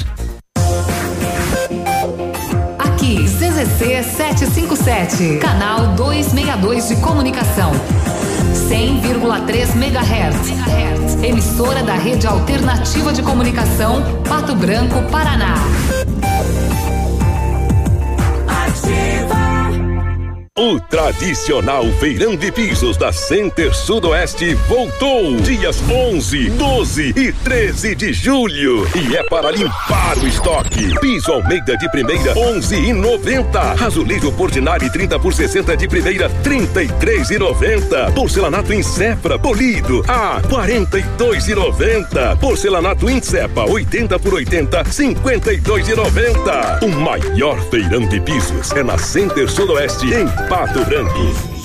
Aqui, CZC 757, canal 262 de comunicação. 100,3 MHz. Emissora da Rede Alternativa de Comunicação, Pato Branco, Paraná. Ativa. O tradicional feirão de pisos da Center Sudoeste voltou dias 11, 12 e 13 de julho e é para limpar o estoque. Piso Almeida de primeira 11 e 90. Azulejo Portinari 30 por 60 de primeira 33 e 90. Porcelanato Incepra polido a 42 e 90. Porcelanato Incepa 80 por 80 52 e 90. O maior feirão de pisos é na Center Sudoeste em Pato Branco.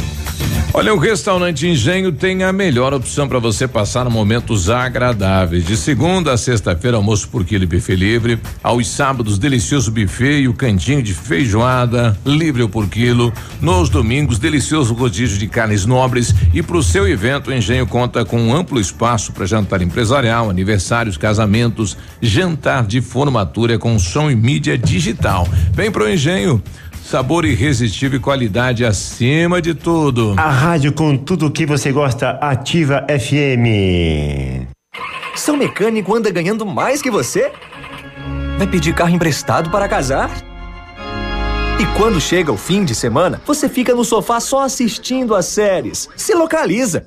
Olha, o restaurante Engenho tem a melhor opção para você passar momentos agradáveis. De segunda a sexta-feira, almoço por quilo e buffet livre. Aos sábados, delicioso buffet e o cantinho de feijoada, livre por quilo. Nos domingos, delicioso rodízio de carnes nobres. E para o seu evento, o Engenho conta com um amplo espaço para jantar empresarial, aniversários, casamentos, jantar de formatura com som e mídia digital. Vem pro Engenho. Sabor irresistível e qualidade acima de tudo. A rádio com tudo o que você gosta, Ativa FM. Seu mecânico anda ganhando mais que você? Vai pedir carro emprestado para casar? E quando chega o fim de semana, você fica no sofá só assistindo as séries. Se localiza.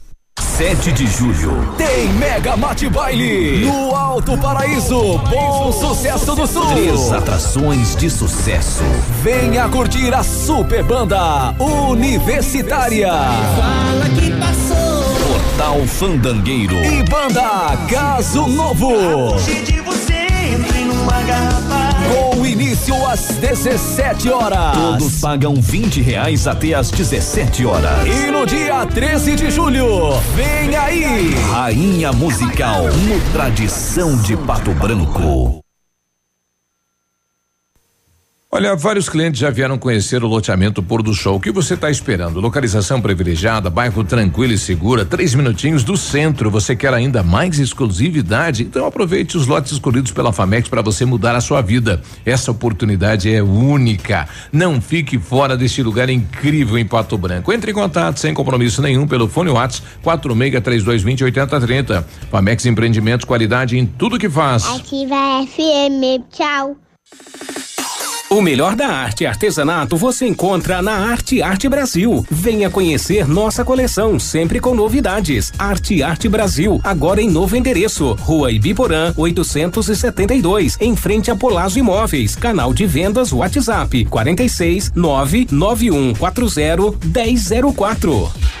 7 de julho tem Mega Mate Baile no Alto Paraíso, Bom Sucesso do Sul. Três atrações de sucesso. Venha curtir a super banda universitária. Fala que passou. Portal Fandangueiro e banda Caso Novo. De você entre numa garrafa. Início às 17 horas. Todos pagam 20 reais até às 17 horas. E no dia 13 de julho, vem aí! Rainha Musical no Tradição de Pato Branco. Olha, vários clientes já vieram conhecer o loteamento Pôr do Show. O que você está esperando? Localização privilegiada, bairro tranquilo e segura, três minutinhos do centro. Você quer ainda mais exclusividade? Então aproveite os lotes escolhidos pela Famex para você mudar a sua vida. Essa oportunidade é única. Não fique fora deste lugar incrível em Pato Branco. Entre em contato sem compromisso nenhum pelo fone WhatsApp 463220 8030. Famex Empreendimentos, qualidade em tudo que faz. Ativa FM. Tchau. O melhor da arte e artesanato você encontra na Arte Arte Brasil. Venha conhecer nossa coleção, sempre com novidades. Arte Arte Brasil, agora em novo endereço. Rua Ibiporã, 872, em frente a Polazo Imóveis. Canal de vendas WhatsApp 46 99140 1004.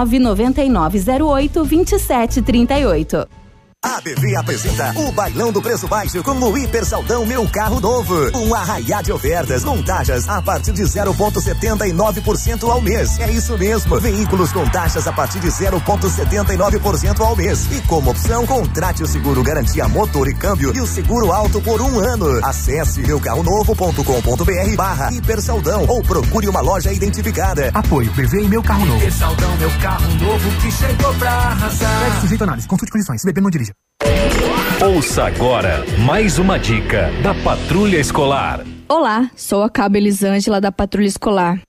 99908 2738. A BV apresenta o Bailão do Preço Baixo com o Hiper Saldão Meu Carro Novo. Um arraiá de ofertas com taxas a partir de 0,79% ao mês. É isso mesmo. Veículos com taxas a partir de 0,79% ao mês. E como opção, contrate o seguro garantia motor e câmbio e o seguro alto por um ano. Acesse meucarronovo.com.br barra Hiper Saldão ou procure uma loja identificada. Apoio BV e Meu Carro Novo. Hiper Saldão Meu Carro Novo que chegou pra arrasar. Deve sujeito análise. Consulte condições. Bebê não dirige. Ouça agora mais uma dica da Patrulha Escolar. Olá, sou a Cabo Elisângela da Patrulha Escolar.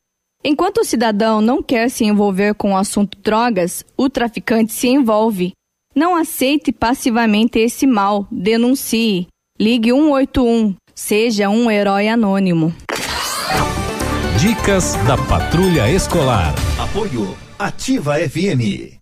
Enquanto o cidadão não quer se envolver com o assunto drogas, o traficante se envolve. Não aceite passivamente esse mal, denuncie. Ligue 181, seja um herói anônimo. Dicas da Patrulha Escolar. Apoio Ativa FM.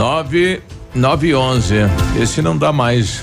9 911. Esse não dá mais.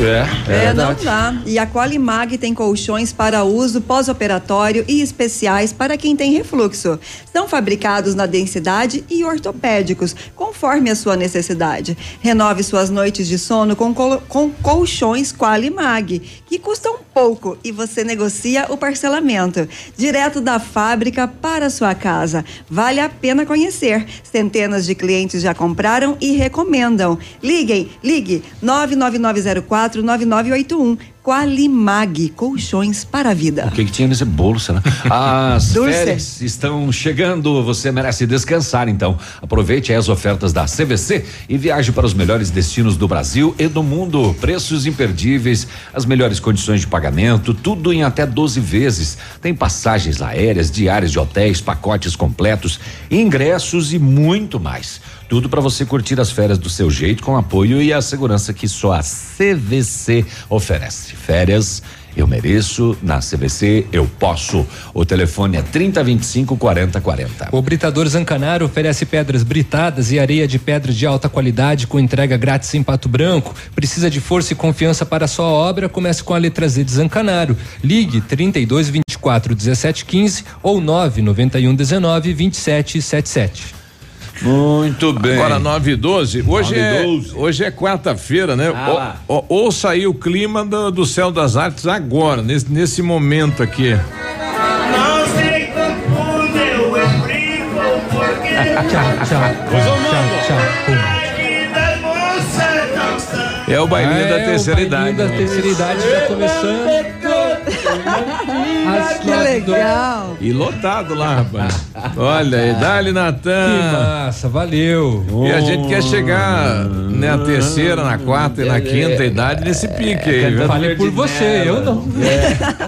É, É, não dá. E a Qualimag tem colchões para uso pós-operatório e especiais para quem tem refluxo. São fabricados na densidade e ortopédicos, conforme a sua necessidade. Renove suas noites de sono com, col- com colchões Qualimag, que custam pouco e você negocia o parcelamento. Direto da fábrica para sua casa. Vale a pena conhecer. Centenas de clientes já compraram e recomendam. Liguem, ligue 99904 9981. Qualimag, colchões para a vida. O que, que tinha nesse bolo, será? As férias estão chegando, você merece descansar, então. Aproveite as ofertas da CVC e viaje para os melhores destinos do Brasil e do mundo. Preços imperdíveis, as melhores condições de pagamento, tudo em até 12 vezes. Tem passagens aéreas, diárias de hotéis, pacotes completos, ingressos e muito mais. Tudo para você curtir as férias do seu jeito, com apoio e a segurança que só a CVC oferece. Férias eu mereço, na CVC eu posso. O telefone é 3025 4040. O Britador Zancanaro oferece pedras britadas e areia de pedra de alta qualidade com entrega grátis em Pato Branco. Precisa de força e confiança para sua obra? Comece com a letra Z de Zancanaro. Ligue 32 24 17 15 ou 991 19 27 77. Muito bem. Agora 9 e 12. Hoje 9 e é, 12. hoje é quarta-feira, né? Ah. Ou, ou, ou saiu o clima do, do céu das artes agora, nesse, nesse momento aqui. Não sei como eu explico porque. Tchau, tchau. Tchau, tchau. É o bailinho Ah, da é, terceira o bailinho idade. da terceira idade já começando. Que legal. E lotado lá, rapaz. Olha aí, dá-lhe Que Natan. massa, valeu. E a gente quer chegar na terceira, na quarta e na quinta idade nesse pique aí, viu? Falei por você, eu não.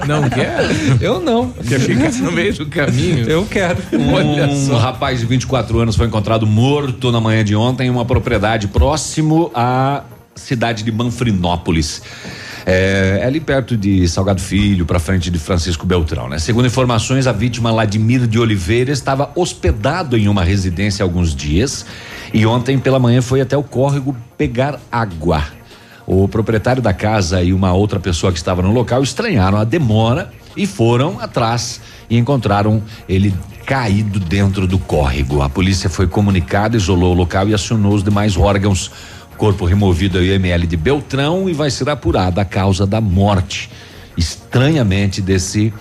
Não quer? Eu não. Quer ficar no meio do caminho? Eu quero. Olha Um só. rapaz de 24 anos foi encontrado morto na manhã de ontem em uma propriedade próximo à cidade de Manfrinópolis. É, é ali perto de Salgado Filho, para frente de Francisco Beltrão, né? Segundo informações, a vítima Ladimir de Oliveira estava hospedado em uma residência há alguns dias e ontem pela manhã foi até o córrego pegar água. O proprietário da casa e uma outra pessoa que estava no local estranharam a demora e foram atrás e encontraram ele caído dentro do córrego. A polícia foi comunicada, isolou o local e acionou os demais órgãos. Corpo removido ao IML de Beltrão e vai ser apurada a causa da morte. Estranhamente, desse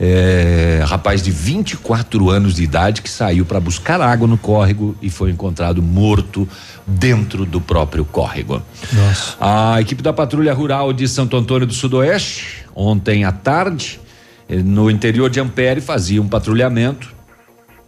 eh, rapaz de 24 anos de idade que saiu para buscar água no córrego e foi encontrado morto dentro do próprio córrego. Nossa. A equipe da Patrulha Rural de Santo Antônio do Sudoeste, ontem à tarde, eh, no interior de Ampere, fazia um patrulhamento.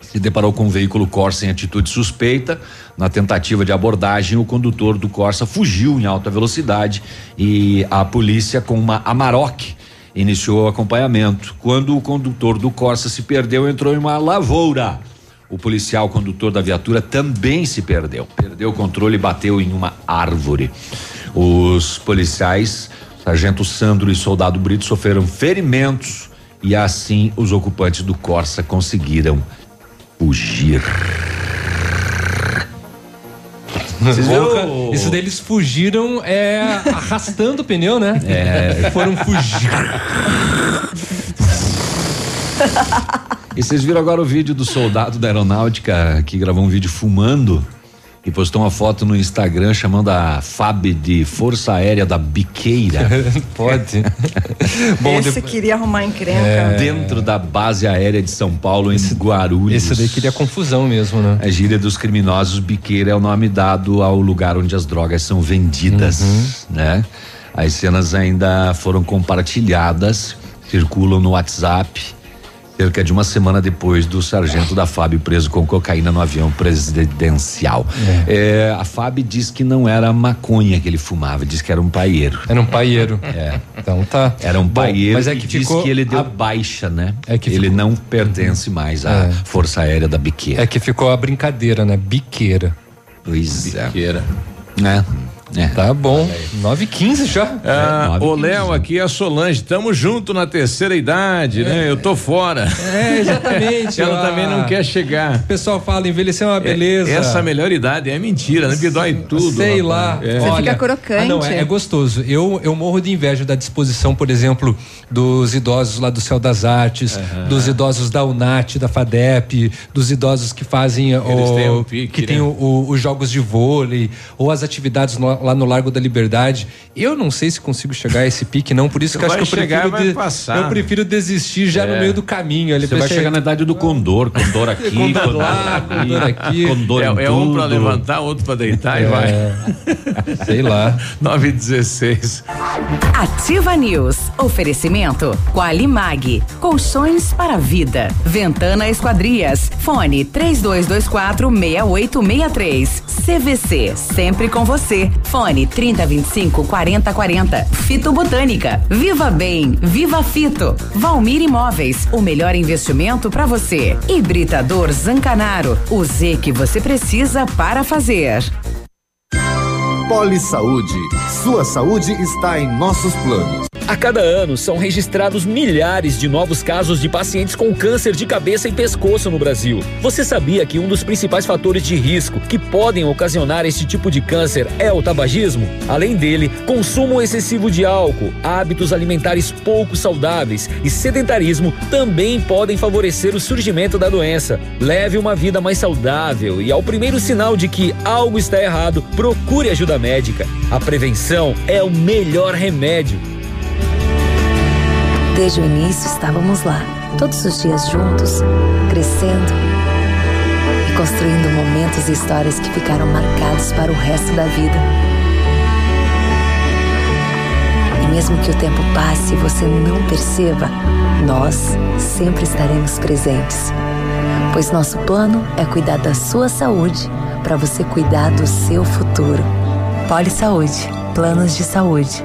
Se deparou com um veículo Corsa em atitude suspeita. Na tentativa de abordagem, o condutor do Corsa fugiu em alta velocidade e a polícia, com uma Amarok, iniciou o acompanhamento. Quando o condutor do Corsa se perdeu, entrou em uma lavoura. O policial condutor da viatura também se perdeu. Perdeu o controle e bateu em uma árvore. Os policiais, Sargento Sandro e Soldado Brito, sofreram ferimentos e assim os ocupantes do Corsa conseguiram fugir. Vocês viram Isso deles fugiram é arrastando o pneu, né? É. Foram fugir. E vocês viram agora o vídeo do soldado da aeronáutica que gravou um vídeo fumando e postou uma foto no Instagram chamando a FAB de Força Aérea da Biqueira. Pode. Bom, Esse depois- queria arrumar encrenca. É. Dentro da base aérea de São Paulo, em Guarulhos. Esse daí queria confusão mesmo, né? A gíria dos criminosos, biqueira é o nome dado ao lugar onde as drogas são vendidas, Uhum. né? As cenas ainda foram compartilhadas. circulam no WhatsApp. Cerca de uma semana depois do sargento da FAB preso com cocaína no avião presidencial. É, a FAB diz que não era maconha que ele fumava, diz que era um paieiro. Era um paieiro. É. Então tá. Era um Bom, paieiro mas é que diz ficou que ele deu a- baixa, né? É que ele ficou- não pertence mais à É. Força Aérea da Biqueira. É que ficou a brincadeira, né? Biqueira. Pois é. Biqueira. É. É. Tá bom. 9 h 15 já. Ah, nove o e Léo aqui é a Solange, tamo junto na terceira idade, né? Eu tô fora. É, exatamente. Ela Ah, também não quer chegar. O pessoal fala, envelhecer é uma beleza. Essa melhor idade é mentira, né? Porque dói tudo. Sei rapaz. lá. É. Você Olha, fica crocante. Ah, não, é, é gostoso. Eu, eu morro de inveja da disposição, por exemplo, dos idosos lá do Céu das Artes, dos idosos da UNAT, da FADEP, dos idosos que fazem o, têm um pique, que né? tem o- o- os jogos de vôlei ou as atividades no- lá no Largo da Liberdade. Eu não sei se consigo chegar a esse pique, não. Por isso que eu acho que eu chegar, prefiro, de- passar. eu prefiro desistir já no É. meio do caminho. Ali, Você vai chegar na idade do condor, condor aqui, Condor condor, lá, condor aqui. condor É, é um pra tudo. levantar, outro pra deitar e É. vai. Sei lá. 9 e 16. Ativa News. Oferecimento Qualimag. Colchões para vida. Ventana Esquadrias. Fone 3224 6863. CVC. Sempre com você. Fone 3025 4040. Fito Botânica. Viva Bem. Viva Fito. Valmir Imóveis. O melhor investimento para você. Hibridador Zancanaro. O Z que você precisa para fazer. Poli Saúde. Sua saúde está em nossos planos. A cada ano são registrados milhares de novos casos de pacientes com câncer de cabeça e pescoço no Brasil. Você sabia que um dos principais fatores de risco que podem ocasionar esse tipo de câncer é o tabagismo? Além dele, consumo excessivo de álcool, hábitos alimentares pouco saudáveis e sedentarismo também podem favorecer o surgimento da doença. Leve uma vida mais saudável e ao primeiro sinal de que algo está errado, procure ajuda médica. A prevenção é o melhor remédio. Desde o início estávamos lá, todos os dias juntos, crescendo e construindo momentos e histórias que ficaram marcados para o resto da vida. E mesmo que o tempo passe e você não perceba, nós sempre estaremos presentes. Pois nosso plano é cuidar da sua saúde para você cuidar do seu futuro. Poli Saúde, planos de saúde.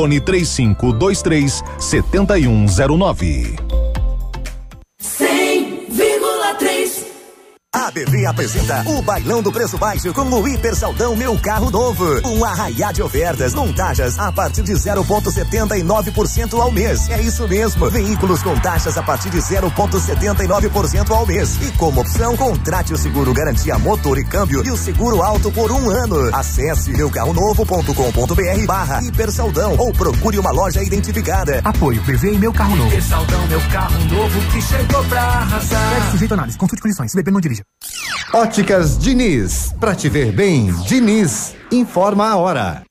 fone 3523 7109. 100,3 A BV apresenta o Bailão do Preço Baixo com o Hiper Saldão Meu Carro Novo. Um arraiá de ofertas, com taxas a partir de 0,79% ao mês. É isso mesmo. Veículos com taxas a partir de 0,79% ao mês. E como opção, contrate o seguro garantia motor e câmbio e o seguro alto por um ano. Acesse meucarronovo.com.br barra Hiper Saldão ou procure uma loja identificada. Apoio PV e meu carro novo. Saldão, meu carro novo que chegou pra arrasar. Pede sujeito análise, consulte condições. Beber, não dirija. Óticas Diniz. Pra te ver bem, Diniz. Informa a hora.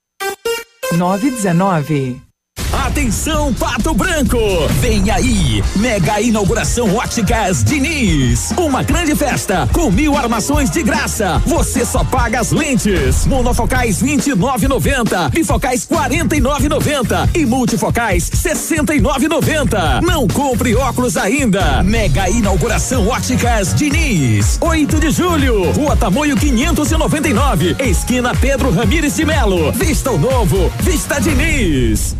919. Atenção, Pato Branco! Vem aí! Mega inauguração Óticas Diniz. Uma grande festa com mil armações de graça. Você só paga as lentes. Monofocais 29,90. Bifocais 49,90. E multifocais 69,90. Não compre óculos ainda. Mega inauguração Óticas Diniz. 8 de julho. Rua Tamoio 599. Esquina Pedro Ramires de Melo. Vista o novo. Vista Diniz.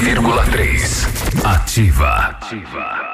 100,3. Ativa.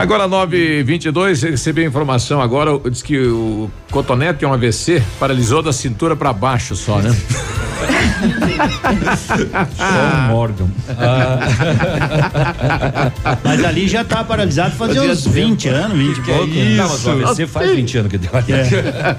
Agora 922, recebi a informação agora, diz que o Cotonete tem um AVC, paralisou da cintura para baixo só, né? Sean Morgan. Mas ali já tá paralisado fazia uns 20 anos, 20 e pouco. né? Não, mas o AVC faz 20 anos que deu ali. É.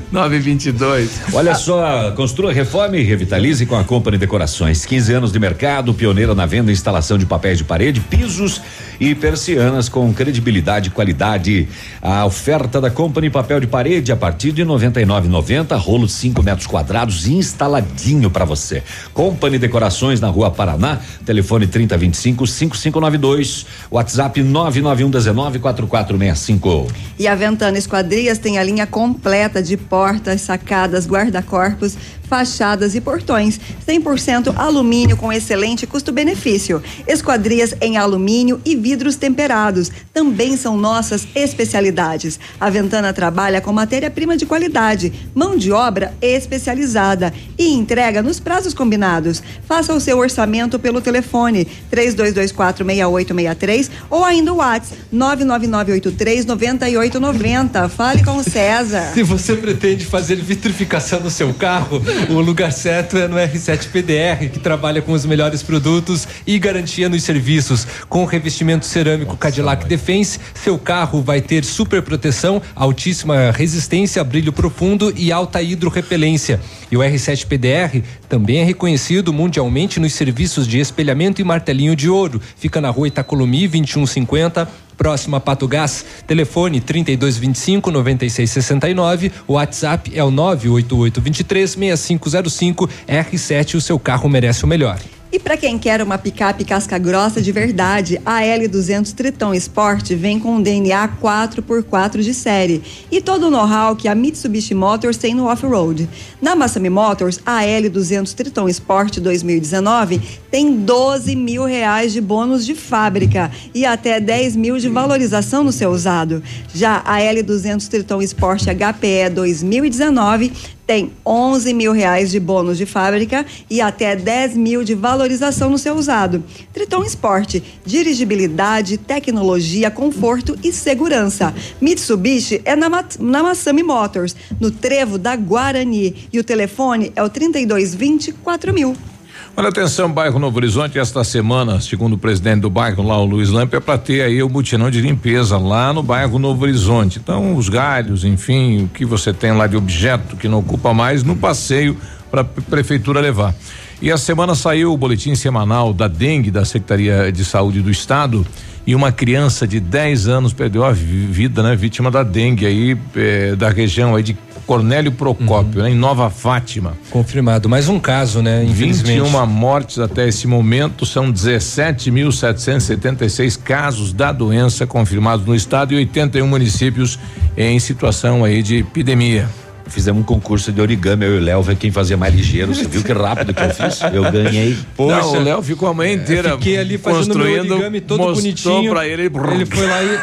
922. Olha só, construa, reforme e revitalize com a Company Decorações. 15 anos de mercado, pioneira na venda e instalação de papéis de parede, pisos e persianas com credibilidade e qualidade. A oferta da Company papel de parede a partir de 99,90, rolo de 5 metros quadrados instaladinho para você. Company Decorações na Rua Paraná, telefone 3025 5592, WhatsApp 99119 4465. E a Ventana Esquadrias tem a linha completa de portas, sacadas, guarda-corpos, fachadas e portões. 100% alumínio com excelente custo-benefício. Esquadrias em alumínio e vidros temperados também são nossas especialidades. A Ventana trabalha com matéria-prima de qualidade, mão de obra especializada e entrega nos prazos combinados. Faça o seu orçamento pelo telefone 32246863 ou ainda o WhatsApp 999839890. Fale com o César. Se você pretende fazer vitrificação no seu carro, o lugar certo é no R7 PDR, que trabalha com os melhores produtos e garantia nos serviços. Com revestimento cerâmico Cadillac Defense, seu carro vai ter super proteção, altíssima resistência, brilho profundo e alta hidrorrepelência. E o R7 PDR também é reconhecido mundialmente nos serviços de espelhamento e martelinho de ouro. Fica na rua Itacolomi 2150 próximo a Pato Gás. Telefone 3225 9669. O WhatsApp é o 98823 6505. R7, o seu carro merece o melhor. E para quem quer uma picape casca grossa de verdade, a L200 Triton Sport vem com um DNA 4x4 de série e todo o know-how que a Mitsubishi Motors tem no off-road. Na Massami Motors, a L200 Triton Sport 2019 tem 12 mil reais de bônus de fábrica e até 10 mil de valorização no seu usado. Já a L200 Triton Sport HPE 2019 tem 11 mil reais de bônus de fábrica e até 10 mil de valorização no seu usado. Triton Sport, dirigibilidade, tecnologia, conforto e segurança. Mitsubishi é na, na Massami Motors, no trevo da Guarani. E o telefone é o 3220 4000. Olha, atenção, bairro Novo Horizonte, esta semana, segundo o presidente do bairro lá, o Luiz Lampe, é para ter aí o mutirão de limpeza lá no bairro Novo Horizonte. Então, os galhos, enfim, o que você tem lá de objeto que não ocupa mais, no passeio para a prefeitura levar. E a semana saiu o boletim semanal da dengue da Secretaria de Saúde do Estado e uma criança de 10 anos perdeu a vi- vida, né? Vítima da dengue aí eh, da região aí de Cornélio Procópio, né? Em Nova Fátima. Confirmado. Mais um caso, né? Infelizmente. 21 mortes até esse momento, são 17.776 casos da doença confirmados no estado e 81 municípios em situação aí de epidemia. Fizemos um concurso de origami, eu e o Léo, ver quem fazia mais ligeiro. Você viu que rápido que eu fiz? Eu ganhei. Não, o Léo ficou a manhã inteira Fiquei ali fazendo meu construindo, origami todo bonitinho. pra ele. Ele foi lá e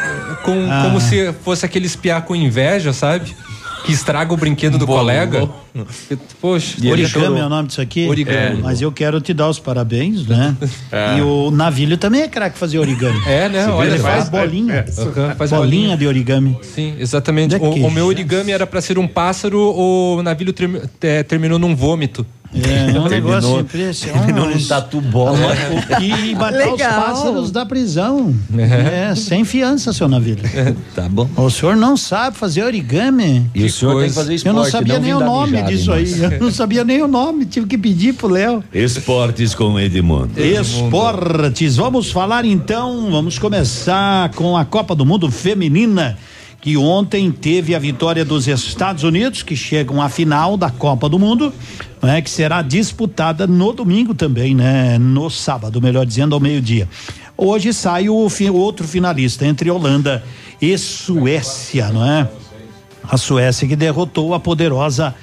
com, Ah. como se fosse aquele espiar com inveja, sabe? Que estraga o brinquedo do colega. Poxa, Origami é o nome disso aqui? Origami. É, Mas eu quero te dar os parabéns, né? É. E o Navilho também é craque fazer origami. É, né? Olha, ele faz faz- bolinha. é, é. Faz bolinha, bolinha. de origami. Sim, exatamente. É O, o meu origami era pra ser um pássaro, o navio termi- é, terminou num vômito. É, é um negócio impressionante. Terminou num tatu bola. E matar os pássaros da prisão. É, sem fiança, seu Navilho. Tá bom. O senhor não sabe fazer origami. E o senhor tem que fazer Eu não esporte, sabia não nem o nome disso aí. Eu não sabia nem o nome, tive que pedir pro Léo. Esportes com Edmundo. Esportes. Vamos falar então, vamos começar com a Copa do Mundo Feminina, que ontem teve a vitória dos Estados Unidos, que chegam à final da Copa do Mundo, né, que será disputada no domingo também, né? No sábado, melhor dizendo, ao meio-dia. Hoje sai o fi- outro finalista entre Holanda e Suécia, não é? A Suécia que derrotou a poderosa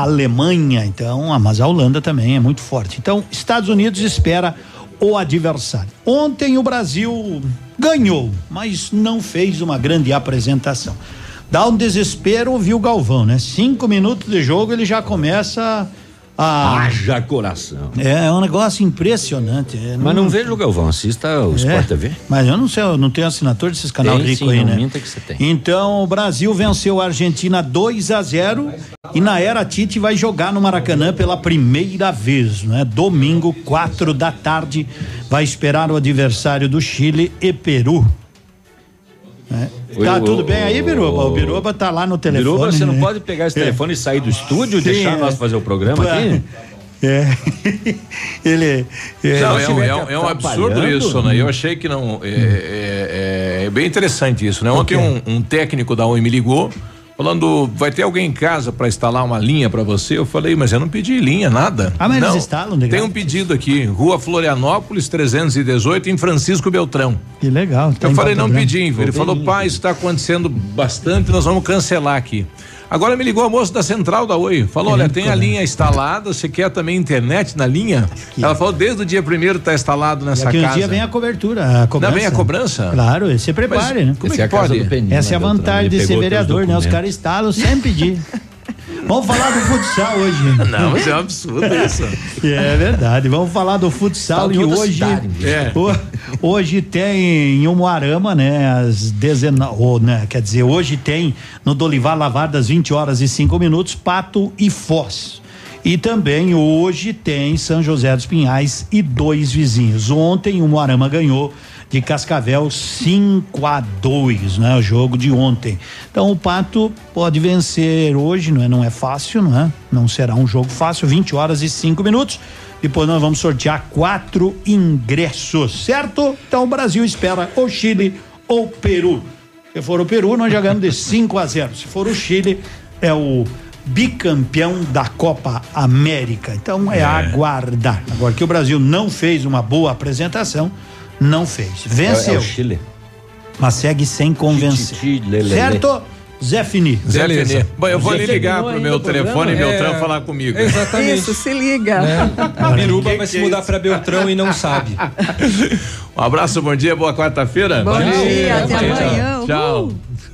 Alemanha. Então, ah, mas a Holanda também é muito forte. Então, Estados Unidos espera o adversário. Ontem o Brasil ganhou, mas não fez uma grande apresentação. Dá um desespero ouvir o Galvão, né? Cinco minutos de jogo ele já começa a. Haja coração. É, é um negócio impressionante. é, Mas não vejo o Galvão, assista o Sport TV. Mas eu não sei, eu não tenho assinatura desses canal Tem, rico sim, aí, não né? minta que você tem. Então, o Brasil venceu a Argentina 2 a 0 e na era Tite vai jogar no Maracanã pela primeira vez, né? Domingo, quatro da tarde, vai esperar o adversário do Chile e Peru. Oi, tá tudo bem aí, Biruba? O Biruba tá lá no telefone. Biruba, você não né? pode pegar esse É. telefone e sair do estúdio e deixar é. nós fazer o programa aqui? É. Ele. é, Não, é, um, é um- é um absurdo isso, né? Eu achei que não. É, é- é- é bem interessante isso, né? Ontem um, um técnico da Oi me ligou. Falando, vai ter alguém em casa para instalar uma linha para você? Eu falei, mas eu não pedi linha, nada. Ah, mas não, eles instalam de Tem um pedido aqui, Rua Florianópolis, 318, em Francisco Beltrão. Que legal. tá Eu falei, não pedi. Ele falou, pai, isso está acontecendo bastante, nós vamos cancelar aqui. Agora me ligou a moça da central da Oi. Falou, olha, tem a linha instalada, você quer também internet na linha? Ela falou, desde o dia primeiro está instalado nessa casa. dias vem a cobertura, a cobrança. vem a cobrança? Claro, você prepare, Mas né? como é que pode? Essa é a vantagem de ser vereador, né? Os caras instalam sem pedir. Vamos falar do futsal hoje. Não, mas é um absurdo isso. É verdade. Vamos falar do futsal Tá e hoje, cidade, é. ho- hoje tem em Umuarama, né, às 19, ou, né, quer dizer, hoje tem no Dolivar Lavarda às 20 horas e 5 minutos, Pato e Foz. E também hoje tem São José dos Pinhais e dois vizinhos. Ontem o Moarama ganhou de Cascavel 5 a 2, né? O jogo de ontem. Então o Pato pode vencer hoje, não é? Não é fácil, não é? Não será um jogo fácil, 20 horas e 5 minutos. Depois nós vamos sortear quatro ingressos, certo? Então o Brasil espera o Chile ou Peru. Se for o Peru, nós jogamos de 5 a 0. Se for o Chile, é o bicampeão da Copa América. Então é, aguardar. Agora que o Brasil não fez uma boa apresentação, não fez. Venceu. É, é o Chile. Mas segue sem convencer. Certo? Zé Fini. Zé Fini. Bom, eu vou Já lhe ligar pro meu telefone e Beltrão É. falar comigo. Exatamente. Isso, se liga. A Biruba vai se mudar pra Beltrão e não sabe. Um abraço, bom dia, boa quarta-feira. Bom dia, até Tchau. amanhã. Tchau. Uhul.